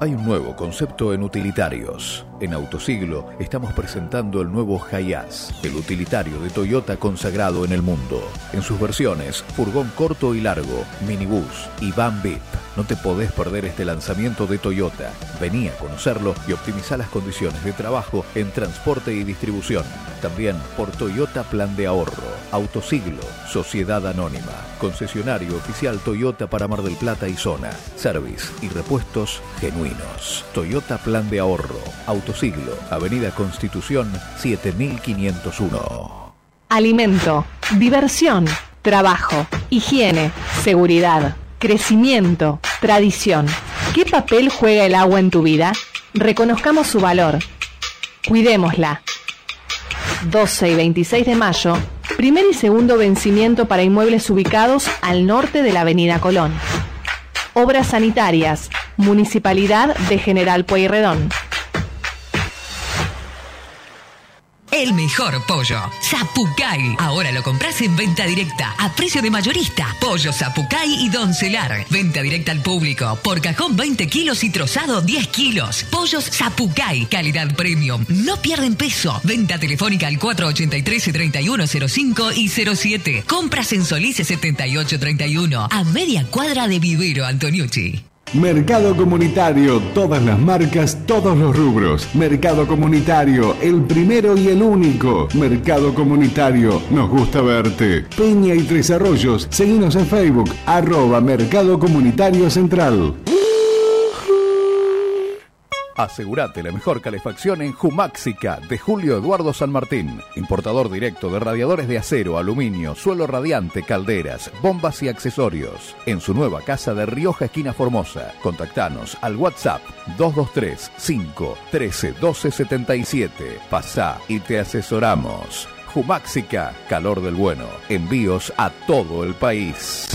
Hay un nuevo concepto en utilitarios. En Autosiglo estamos presentando el nuevo Hayas, el utilitario de Toyota consagrado en el mundo. En sus versiones, furgón corto y largo, minibús y van VIP. No te podés perder este lanzamiento de Toyota. Vení a conocerlo y optimizar las condiciones de trabajo en transporte y distribución. También por Toyota Plan de Ahorro. Autosiglo, Sociedad Anónima, concesionario oficial Toyota para Mar del Plata y zona. Service y repuestos genuinos. Toyota Plan de Ahorro. Autosiglo, Avenida Constitución 7501. Alimento, diversión, trabajo, higiene, seguridad, crecimiento, tradición. ¿Qué papel juega el agua en tu vida? Reconozcamos su valor. Cuidémosla. 12 y 26 de mayo, primer y segundo vencimiento para inmuebles ubicados al norte de la Avenida Colón. Obras sanitarias, Municipalidad de General Pueyrredón. El mejor pollo. Zapucay. Ahora lo compras en venta directa. A precio de mayorista. Pollo Zapucay y Doncelar. Venta directa al público. Por cajón 20 kilos y trozado 10 kilos. Pollos Zapucay. Calidad premium. No pierden peso. Venta telefónica al 483-3105 y 07. Compras en Solís 7831. A media cuadra de Vivero Antoniucci. Mercado Comunitario, todas las marcas, todos los rubros. Mercado Comunitario, el primero y el único. Mercado Comunitario, nos gusta verte. Peña y Tres Arroyos, seguimos en Facebook, arroba Mercado Comunitario Central. Asegurate la mejor calefacción en Jumáxica de Julio Eduardo San Martín. Importador directo de radiadores de acero, aluminio, suelo radiante, calderas, bombas y accesorios. En su nueva casa de Rioja, esquina Formosa. Contactanos al WhatsApp 223 5 13 12 77. Pasá y te asesoramos. Jumáxica, calor del bueno. Envíos a todo el país.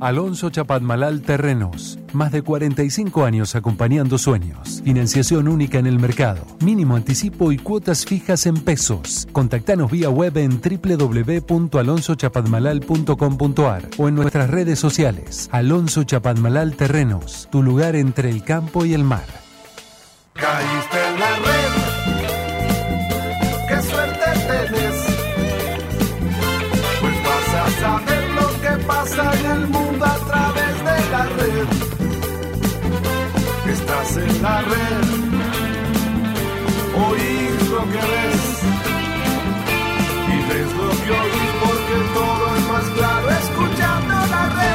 Alonso Chapadmalal Terrenos. Más de 45 años acompañando sueños. Financiación única en el mercado. Mínimo anticipo y cuotas fijas en pesos. Contactanos vía web en www.alonsochapadmalal.com.ar o en nuestras redes sociales. Alonso Chapadmalal Terrenos. Tu lugar entre el campo y el mar. Caíste en la. La red. Oís lo que ves. Y ves lo que oís porque todo es más claro escuchando la red.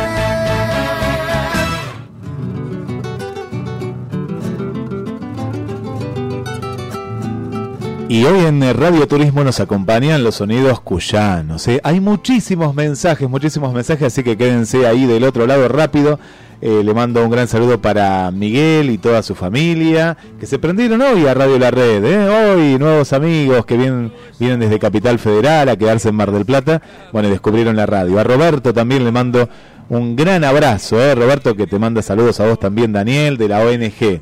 Y hoy en Radio Turismo nos acompañan los sonidos cuyanos. ¿eh? Hay muchísimos mensajes, muchísimos mensajes, así que quédense ahí del otro lado rápido. Eh, le mando un gran saludo para Miguel y toda su familia, que se prendieron hoy a Radio La Red. ¿eh? Hoy nuevos amigos que vienen, vienen desde Capital Federal a quedarse en Mar del Plata. Bueno, y descubrieron la radio. A Roberto también le mando un gran abrazo. ¿eh? Roberto, que te manda saludos a vos también, Daniel, de la ONG.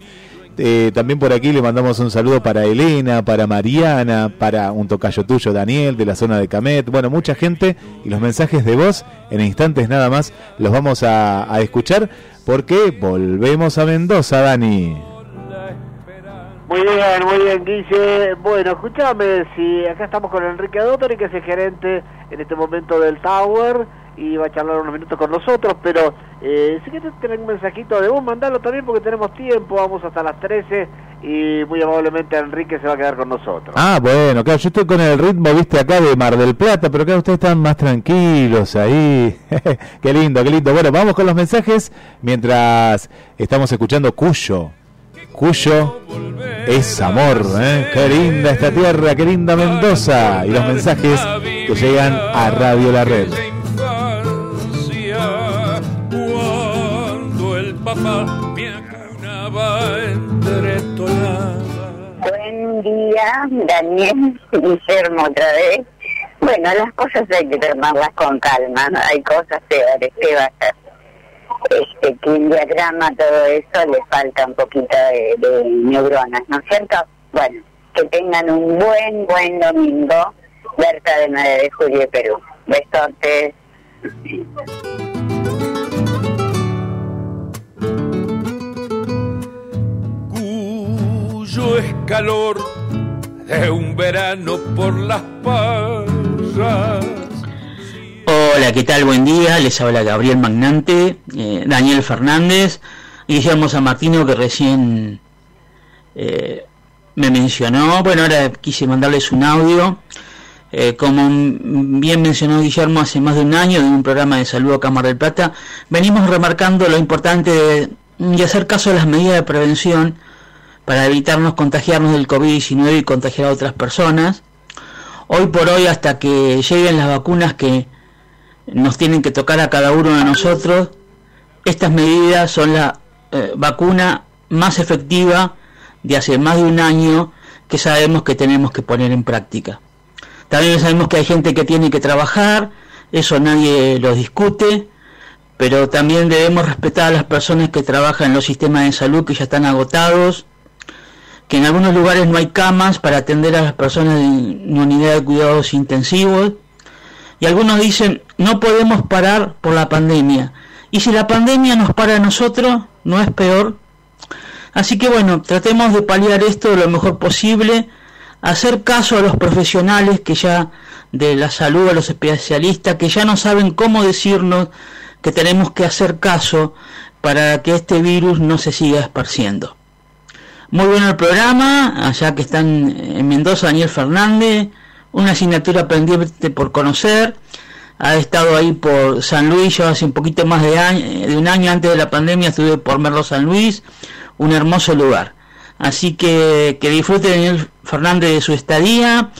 Eh, también por aquí le mandamos un saludo para Elena, para Mariana, para un tocayo tuyo, Daniel, de la zona de Camet. Bueno, mucha gente y los mensajes de voz en instantes nada más los vamos a escuchar porque volvemos a Mendoza, Dani. Muy bien, muy bien, Guille. Bueno, escúchame, si acá estamos con Enrique Dottori, que es el gerente en este momento del Tower, y va a charlar unos minutos con nosotros, pero eh, si quieres tener un mensajito de vos, mandalo también porque tenemos tiempo, vamos hasta las 13 y muy amablemente Enrique se va a quedar con nosotros. Ah, bueno, claro, yo estoy con el ritmo, viste, acá de Mar del Plata, pero claro, ustedes están más tranquilos ahí. (laughs) qué lindo, qué lindo. Bueno, vamos con los mensajes mientras estamos escuchando Cuyo. Cuyo es amor, ¿eh? Qué linda esta tierra, qué linda Mendoza. Y los mensajes que llegan a Radio La Red. Papá me acunaba. Buen día, Daniel, (laughs) Guillermo otra vez. Bueno, las cosas hay que tomarlas con calma, ¿no? hay cosas peores, ¿qué va? Este, que el diagrama, todo eso, le falta un poquito de, neuronas, ¿no es cierto? Bueno, que tengan un buen, buen domingo, Berta de 9 de julio Perú. Besotes. Cuyo es calor de un verano por las payas. Hola, ¿qué tal? Buen día. Les habla Gabriel Magnante, eh, Daniel Fernández Guillermo San Martino que recién eh, me mencionó. Bueno, ahora quise mandarles un audio. Eh, como bien mencionó Guillermo hace más de un año de un programa de salud acá en Mar del Plata, venimos remarcando lo importante de, de hacer caso a las medidas de prevención para evitarnos contagiarnos del COVID-19 y contagiar a otras personas. Hoy por hoy, hasta que lleguen las vacunas que nos tienen que tocar a cada uno de nosotros, estas medidas son la eh, vacuna más efectiva de hace más de un año que sabemos que tenemos que poner en práctica. También sabemos que hay gente que tiene que trabajar, eso nadie lo discute, pero también debemos respetar a las personas que trabajan en los sistemas de salud que ya están agotados, que en algunos lugares no hay camas para atender a las personas en unidad de cuidados intensivos, y algunos dicen, no podemos parar por la pandemia. Y si la pandemia nos para a nosotros, ¿no es peor? Así que bueno, tratemos de paliar esto lo mejor posible, hacer caso a los profesionales que ya de la salud, a los especialistas, que ya no saben cómo decirnos que tenemos que hacer caso para que este virus no se siga esparciendo. Muy bueno el programa, allá que están en Mendoza, Daniel Fernández, una asignatura pendiente por conocer. Ha estado ahí por San Luis, yo hace un poquito más de, año, de un año antes de la pandemia estuve por Merlo San Luis, un hermoso lugar. Así que que disfrute Daniel Fernández de su estadía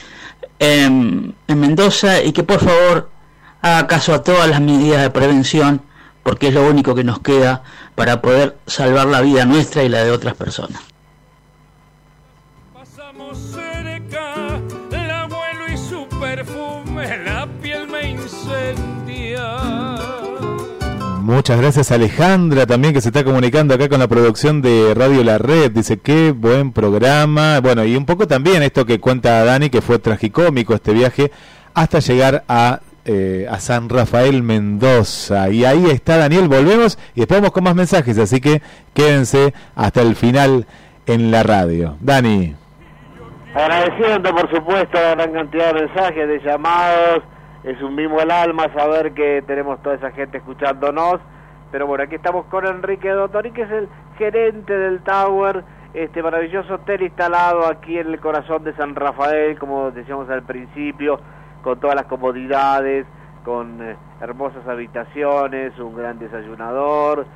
en, en Mendoza y que por favor haga caso a todas las medidas de prevención porque es lo único que nos queda para poder salvar la vida nuestra y la de otras personas. Muchas gracias Alejandra también que se está comunicando acá con la producción de Radio La Red. Dice qué buen programa. Bueno, y un poco también esto que cuenta Dani, que fue tragicómico este viaje hasta llegar a, eh, a San Rafael Mendoza. Y ahí está Daniel, volvemos y después vamos con más mensajes, así que quédense hasta el final en la radio. Dani. Agradeciendo, por supuesto, la gran cantidad de mensajes, de llamados. Es un mimo el alma saber que tenemos toda esa gente escuchándonos. Pero bueno, aquí estamos con Enrique Dottori, que es el gerente del Tower, este maravilloso hotel instalado aquí en el corazón de San Rafael, como decíamos al principio, con todas las comodidades, con eh, hermosas habitaciones, un gran desayunador,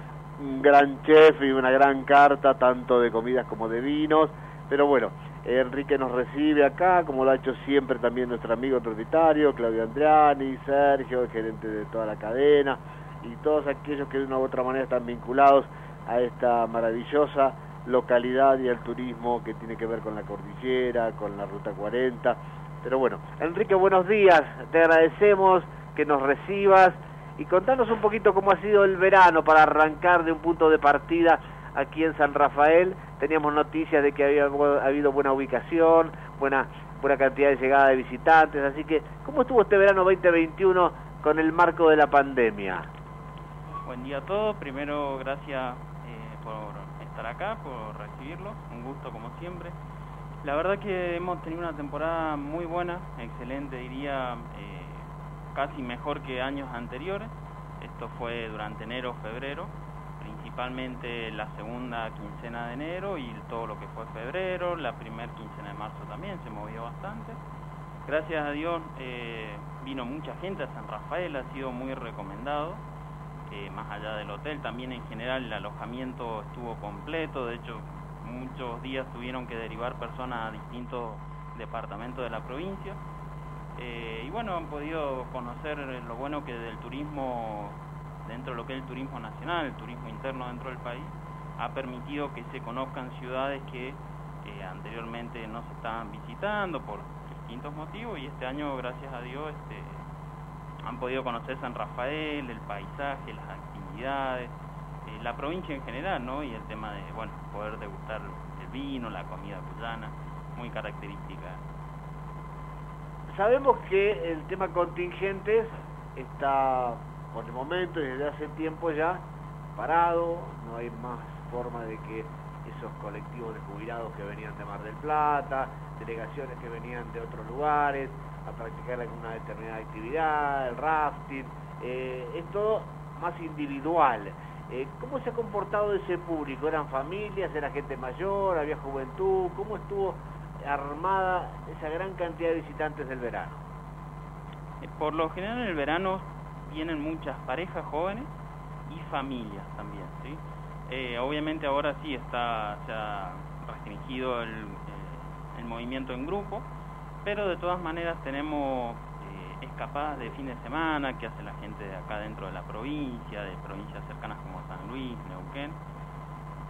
un gran chef y una gran carta, tanto de comidas como de vinos. Pero bueno, Enrique nos recibe acá, como lo ha hecho siempre también nuestro amigo propietario, Claudio Andriani, Sergio, el gerente de toda la cadena, y todos aquellos que de una u otra manera están vinculados a esta maravillosa localidad y al turismo que tiene que ver con la cordillera, con la Ruta 40. Pero bueno, Enrique, buenos días, te agradecemos que nos recibas y contanos un poquito cómo ha sido el verano para arrancar de un punto de partida aquí en San Rafael. Teníamos noticias de que había habido buena ubicación, buena, buena cantidad de llegada de visitantes, así que ¿cómo estuvo este verano 2021 con el marco de la pandemia? Buen día a todos, primero gracias eh, por estar acá, por recibirlo, un gusto como siempre. La verdad que hemos tenido una temporada muy buena, excelente diría, eh, casi mejor que años anteriores. Esto fue durante enero, febrero, principalmente la segunda quincena de enero y todo lo que fue febrero, la primera quincena de marzo también se movió bastante. Gracias a Dios eh, vino mucha gente a San Rafael, ha sido muy recomendado, eh, más allá del hotel, también en general el alojamiento estuvo completo, de hecho muchos días tuvieron que derivar personas a distintos departamentos de la provincia. Eh, y bueno, han podido conocer lo bueno que del turismo, dentro de lo que es el turismo nacional, el turismo interno dentro del país, ha permitido que se conozcan ciudades que eh, anteriormente no se estaban visitando por distintos motivos y este año, gracias a Dios, este, han podido conocer San Rafael, el paisaje, las actividades, eh, la provincia en general, ¿no? Y el tema de, bueno, poder degustar el vino, la comida cuyana, muy característica Sabemos que el tema contingentes está por el momento y desde hace tiempo ya parado, no hay más forma de que esos colectivos de jubilados que venían de Mar del Plata, delegaciones que venían de otros lugares a practicar alguna determinada actividad, el rafting, eh, es todo más individual. Eh, ¿Cómo se ha comportado ese público? ¿Eran familias? ¿Era gente mayor? ¿Había juventud? ¿Cómo estuvo armada esa gran cantidad de visitantes del verano? Eh, por lo general en el verano vienen muchas parejas jóvenes y familias también, ¿sí? Eh, obviamente ahora sí está se ha restringido el, eh, movimiento en grupo, pero de todas maneras tenemos escapadas de fin de semana que hace la gente de acá dentro de la provincia, de provincias cercanas como San Luis, Neuquén,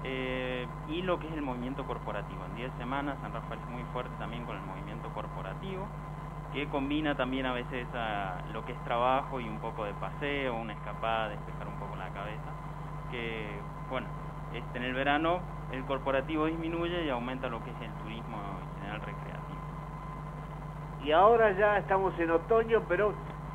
eh, y lo que es el movimiento corporativo. En 10 semanas San Rafael es muy fuerte también con el movimiento corporativo, que combina también a veces a lo que es trabajo y un poco de paseo, una escapada, despejar un poco la cabeza, que bueno, este, en el verano el corporativo disminuye y aumenta lo que es el turismo en general recreativo. Y ahora ya estamos en otoño, pero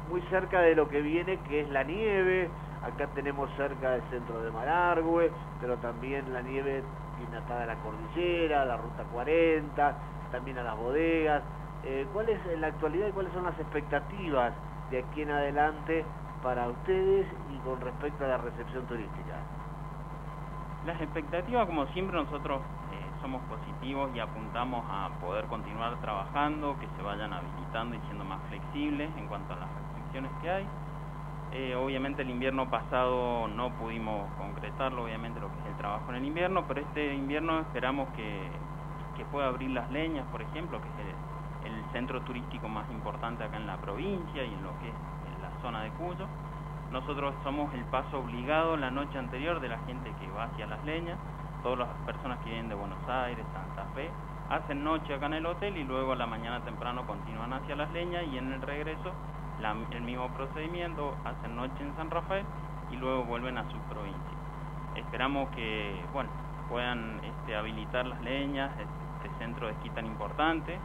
muy cerca de lo que viene, que es la nieve, Acá tenemos cerca el centro de Malargüe, pero también la nieve viene atada a la cordillera, a la ruta 40, también a las bodegas. Eh, ¿Cuál es en la actualidad y cuáles son las expectativas de aquí en adelante para ustedes y con respecto a la recepción turística? Las expectativas, como siempre, nosotros eh, somos positivos y apuntamos a poder continuar trabajando, que se vayan habilitando y siendo más flexibles en cuanto a las restricciones que hay. Eh, obviamente el invierno pasado no pudimos concretarlo, obviamente lo que es el trabajo en el invierno, pero este invierno esperamos que, que pueda abrir las leñas, por ejemplo, que es el, centro turístico más importante acá en la provincia y en lo que es la zona de Cuyo. Nosotros somos el paso obligado la noche anterior de la gente que va hacia las leñas, todas las personas que vienen de Buenos Aires, Santa Fe, hacen noche acá en el hotel y luego a la mañana temprano continúan hacia las leñas y en el regreso el mismo procedimiento, hacen noche en San Rafael y luego vuelven a su provincia. Esperamos que bueno, puedan este, habilitar las leñas, este centro de esquí tan importante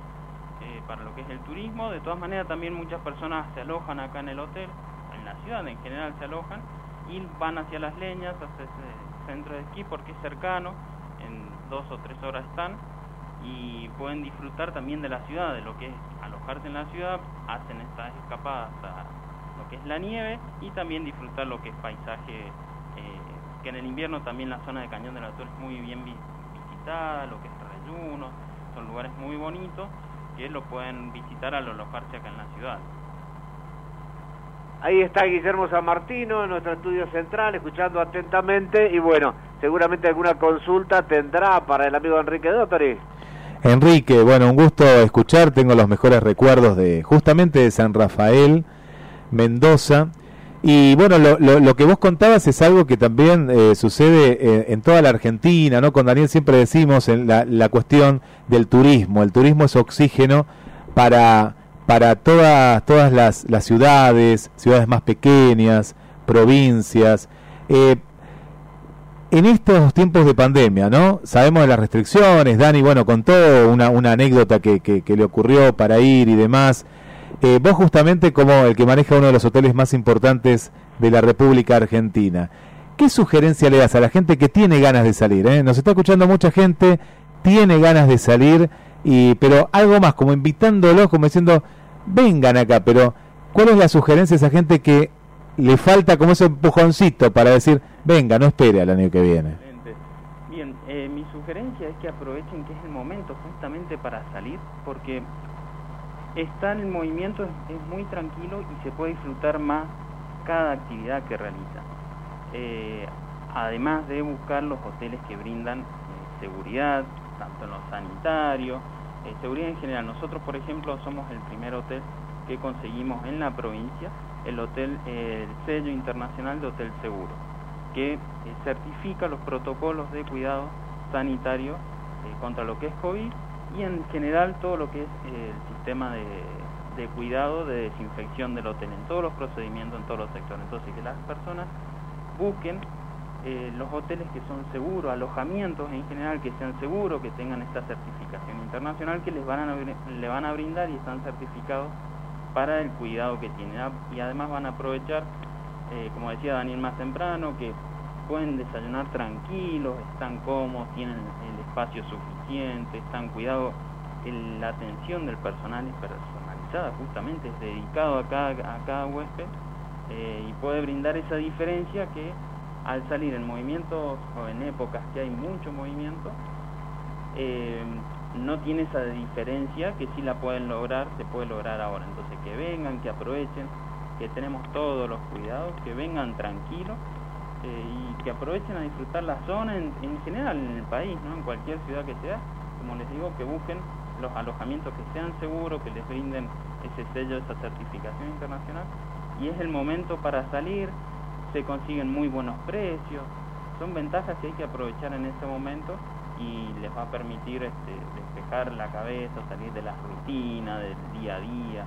eh, para lo que es el turismo. De todas maneras también muchas personas se alojan acá en el hotel, en la ciudad en general se alojan y van hacia las leñas, hacia ese centro de esquí porque es cercano, en dos o tres horas están y pueden disfrutar también de la ciudad, de lo que es alojarse en la ciudad, hacen estas escapadas a lo que es la nieve y también disfrutar lo que es paisaje, eh, que en el invierno también la zona de Cañón de la Torre es muy bien visitada, lo que es Reyuno, son lugares muy bonitos que lo pueden visitar al alojarse acá en la ciudad. Ahí está Guillermo San Martino en nuestro estudio central, escuchando atentamente y bueno, seguramente alguna consulta tendrá para el amigo Enrique Dottori. Enrique, bueno, un gusto escuchar, tengo los mejores recuerdos de justamente de San Rafael, Mendoza, Y bueno, lo, lo, que vos contabas es algo que también eh, sucede eh, en toda la Argentina, ¿no? Con Daniel siempre decimos en la, la cuestión del turismo. El turismo es oxígeno para, para todas, todas las, las ciudades, ciudades más pequeñas, provincias. Eh, en estos tiempos de pandemia, ¿no? Sabemos de las restricciones, Dani, bueno, contó una, una anécdota que, que le ocurrió para ir y demás. Eh, vos justamente como el que maneja uno de los hoteles más importantes de la República Argentina, ¿qué sugerencia le das a la gente que tiene ganas de salir? eh? Nos está escuchando mucha gente, tiene ganas de salir, y, pero algo más, como invitándolos, como diciendo, vengan acá, pero ¿cuál es la sugerencia a esa gente que le falta como ese empujoncito para decir, venga, no espere al año que viene? Bien, eh, mi sugerencia es que aprovechen que es el momento justamente para salir, porque estar en movimiento es, muy tranquilo y se puede disfrutar más cada actividad que realiza. Eh, además de buscar los hoteles que brindan eh, seguridad, tanto en lo sanitario, eh, seguridad en general. Nosotros, por ejemplo, somos el primer hotel que conseguimos en la provincia el hotel, el sello internacional de hotel seguro, que certifica los protocolos de cuidado sanitario contra lo que es COVID y en general todo lo que es el sistema de, de cuidado de desinfección del hotel, en todos los procedimientos, en todos los sectores. Entonces, que las personas busquen eh, los hoteles que son seguros, alojamientos en general que sean seguros, que tengan esta certificación internacional que les van a, le van a brindar y están certificados para el cuidado que tienen. Ah, Y además van a aprovechar, eh, como decía Daniel más temprano, que pueden desayunar tranquilos, están cómodos, tienen el espacio suficiente, están cuidados, el- la atención del personal es personalizada, justamente es dedicado a cada, a cada huésped eh, y puede brindar esa diferencia que al salir en movimientos o en épocas que hay mucho movimiento, eh, no tiene esa diferencia que si la pueden lograr, se puede lograr ahora. Entonces que vengan, que aprovechen, que tenemos todos los cuidados, que vengan tranquilos eh, y que aprovechen a disfrutar la zona en, en general en el país, ¿no? en cualquier ciudad que sea, como les digo, que busquen los alojamientos que sean seguros, que les brinden ese sello, esa certificación internacional y es el momento para salir, se consiguen muy buenos precios, son ventajas que hay que aprovechar en este momento y les va a permitir este, despejar la cabeza, salir de la rutina, del día a día.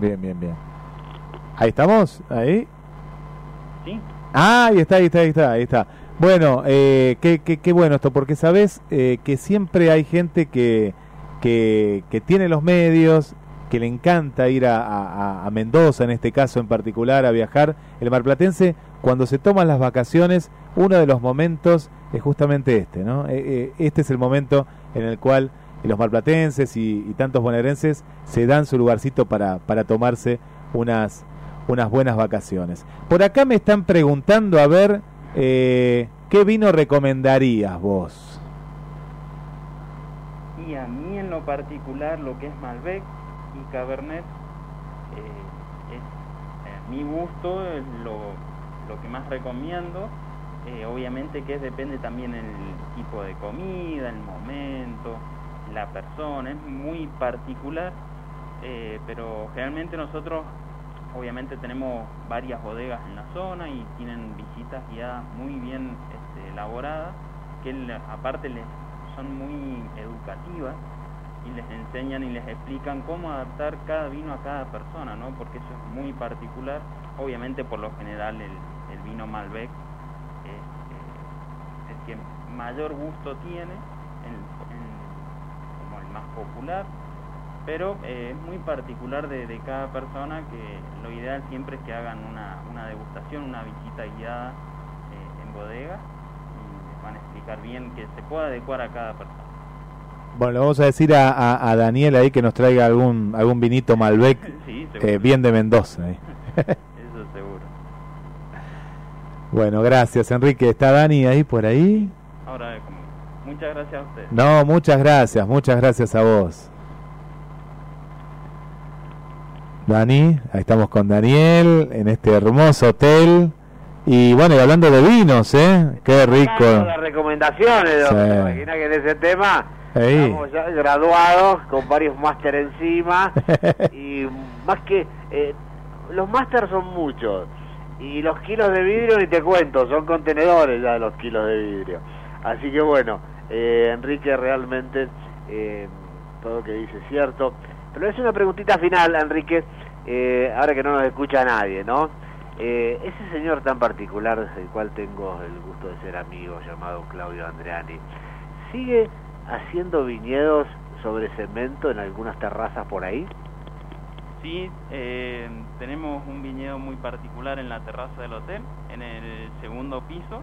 Bien, bien, bien. Ahí estamos, ahí. ¿Sí? Ah, ahí está, ahí está, ahí está, ahí está. Bueno, eh, qué, qué, qué bueno esto, porque sabes eh, que siempre hay gente que, que, que tiene los medios, que le encanta ir a, a- Mendoza, en este caso en particular, a viajar. El marplatense, cuando se toman las vacaciones, uno de los momentos es justamente este, ¿no? Eh, eh, este es el momento en el cual los marplatenses y, y tantos bonaerenses se dan su lugarcito para, para tomarse unas, unas buenas vacaciones. Por acá me están preguntando a ver eh, qué vino recomendarías vos. Y a mí en lo particular lo que es Malbec y Cabernet eh, es eh, mi gusto, es lo, lo que más recomiendo. Eh, obviamente que depende también el tipo de comida, el momento, la persona, es muy particular, eh, pero generalmente nosotros obviamente tenemos varias bodegas en la zona y tienen visitas guiadas muy bien este, elaboradas, que aparte les son muy educativas y les enseñan y les explican cómo adaptar cada vino a cada persona, ¿no? Porque eso es muy particular. Obviamente por lo general el, el vino Malbec es eh, el que mayor gusto tiene, en- en- como el más popular, pero eh, es muy particular de, de cada persona que lo ideal siempre es que hagan una, una degustación, una visita guiada eh, en bodega y les van a explicar bien que se puede adecuar a cada persona. Bueno, le vamos a decir a, a- a Daniel ahí que nos traiga algún algún vinito (laughs) Malbec Sí, eh, bien de Mendoza. (laughs) Eso seguro. (laughs) bueno, gracias Enrique. ¿Está Dani ahí por ahí? Ahora, muchas gracias a ustedes. No, muchas gracias, muchas gracias a vos. Dani, ahí estamos con Daniel en este hermoso hotel. Y bueno, y hablando de vinos, ¿eh? Qué rico. Las recomendaciones, Sí. Imagina que en ese tema Ahí. Estamos ya graduados con varios máster encima (laughs) y más que eh, los máster son muchos y los kilos de vidrio ni te cuento, son contenedores ya los kilos de vidrio. Así que bueno, eh, Enrique realmente eh, todo lo que dice es cierto. Pero es una preguntita final, Enrique, eh, ahora que no nos escucha nadie, ¿no? Eh, ese señor tan particular del cual tengo el gusto de ser amigo, llamado Claudio Andreani, ¿sigue haciendo viñedos sobre cemento en algunas terrazas por ahí? Sí, eh, tenemos un viñedo muy particular en la terraza del hotel, en el segundo piso,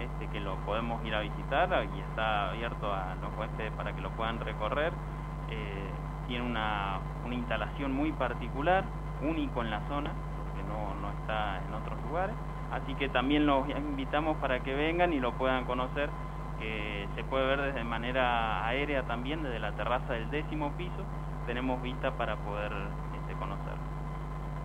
este, que lo podemos ir a visitar y está abierto a los huéspedes para que lo puedan recorrer. Eh, tiene una, una instalación muy particular, único en la zona, porque no, no está en otros lugares. Así que también los invitamos para que vengan y lo puedan conocer. que se puede ver de manera aérea también, desde la terraza del décimo piso. Tenemos vista para poder este, conocerlo.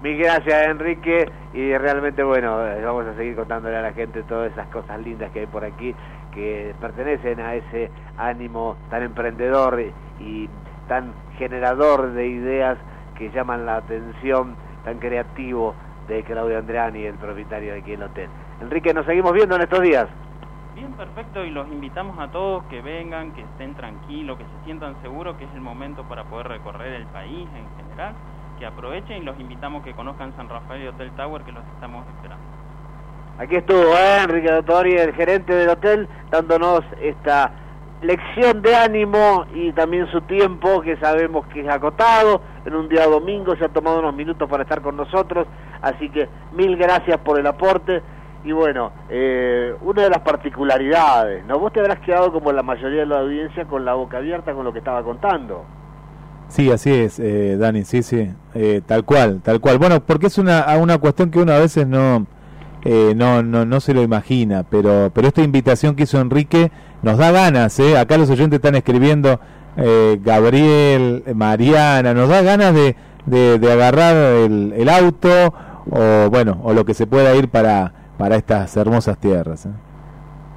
Mil gracias Enrique y realmente bueno, eh, vamos a seguir contándole a la gente todas esas cosas lindas que hay por aquí que pertenecen a ese ánimo tan emprendedor y tan generador de ideas que llaman la atención, tan creativo de Claudio Andreani, el propietario de aquí el hotel. Enrique, nos seguimos viendo en estos días. Bien, perfecto, y los invitamos a todos que vengan, que estén tranquilos, que se sientan seguros que es el momento para poder recorrer el país en general, que aprovechen y los invitamos que conozcan San Rafael y Hotel Tower, que los estamos esperando. Aquí estuvo ¿eh? Enrique Dottori, el gerente del hotel, dándonos esta lección de ánimo y también su tiempo, que sabemos que es acotado. En un día domingo se ha tomado unos minutos para estar con nosotros, así que mil gracias por el aporte. Y bueno, eh, una de las particularidades, ¿no? Vos te habrás quedado como la mayoría de la audiencia con la boca abierta con lo que estaba contando. Sí, así es, eh, Dani, sí, sí, eh, tal cual, tal cual. Bueno, porque es una, una cuestión que uno a veces no, eh, no, no, no se lo imagina, pero, pero esta invitación que hizo Enrique nos da ganas, ¿eh? Acá los oyentes están escribiendo, eh, Gabriel, Mariana, nos da ganas de, de, de agarrar el, el auto o, bueno, o lo que se pueda ir para, para estas hermosas tierras. ¿eh?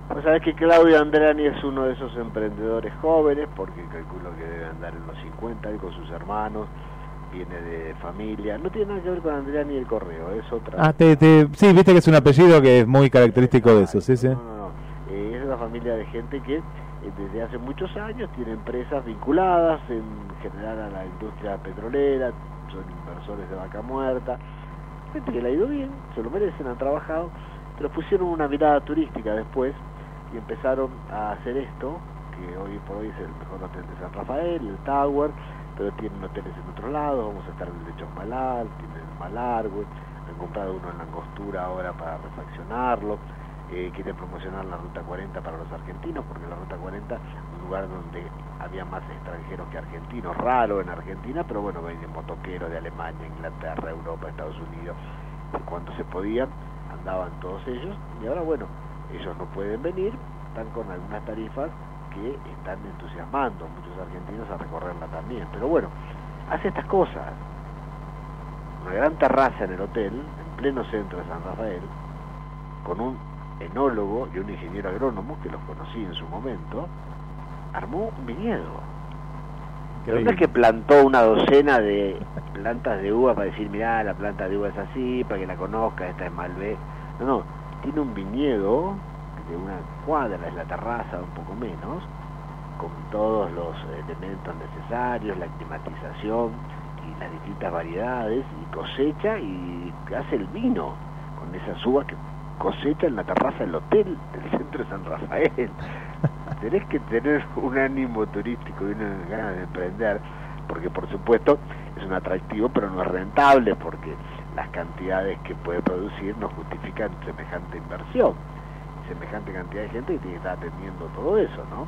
Vos sabés que Claudio Andreani es uno de esos emprendedores jóvenes, porque calculo que debe andar en los 50 y con sus hermanos, viene de familia. No tiene nada que ver con Andreani el correo, es otra. Ah, te, te- sí, viste que es un apellido que es muy característico de eso, sí, sí. No, no, no. Es una familia de gente que eh, desde hace muchos años tiene empresas vinculadas en general a la industria petrolera, son inversores de vaca muerta, gente que le ha ido bien, se lo merecen, han trabajado, pero pusieron una mirada turística después y empezaron a hacer esto, que hoy por hoy es el mejor hotel de San Rafael, el Tower, pero tienen hoteles en otro lado, vamos a estar en el de Chosmalal, tienen el Malargüe, han comprado uno en la Angostura ahora para refaccionarlo, eh, promocionar la Ruta 40 para los argentinos, porque la Ruta 40 un lugar donde había más extranjeros que argentinos, raro en Argentina, pero bueno, venían motoqueros de Alemania, Inglaterra, Europa, Estados Unidos, cuando se podían, andaban todos ellos, y ahora bueno, ellos no pueden venir, están con algunas tarifas que están entusiasmando a muchos argentinos a recorrerla también, pero bueno, hace estas cosas, una gran terraza en el hotel, en pleno centro de San Rafael, con un enólogo y un ingeniero agrónomo que los conocí en su momento, armó un viñedo. Pero no es que plantó una docena de plantas de uva para decir, mirá, la planta de uva es así, para que la conozca, esta es Malbec. No, no, tiene un viñedo de una cuadra, es la terraza, un poco menos, con todos los elementos necesarios, la climatización y las distintas variedades, y cosecha y hace el vino con esas uvas que cosecha en la terraza del hotel del centro de San Rafael. (laughs) Tenés que tener un ánimo turístico y una ganas de emprender, porque por supuesto es un atractivo, pero no es rentable, porque las cantidades que puede producir no justifican semejante inversión, semejante cantidad de gente que tiene que estar atendiendo todo eso, ¿no?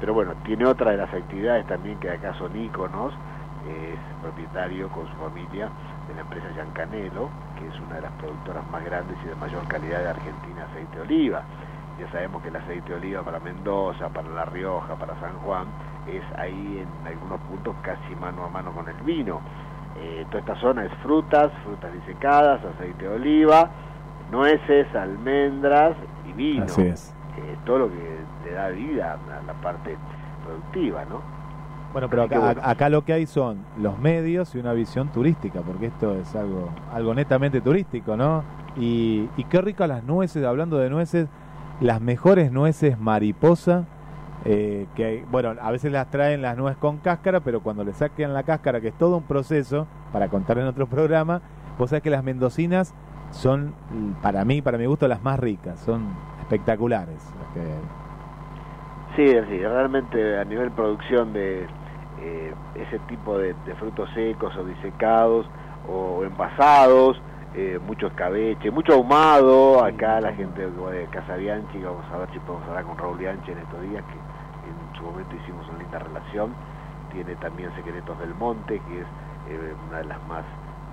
Pero bueno, tiene otra de las actividades también que acá son íconos, es propietario con su familia de la empresa Giancanelo, que es una de las productoras más grandes y de mayor calidad de Argentina de aceite de oliva. Ya sabemos que el aceite de oliva para Mendoza, para La Rioja, para San Juan, es ahí en algunos puntos casi mano a mano con el vino. Eh, toda esta zona es frutas, frutas disecadas, aceite de oliva, nueces, almendras y vino. Así es. Eh, todo lo que le da vida a la parte productiva, ¿no? Bueno, pero acá, bueno. acá lo que hay son los medios y una visión turística, porque esto es algo, algo netamente turístico, ¿no? Y, y qué ricas las nueces, hablando de nueces, las mejores nueces mariposa, eh, que hay- bueno, a veces las traen las nueces con cáscara, pero cuando le saquen la cáscara, que es todo un proceso, para contar en otro programa, vos sabés que las mendocinas son, para mí, para mi gusto, las más ricas, son espectaculares. las que- Sí, sí, realmente a nivel producción de eh, ese tipo de, de frutos secos o disecados o envasados, eh, mucho escabeche, mucho ahumado, acá la gente de Casa Bianchi, que vamos a ver si podemos hablar con Raúl Bianchi en estos días, que en su momento hicimos una linda relación, tiene también Secretos del Monte, que es eh, una de las más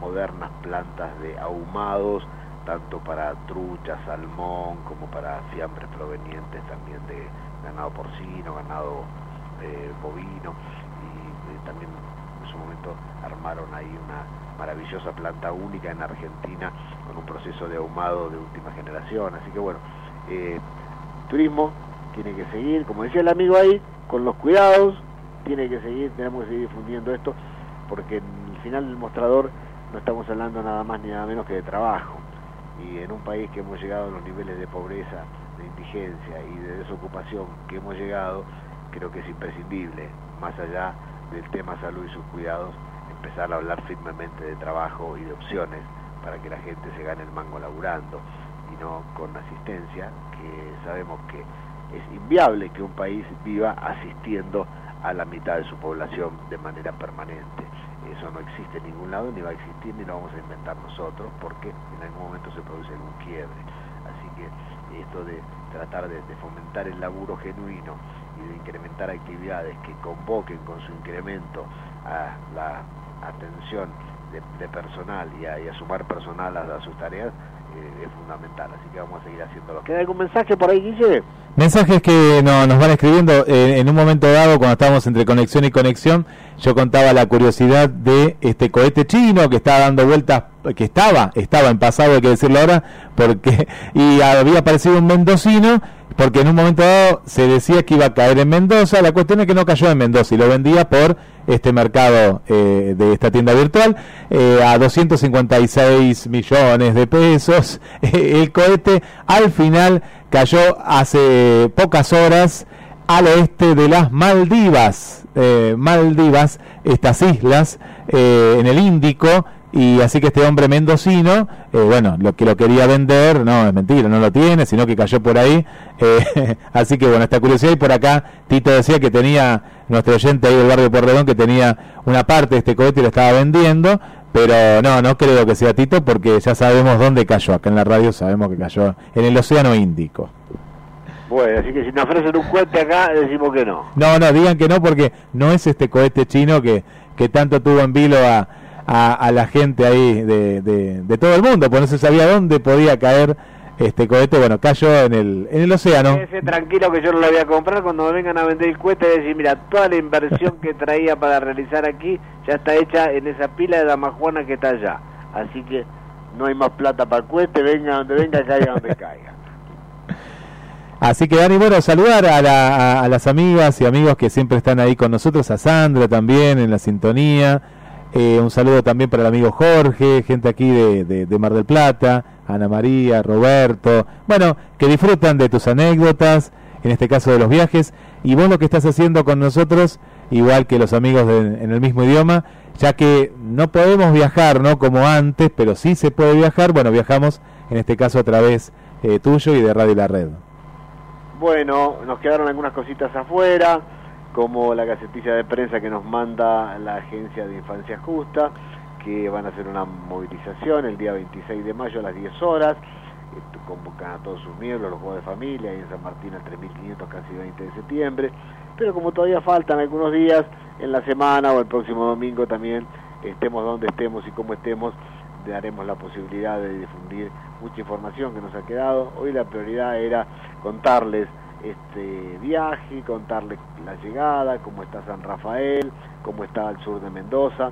modernas plantas de ahumados, tanto para trucha, salmón, como para fiambres provenientes también de ganado porcino, ganado eh, bovino, también en su momento armaron ahí una maravillosa planta única en Argentina con un proceso de ahumado de última generación, así que bueno, eh, turismo tiene que seguir, como decía el amigo ahí, con los cuidados, tiene que seguir, tenemos que seguir difundiendo esto, porque el final del mostrador no estamos hablando nada más ni nada menos que de trabajo. Y en un país que hemos llegado a los niveles de pobreza, de indigencia y de desocupación que hemos llegado, creo que es imprescindible, más allá del tema salud y sus cuidados, empezar a hablar firmemente de trabajo y de opciones para que la gente se gane el mango laburando y no con asistencia, que sabemos que es inviable que un país viva asistiendo a la mitad de su población de manera permanente. Eso no existe en ningún lado, ni va a existir, ni lo vamos a inventar nosotros, porque en algún momento se produce algún quiebre. Así que esto de tratar de, de fomentar el laburo genuino y de incrementar actividades que convoquen con su incremento a la atención de, personal y a, y a sumar personal a, a sus tareas eh, es fundamental. Así que vamos a seguir haciéndolo. ¿Queda algún mensaje por ahí, Guille? Mensajes que no, nos van escribiendo eh, en un momento dado, cuando estábamos entre conexión y conexión, yo contaba la curiosidad de este cohete chino que estaba dando vueltas, que estaba, estaba en pasado, hay que decirlo ahora, porque (laughs) y había aparecido un mendocino, porque en un momento dado se decía que iba a caer en Mendoza, la cuestión es que no cayó en Mendoza y lo vendía por este mercado eh, de esta tienda virtual eh, a 256 millones de pesos. (laughs) el cohete al final cayó hace pocas horas al oeste de las Maldivas, eh, Maldivas, estas islas eh, en el Índico, y así que este hombre mendocino, eh, bueno, lo que lo quería vender, no, es mentira, no lo tiene, sino que cayó por ahí, (laughs) así que bueno, esta curiosidad, y por acá Tito decía que tenía, nuestro oyente ahí del barrio Porredón, que tenía una parte de este cohete y lo estaba vendiendo, pero no, no creo que sea Tito, porque ya sabemos dónde cayó, acá en la radio sabemos que cayó en el Océano Índico. Bueno, así que si nos ofrecen un cohete acá, decimos que no. No, no, digan que no porque no es este cohete chino que, que tanto tuvo en vilo a, a, a la gente ahí de, de, de todo el mundo, pues no se sabía dónde podía caer este cohete, bueno, cayó en el, en el océano. Tranquilo que yo no la voy a comprar cuando me vengan a vender el cohete y decir, mira, toda la inversión que traía para realizar aquí ya está hecha en esa pila de damajuana que está allá. Así que no hay más plata para el cohete, venga donde venga, caiga donde caiga. (laughs) Así que Dani, bueno, saludar a, la- a- a las amigas y amigos que siempre están ahí con nosotros, a Sandra también en la sintonía, eh, un saludo también para el amigo Jorge, gente aquí de, de- de Mar del Plata, Ana María, Roberto, bueno, que disfrutan de tus anécdotas, en este caso de los viajes, y vos lo que estás haciendo con nosotros, igual que los amigos de- en el mismo idioma, ya que no podemos viajar, ¿no? Como antes, pero sí se puede viajar, bueno, viajamos en este caso a través eh, tuyo y de Radio La Red. Bueno, nos quedaron algunas cositas afuera, como la gacetilla de prensa que nos manda la Agencia de Infancia Justa, que van a hacer una movilización el día 26 de mayo a las 10 horas. Convocan a todos sus miembros, los juegos de familia, y en San Martín al 3500, casi 20 de septiembre. Pero como todavía faltan algunos días, en la semana o el próximo domingo también, estemos donde estemos y como estemos, daremos la posibilidad de difundir mucha información que nos ha quedado. Hoy la prioridad era contarles este viaje, contarles la llegada, cómo está San Rafael, cómo está al sur de Mendoza,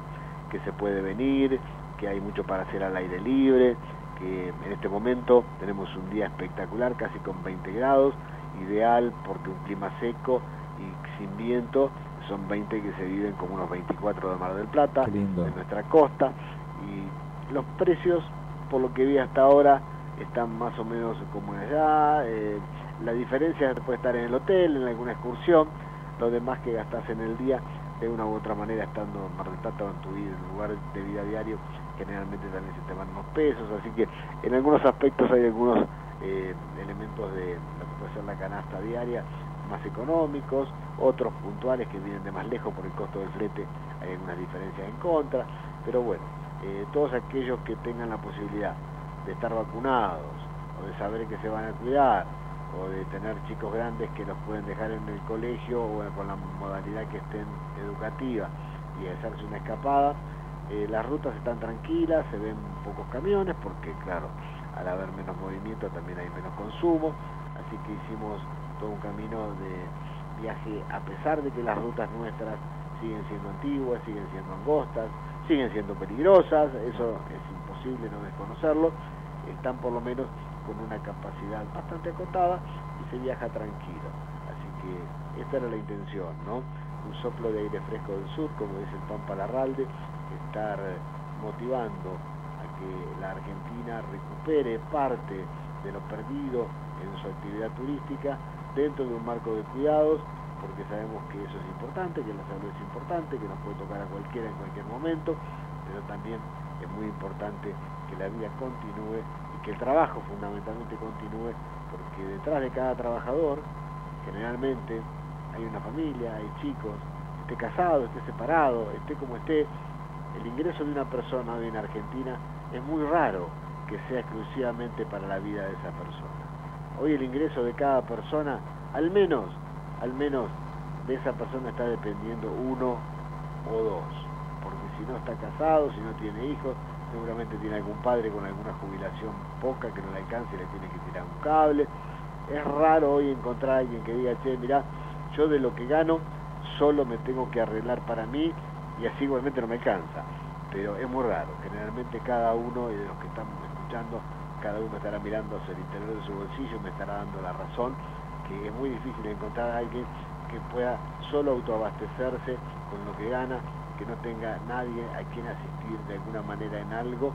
que se puede venir, que hay mucho para hacer al aire libre, que en este momento tenemos un día espectacular, casi con 20 grados, ideal porque un clima seco y sin viento, son 20 que se viven como unos 24 de Mar del Plata, lindo. en nuestra costa, y los precios, por lo que vi hasta ahora, están más o menos como allá, eh, la diferencia puede estar en el hotel, en alguna excursión, lo demás que gastas en el día, de una u otra manera, estando en Mar en tu vida, en lugar de vida diario, generalmente también se te van unos pesos, así que en algunos aspectos hay algunos eh, elementos de lo que puede ser la canasta diaria más económicos, otros puntuales que vienen de más lejos por el costo del flete, hay algunas diferencias en contra, pero bueno, eh, todos aquellos que tengan la posibilidad de estar vacunados o de saber que se van a cuidar o de tener chicos grandes que los pueden dejar en el colegio o con la modalidad que estén educativa y hacerse una escapada, eh, las rutas están tranquilas, se ven pocos camiones porque claro, al haber menos movimiento también hay menos consumo, así que hicimos todo un camino de viaje a pesar de que las rutas nuestras siguen siendo antiguas, siguen siendo angostas, siguen siendo peligrosas, eso es imposible no desconocerlo, están por lo menos con una capacidad bastante acotada y se viaja tranquilo. Así que esta era la intención, ¿no? Un soplo de aire fresco del sur, como dice el Pampa Larralde, estar motivando a que la Argentina recupere parte de lo perdido en su actividad turística dentro de un marco de cuidados, porque sabemos que eso es importante, que la salud es importante, que nos puede tocar a cualquiera en cualquier momento, pero también es muy importante que la vida continúe y que el trabajo fundamentalmente continúe, porque detrás de cada trabajador, generalmente, hay una familia, hay chicos, esté casado, esté separado, esté como esté, el ingreso de una persona hoy en Argentina es muy raro que sea exclusivamente para la vida de esa persona. Hoy el ingreso de cada persona, al menos, al menos de esa persona está dependiendo uno o dos, porque si no está casado, si no tiene hijos, seguramente tiene algún padre con alguna jubilación poca que no le alcance y le tiene que tirar un cable. Es raro hoy encontrar a alguien que diga, che, mira, yo de lo que gano solo me tengo que arreglar para mí y así igualmente no me alcanza. Pero es muy raro, generalmente cada uno de los que están escuchando, cada uno estará mirando hacia el interior de su bolsillo y me estará dando la razón que es muy difícil encontrar a alguien que pueda solo autoabastecerse con lo que gana, que no tenga nadie a quien asistir de alguna manera en algo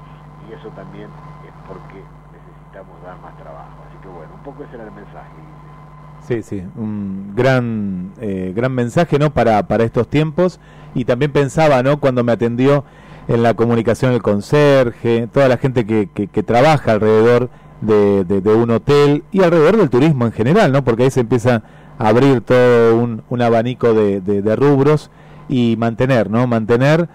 y eso también es porque necesitamos dar más trabajo. Así que bueno, un poco ese era el mensaje. Sí, sí, un gran, eh, gran mensaje ¿no? para, para estos tiempos. Y también pensaba, ¿no? cuando me atendió en la comunicación el conserje, toda la gente que, que, que trabaja alrededor de, de, de, un hotel y alrededor del turismo en general, ¿no? porque ahí se empieza a abrir todo un, un abanico de, de, rubros y mantener, ¿no? mantener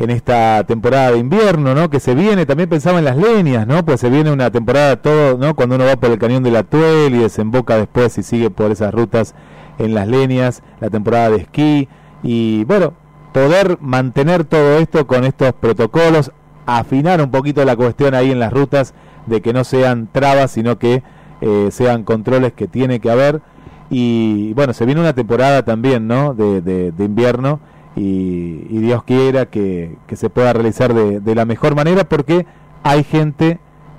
en esta temporada de invierno, ¿no? Que se viene, también pensaba en las leñas, ¿no? Pues se viene una temporada todo, ¿no? Cuando uno va por el cañón de la Tuel y desemboca después y sigue por esas rutas en las leñas, la temporada de esquí y bueno, poder mantener todo esto con estos protocolos, afinar un poquito la cuestión ahí en las rutas de que no sean trabas, sino que eh, sean controles que tiene que haber y bueno, se viene una temporada también, ¿no? De, de, de invierno y, y, Dios quiera que, que se pueda realizar de, de, la mejor manera porque hay gente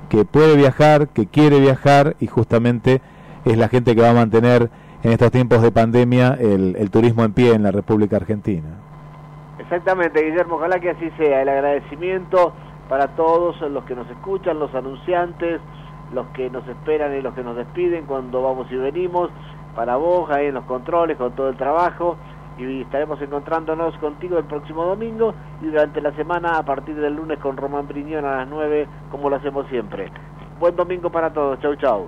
que puede viajar, que quiere viajar y justamente es la gente que va a mantener en estos tiempos de pandemia el, el turismo en pie en la República Argentina. Exactamente, Guillermo, ojalá que así sea. El agradecimiento para todos los que nos escuchan, los anunciantes, los que nos esperan y los que nos despiden cuando vamos y venimos, para vos ahí en los controles con todo el trabajo y estaremos encontrándonos contigo el próximo domingo y durante la semana a partir del lunes con Román Briñón a las 9 como lo hacemos siempre. Buen domingo para todos, chau chau.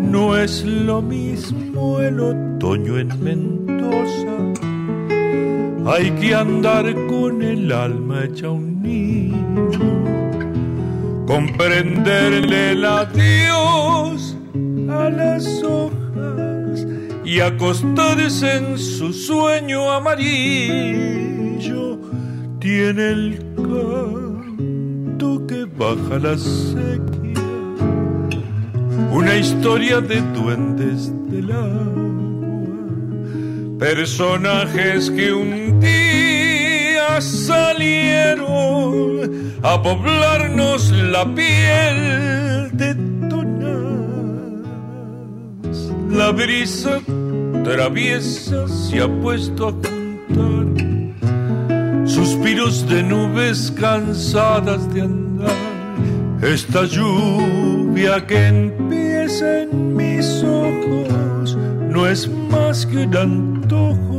No es lo mismo el otoño en Mendoza, hay que andar con el alma hecha un niño comprenderle el adiós a las hojas y acostarse en su sueño amarillo. Tiene el canto que baja la sequía, una historia de duendes del agua, personajes que un día salieron a poblarnos la piel de La brisa traviesa se ha puesto a contar suspiros de nubes cansadas de andar. Esta lluvia que empieza en mis ojos no es más que un antojo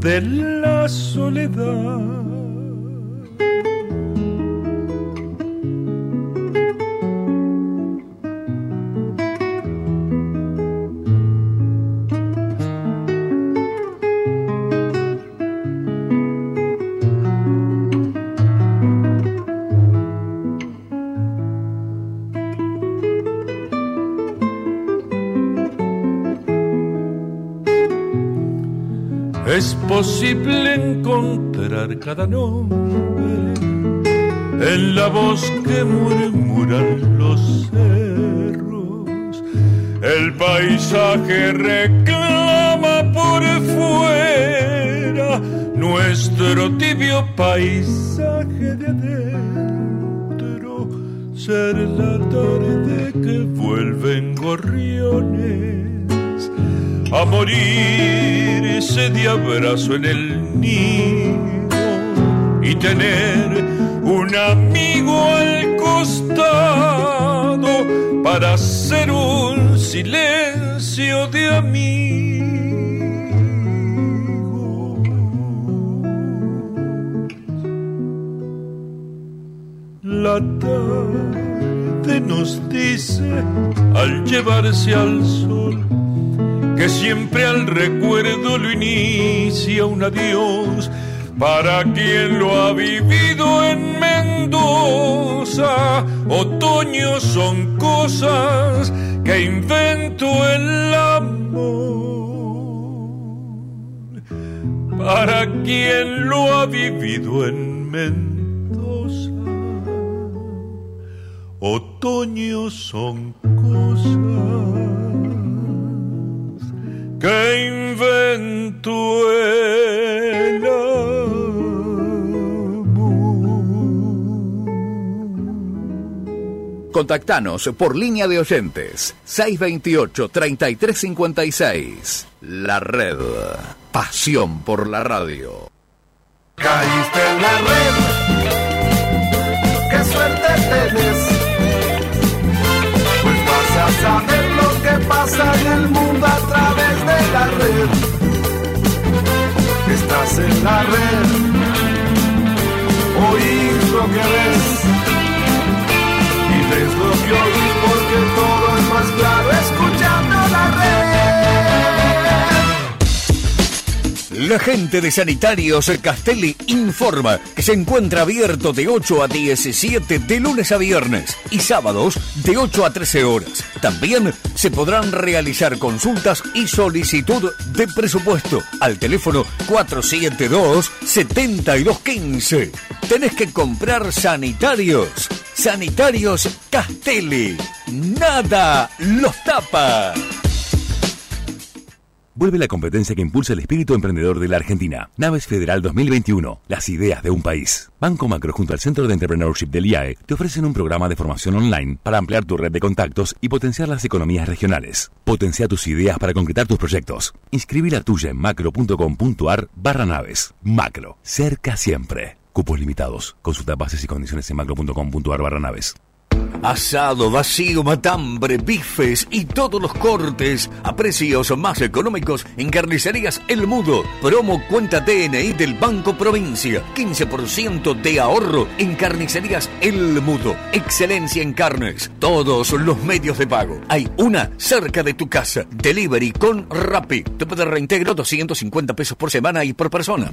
de la soledad. Es posible encontrar cada nombre en la voz que murmuran los cerros. El paisaje reclama por fuera nuestro tibio paisaje de adentro. Ser la tarde que vuelven gorriones a morirse de abrazo en el nido y tener un amigo al costado para hacer un silencio de amigo. La tarde nos dice al llevarse al sol que siempre al recuerdo lo inicia un adiós para quien lo ha vivido en Mendoza. Otoño son cosas que invento el amor para quien lo ha vivido en Mendoza. Otoño son cosas que inventó el Contactanos por línea de oyentes 628-3356. La red. Pasión por la radio. Caíste en la red. Qué suerte tenés. Pues vas a saber pasa en el mundo a través de la red. Estás en la red. Oís lo que ves. Y ves lo que oís porque todo es más claro escuchando la red. La gente de Sanitarios Castelli informa que se encuentra abierto de 8 a 17 de lunes a viernes y sábados de 8 a 13 horas. También se podrán realizar consultas y solicitud de presupuesto al teléfono 472-7215. Tenés que comprar sanitarios. Sanitarios Castelli. Nada los tapa. Vuelve la competencia que impulsa el espíritu emprendedor de la Argentina. Naves Federal 2021. Las ideas de un país. Banco Macro junto al Centro de Entrepreneurship del IAE te ofrecen un programa de formación online para ampliar tu red de contactos y potenciar las economías regionales. Potencia tus ideas para concretar tus proyectos. Inscribí la tuya en macro.com.ar barra naves. Macro. Cerca siempre. Cupos limitados. Consulta bases y condiciones en macro.com.ar barra naves. Asado, vacío, matambre, bifes y todos los cortes a precios más económicos en Carnicerías El Mudo. Promo cuenta DNI del Banco Provincia. 15% de ahorro en Carnicerías El Mudo. Excelencia en carnes. Todos los medios de pago. Hay una cerca de tu casa. Delivery con Rappi. Te puede reintegro 250 pesos por semana y por persona.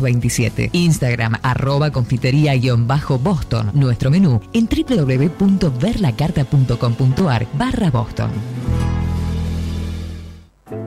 427. Instagram arroba confitería-boston. Nuestro menú en www.verlacarta.com.ar barra Boston.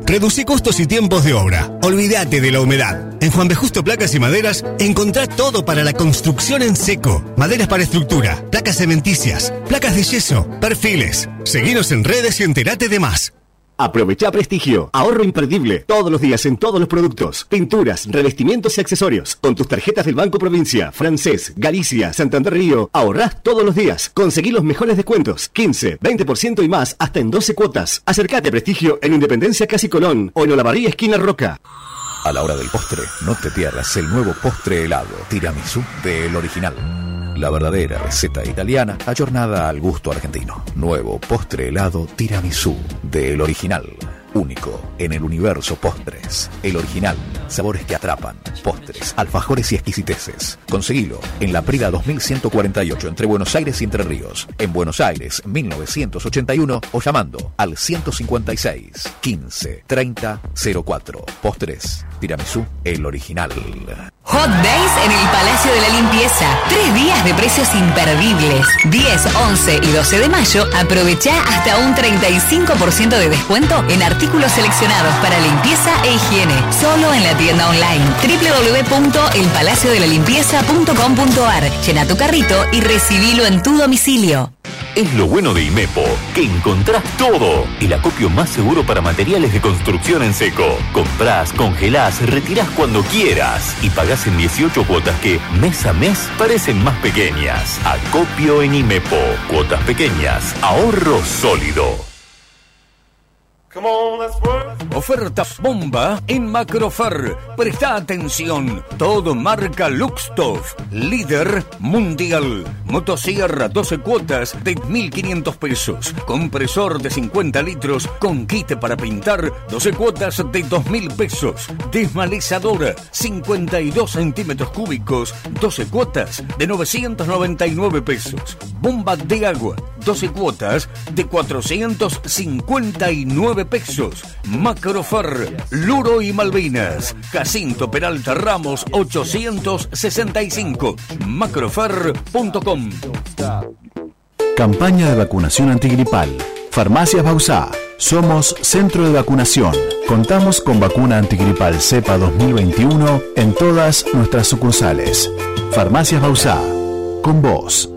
Reducí costos y tiempos de obra. Olvídate de la humedad. En Juan B. Justo Placas y Maderas encontrá todo para la construcción en seco. Maderas para estructura, placas cementicias, placas de yeso, perfiles. Seguinos en redes y enterate de más. Aprovecha prestigio, ahorro imperdible, todos los días en todos los productos, pinturas, revestimientos y accesorios. Con tus tarjetas del Banco Provincia, Francés, Galicia, Santander Río, ahorrás todos los días. Conseguí los mejores descuentos, 15, 20% y más, hasta en 12 cuotas. Acércate a prestigio en Independencia Casi Colón o en Olavarría Esquina Roca. A la hora del postre, no te pierdas el nuevo postre helado, tiramisú del original. La verdadera receta italiana, ayornada al gusto argentino. Nuevo postre helado tiramisú del original. Único en el universo postres. El original. Sabores que atrapan. Postres, alfajores y exquisiteces. Conseguilo en la Prida 2148 entre Buenos Aires y Entre Ríos. En Buenos Aires 1981 o llamando al 156 15 30 04. Postres. Tiramisú, el original. Hot Days en el Palacio de la Limpieza. Tres días de precios imperdibles. 10, 11 y 12 de mayo. Aprovecha hasta un 35% de descuento en artículos seleccionados para limpieza e higiene. Solo en la tienda online www.elpalaciodelalimpieza.com.ar. Llena tu carrito y recibilo en tu domicilio. Es lo bueno de IMEPO, que encontrás todo. El acopio más seguro para materiales de construcción en seco. Comprás, congelás, retirás cuando quieras y pagás en 18 cuotas que mes a mes parecen más pequeñas. Acopio en IMEPO. Cuotas pequeñas. Ahorro sólido. Oferta bomba en Macrofer. Presta atención. Todo marca Luxtoff. Líder mundial. Motosierra 12 cuotas de 1.500 pesos. Compresor de 50 litros con kit para pintar 12 cuotas de 2.000 pesos. Desmalezadora 52 centímetros cúbicos 12 cuotas de 999 pesos. Bomba de agua 12 cuotas de 459 pesos. Macrofer, Luro y Malvinas. Jacinto Peralta Ramos 865. Macrofer.com. Campaña de vacunación antigripal. Farmacias Bausá. Somos centro de vacunación. Contamos con vacuna antigripal cepa 2021 en todas nuestras sucursales. Farmacias Bausá. Con vos.